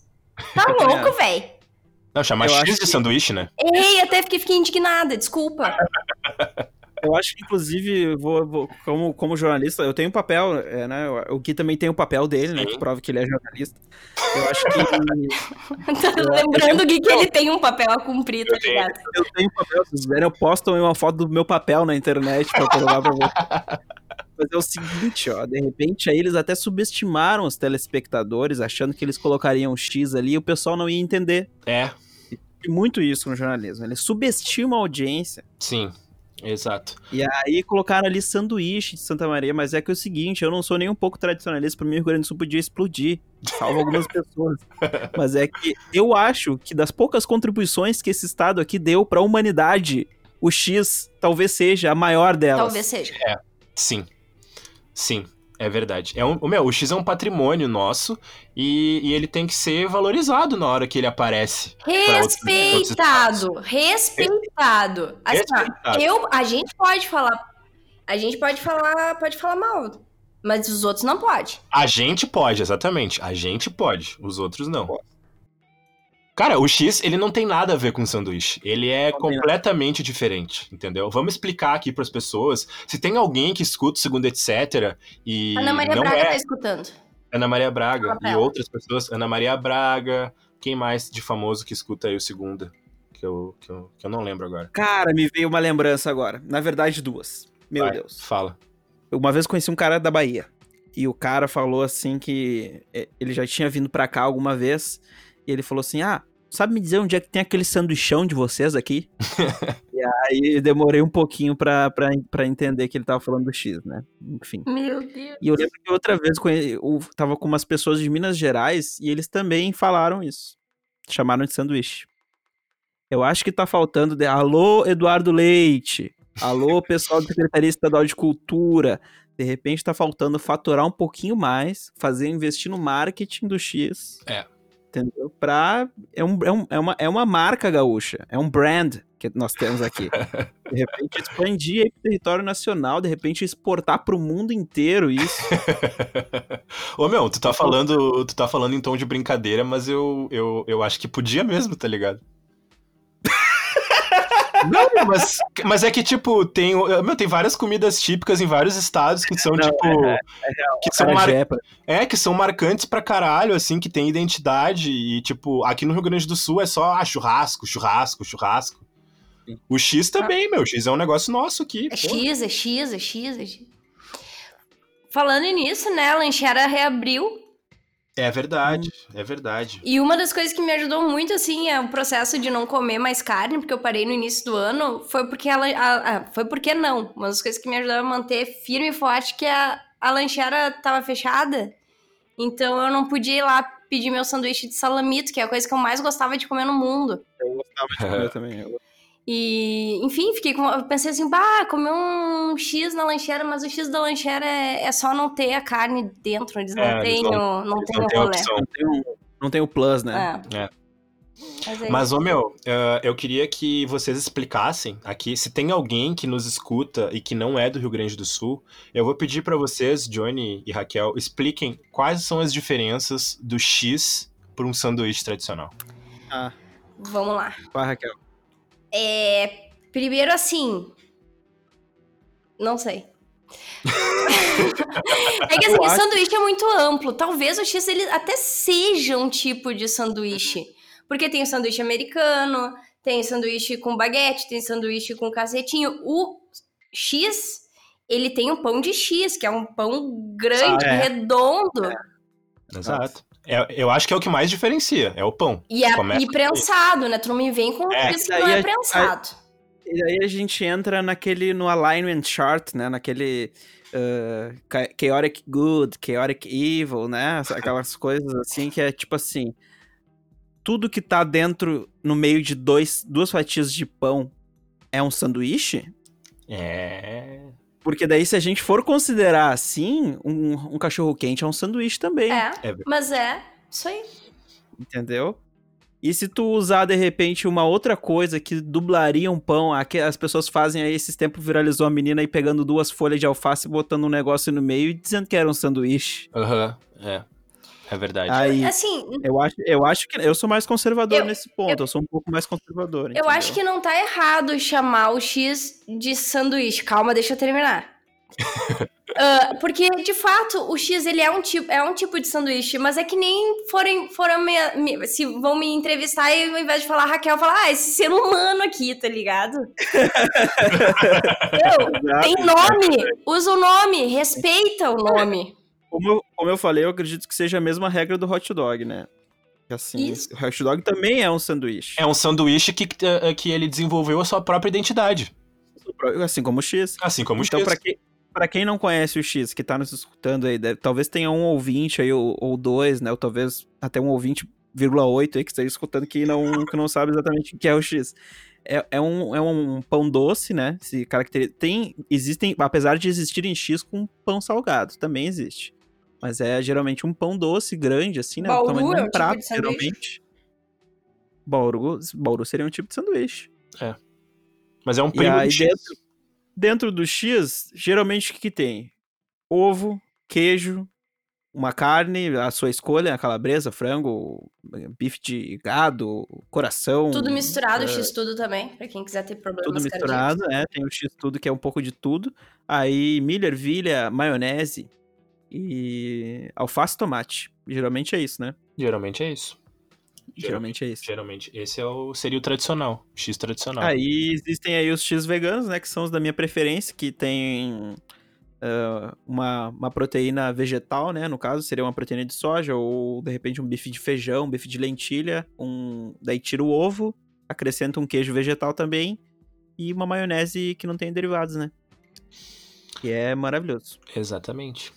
Speaker 3: Tá louco, velho.
Speaker 1: Não, chamar
Speaker 2: Eu
Speaker 1: X de
Speaker 2: que-
Speaker 1: sanduíche, né?
Speaker 3: Ei, até fiquei, fiquei indignada, desculpa. <laughs>
Speaker 2: Eu acho que, inclusive, vou, vou- como, como jornalista, eu tenho um papel, é, né? O Gui também tem o papel dele, né? Que prova que ele é jornalista. Eu acho que <laughs>
Speaker 3: Tá lembrando Gui, que ele tem um papel a cumprir, tá ligado?
Speaker 2: eu tenho um papel. Se vocês quiserem, eu posto uma foto do meu papel na internet pra provar pra você. <laughs> Mas é o seguinte, ó, de repente aí eles até subestimaram os telespectadores, achando que eles colocariam um X ali e o pessoal não ia entender.
Speaker 1: É,
Speaker 2: E muito isso no jornalismo. Eles subestimam a audiência.
Speaker 1: sim. Exato.
Speaker 2: E aí colocaram ali sanduíche de Santa Maria, mas é que é o seguinte, eu não sou nem um pouco tradicionalista, pra mim o Rio Grande do Sul podia explodir, salvo algumas <laughs> pessoas. Mas é que eu acho que das poucas contribuições que esse estado aqui deu pra humanidade, o X talvez seja a maior delas.
Speaker 3: Talvez seja.
Speaker 1: Sim. Sim. É verdade. É um, o meu, o X é um patrimônio nosso e, e ele tem que ser valorizado na hora que ele aparece. outros-
Speaker 3: Respeitado, respeitado. Assim, ó,
Speaker 1: Respeitado.
Speaker 3: eu, a gente pode falar, a gente pode falar, pode falar mal, mas os outros não pode.
Speaker 1: A gente pode, exatamente. A gente pode. Os outros não. Cara, o X, ele não tem nada a ver com sanduíche. Ele é completamente diferente, entendeu? Vamos explicar aqui pras pessoas. Se tem alguém que escuta o segundo etc e
Speaker 3: Ana Maria
Speaker 1: não
Speaker 3: Braga
Speaker 1: é
Speaker 3: tá escutando.
Speaker 1: Ana Maria Braga e outras pessoas, Ana Maria Braga, quem mais de famoso que escuta aí o segunda? Que eu, que eu, que eu não lembro agora.
Speaker 2: Cara, me veio uma lembrança agora. Na verdade, duas. Meu
Speaker 1: Vai,
Speaker 2: Deus.
Speaker 1: Fala.
Speaker 2: Uma vez conheci um cara da Bahia. E o cara falou assim que é, ele já tinha vindo pra cá alguma vez. Ele falou assim: Ah, sabe me dizer onde é que tem aquele sanduichão de vocês aqui? <laughs> e aí demorei um pouquinho pra, pra, pra entender que ele tava falando do X, né? Enfim.
Speaker 3: Meu Deus.
Speaker 2: E eu lembro que outra vez eu tava com umas pessoas de Minas Gerais e eles também falaram isso. Chamaram de sanduíche. Eu acho que tá faltando. De... Alô, Eduardo Leite. Alô, pessoal da Secretaria Estadual de Cultura. De repente tá faltando faturar um pouquinho mais, fazer investir no marketing do X.
Speaker 1: É.
Speaker 2: Entendeu? Pra. É, um, é, um- é uma, é uma marca gaúcha. É um brand que nós temos aqui. De repente expandir aí pro território nacional, de repente exportar pro mundo inteiro isso. <laughs>
Speaker 1: Ô meu, tu tá falando, tu tá falando em tom de brincadeira, mas eu, eu, eu acho que podia mesmo, tá ligado? Não, mas, mas é que, tipo, tem, meu, tem várias comidas típicas em vários estados que são,
Speaker 2: Não,
Speaker 1: tipo. que são mar-
Speaker 2: Acarajé, pra-
Speaker 1: É, que são marcantes pra caralho, assim, que tem identidade. E, tipo, aqui no Rio Grande do Sul é só ah, churrasco, churrasco, churrasco. O X também, meu. O X é um negócio nosso aqui.
Speaker 3: É. X, é X, é X, é X. Falando nisso, né, a lancheira reabriu.
Speaker 1: É verdade, é verdade.
Speaker 3: E uma das coisas que me ajudou muito, assim, é o processo de não comer mais carne, porque eu parei no início do ano, foi porque ela. a- a- foi porque não. Uma das coisas que me ajudaram a manter firme e forte que a, a lancheira tava fechada. Então eu não podia ir lá pedir meu sanduíche de salamito, que é a coisa que eu mais gostava de comer no mundo.
Speaker 2: Eu gostava de comer <laughs> também. eu-
Speaker 3: E, enfim, fiquei com. Eu pensei assim, bah, comer um X na lancheira, mas o X da lancheira é, é só não ter a carne dentro. Eles não
Speaker 1: É, eles
Speaker 3: têm
Speaker 1: não-
Speaker 3: o, não
Speaker 1: Eles
Speaker 3: têm
Speaker 1: não
Speaker 3: o
Speaker 1: tem
Speaker 3: rolê.
Speaker 1: opção.
Speaker 2: Não tem, um, não tem o plus, né?
Speaker 3: É.
Speaker 1: É.
Speaker 3: Mas, é
Speaker 1: Mas, ô meu, eh, eu queria que vocês explicassem aqui, se tem alguém que nos escuta e que não é do Rio Grande do Sul, eu vou pedir pra vocês, Johnny e Raquel, expliquem quais são as diferenças do X por um sanduíche tradicional.
Speaker 2: Ah,
Speaker 3: Vamos lá.
Speaker 2: vai, Raquel.
Speaker 3: É, primeiro assim. Não sei. <laughs> é que assim, o sanduíche é muito amplo. Talvez o X ele até seja um tipo de sanduíche. Porque tem o sanduíche americano, tem o sanduíche com baguete, tem sanduíche com cacetinho. O X, ele tem um pão de X, que é um pão grande,
Speaker 2: Ah, é.
Speaker 3: redondo.
Speaker 1: Exato. É, eu acho que é o que mais diferencia, é o pão.
Speaker 3: E, é,
Speaker 1: Começa
Speaker 3: e prensado, né? Tu não me vem com
Speaker 1: É.
Speaker 3: X que não é
Speaker 2: a-
Speaker 3: prensado.
Speaker 2: E aí a gente entra naquele, no alignment chart, né? Naquele uh, cha- chaotic good, chaotic evil, né? Aquelas coisas assim que é tipo assim, tudo que tá dentro, no meio de dois, duas fatias de pão é um sanduíche?
Speaker 1: É.
Speaker 2: Porque daí, se a gente for considerar assim, um, um cachorro quente é um sanduíche também.
Speaker 3: É,
Speaker 1: É
Speaker 3: mas é isso aí.
Speaker 2: Entendeu? E se tu usar, de repente, uma outra coisa que dublaria um pão, as pessoas fazem aí, esses tempos viralizou a menina aí pegando duas folhas de alface, botando um negócio no meio e dizendo que era um sanduíche.
Speaker 1: Aham. É. É verdade.
Speaker 2: Aí,
Speaker 3: Assim,
Speaker 2: eu acho, eu acho que eu sou mais conservador
Speaker 3: Eu-
Speaker 2: nesse ponto, eu, sou um pouco mais conservador.
Speaker 3: eu acho que não tá errado chamar o X de sanduíche. Calma, deixa eu terminar. <laughs> Ah, porque, de fato, o X ele é um, tipo, é um tipo de sanduíche, mas é que nem forem, foram me, me- se vão me entrevistar e ao invés de falar Raquel, falar, ah, esse ser humano aqui, tá ligado? <laughs> Meu, tem nome, usa o nome, respeita o nome.
Speaker 2: Como eu, como eu falei, eu acredito que seja a mesma regra do hot dog, né? Assim,
Speaker 3: Isso.
Speaker 2: o hot dog também é um sanduíche.
Speaker 1: É um sanduíche que, eh, que ele desenvolveu a sua própria identidade.
Speaker 2: Assim como o X.
Speaker 1: Assim como o
Speaker 2: então,
Speaker 1: X.
Speaker 2: pra quem, pra quem não conhece o X, que tá nos escutando aí, deve- talvez tenha um ouvinte aí, ou, ou dois, né? Ou talvez até um ouvinte, vírgula oito aí, que esteja escutando que não, que não sabe exatamente o que é o X. É, é, um, é um pão doce, né? Se caracteriza, tem, existem, apesar de existirem X com pão salgado, também existe. Mas é geralmente um pão doce grande, assim, né?
Speaker 3: Bauru
Speaker 2: tamanho de
Speaker 3: é
Speaker 2: um
Speaker 3: tipo
Speaker 2: prato,
Speaker 3: de sanduíche?
Speaker 2: geralmente. Bauru, Bauru seria um tipo de sanduíche.
Speaker 1: Mas é um
Speaker 2: E
Speaker 1: primo
Speaker 2: aí
Speaker 1: X.
Speaker 2: dentro, dentro do X, geralmente o que, que tem? Ovo, queijo, uma carne, a sua escolha, a calabresa, frango, bife de gado, coração.
Speaker 3: Tudo misturado,
Speaker 2: é,
Speaker 3: X tudo também, pra quem quiser ter problemas
Speaker 2: Tudo
Speaker 3: cardíacos.
Speaker 2: misturado, né? Tem o X tudo que é um pouco de tudo. Aí milho, ervilha, maionese e alface e tomate. Geralmente é isso, né?
Speaker 1: Geralmente é isso.
Speaker 2: Geralmente é isso.
Speaker 1: Geralmente, esse é o, seria o tradicional. X tradicional.
Speaker 2: Aí existem aí os X veganos, né? Que são os da minha preferência, que tem ah, uma, uma proteína vegetal, né? No caso, seria uma proteína de soja, ou de repente um bife de feijão, um bife de lentilha, um. Daí tira o ovo, acrescenta um queijo vegetal também, e uma maionese que não tem derivados, né? Que é maravilhoso.
Speaker 1: Exatamente.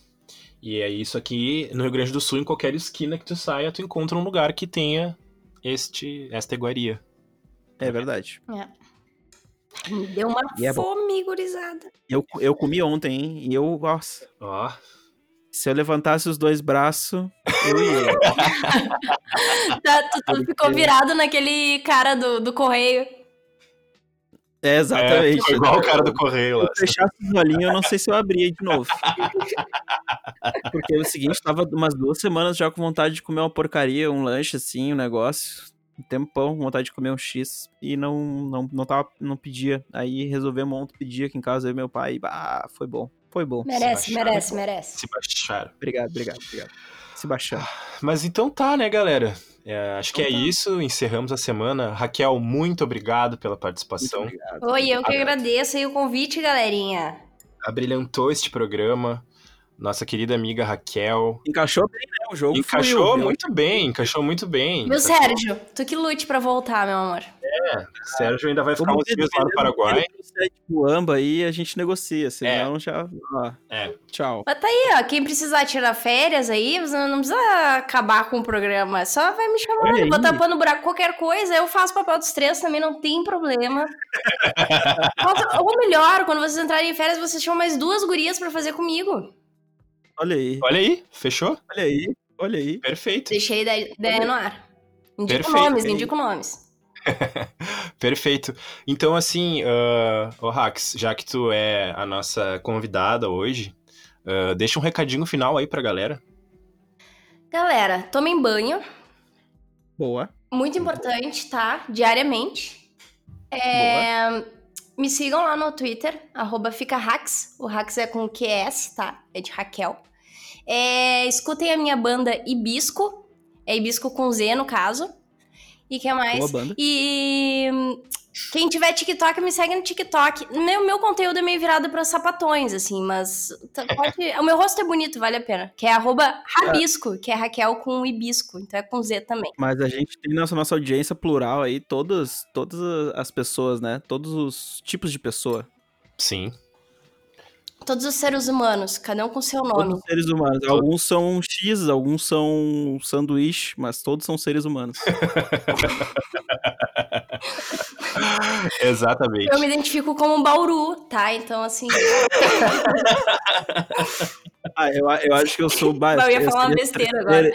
Speaker 1: E é isso aqui no Rio Grande do Sul, em qualquer esquina que tu saia, tu encontra um lugar que tenha este, esta iguaria.
Speaker 2: É verdade.
Speaker 3: Me deu uma
Speaker 2: E é
Speaker 3: fome, gurizada.
Speaker 2: Eu, eu comi ontem, hein? E eu, nossa,
Speaker 1: Ó,
Speaker 2: se eu levantasse os dois braços, eu ia. <laughs>
Speaker 3: Tá, tu, tu ficou virado naquele cara do, do correio.
Speaker 2: É, exatamente.
Speaker 1: É, igual o cara do correio lá.
Speaker 2: Se eu fechasse os olhinhos, eu não sei se eu abria de novo. Porque é o seguinte, tava umas duas semanas já com vontade de comer uma porcaria, um lanche assim, um negócio. Um tempão, com vontade de comer um X. E não, não, não, tava, não pedia. Aí resolvemos ontem pedir aqui em casa, eu e meu pai. E, ah, foi bom. Foi bom.
Speaker 3: Merece,
Speaker 1: baixaram.
Speaker 3: merece, merece.
Speaker 1: Se baixaram.
Speaker 2: Obrigado, obrigado, obrigado. Se baixando.
Speaker 1: Mas então tá, né, galera? É, acho que é
Speaker 2: Então tá.
Speaker 1: isso. Encerramos a semana. Raquel, muito obrigado pela
Speaker 2: Muito
Speaker 1: obrigado.
Speaker 3: Oi, eu que agradeço aí o convite, galerinha.
Speaker 1: Abrilhantou este programa. Nossa querida amiga Raquel.
Speaker 2: Encaixou bem, né? O jogo
Speaker 1: Encaixou
Speaker 2: fluiu,
Speaker 1: muito bem, encaixou muito bem.
Speaker 3: Meu Sérgio, tu que lute pra voltar, meu amor.
Speaker 1: Sérgio ainda vai ficar uns dias lá no Paraguai.
Speaker 2: O amba aí a gente negocia, senão já. Ó,
Speaker 1: É.
Speaker 2: tchau.
Speaker 3: Mas tá aí, ó. Quem precisar tirar férias aí, você não precisa acabar com o programa. Só vai me chamando,
Speaker 2: aí.
Speaker 3: vou tapando buraco, qualquer coisa. Eu faço papel dos três também, não tem problema. <laughs> Ou melhor, quando vocês entrarem em férias, vocês chamam mais duas gurias pra fazer comigo.
Speaker 2: Olha aí,
Speaker 1: Olha aí, fechou?
Speaker 2: olha aí, olha aí.
Speaker 1: Perfeito.
Speaker 3: Deixei a ideia ideia no ar. Indico
Speaker 1: Perfeito.
Speaker 3: nomes, indico nomes. <laughs>
Speaker 1: Perfeito. Então, assim, uh, Rax, já que tu é a nossa convidada hoje, ah, deixa um recadinho final aí pra galera.
Speaker 3: Galera, tomem banho.
Speaker 2: Boa.
Speaker 3: Muito importante, tá? Diariamente. É, Me sigam lá no Twitter, arroba fica Hax. O Hax é com QS, tá? É de Raquel. É, escutem a minha banda Ibisco. É Ibisco com Z, no caso. E que mais?
Speaker 2: Boa banda.
Speaker 3: E quem tiver TikTok, me segue no TikTok. Meu, meu conteúdo é meio virado pra sapatões, assim, mas pode- o meu rosto é bonito, vale a pena. Que é arroba Rabisco, que é Raquel com Ibisco, então é com Z também.
Speaker 2: Mas a gente tem nossa, nossa audiência plural aí, todas, todas as pessoas, né? Todos os tipos de pessoa.
Speaker 1: Sim.
Speaker 3: Todos os seres humanos, cada um com seu
Speaker 2: Todos
Speaker 3: nome.
Speaker 2: os seres humanos. Alguns são X, alguns são sanduíche, mas todos são seres humanos. <laughs>
Speaker 1: Exatamente.
Speaker 3: Eu me identifico como um Bauru, tá? Então, assim, <laughs>
Speaker 2: Ah, eu, eu acho que eu sou baixo. <laughs>
Speaker 3: eu ia falar uma besteira agora.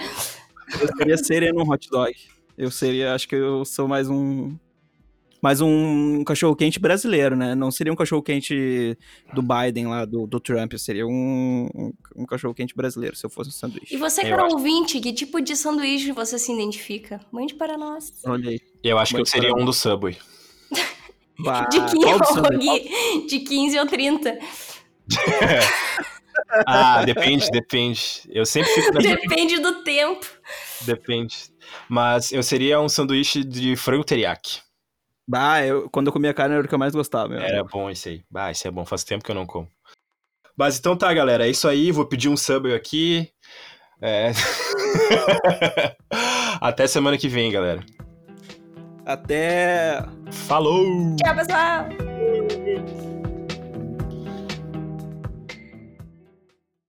Speaker 2: Eu seria sereno um hot dog. Eu seria, acho que eu sou mais um. Mais um cachorro quente brasileiro, né? Não seria um cachorro quente do Biden lá, do, do Trump. Seria um, um, um cachorro quente brasileiro, se eu fosse um sanduíche.
Speaker 3: E você,
Speaker 1: Eu
Speaker 3: cara
Speaker 1: acho.
Speaker 3: ouvinte, que tipo de sanduíche você se identifica? Mande para nós.
Speaker 2: Olha aí.
Speaker 1: Eu acho que eu seria um do Subway. <laughs>
Speaker 2: Bah,
Speaker 3: De 15,
Speaker 2: qual do
Speaker 3: ou,
Speaker 2: sanduíche?
Speaker 3: Gui, de 15 ou 30.
Speaker 1: Ah, depende, depende. Eu sempre fico nessa...
Speaker 3: Depende do tempo.
Speaker 1: Depende. Mas eu seria um sanduíche de frango teriyaki.
Speaker 2: Bah, eu, quando eu comia carne era o que eu mais gostava, meu.
Speaker 1: Era bom esse aí. Bah, esse é bom. Faz tempo que eu não como. Mas então tá, galera. É isso aí. Vou pedir um Subway aqui. É... <laughs> Até semana que vem, galera.
Speaker 2: Até
Speaker 1: Falou!
Speaker 3: Tchau, pessoal.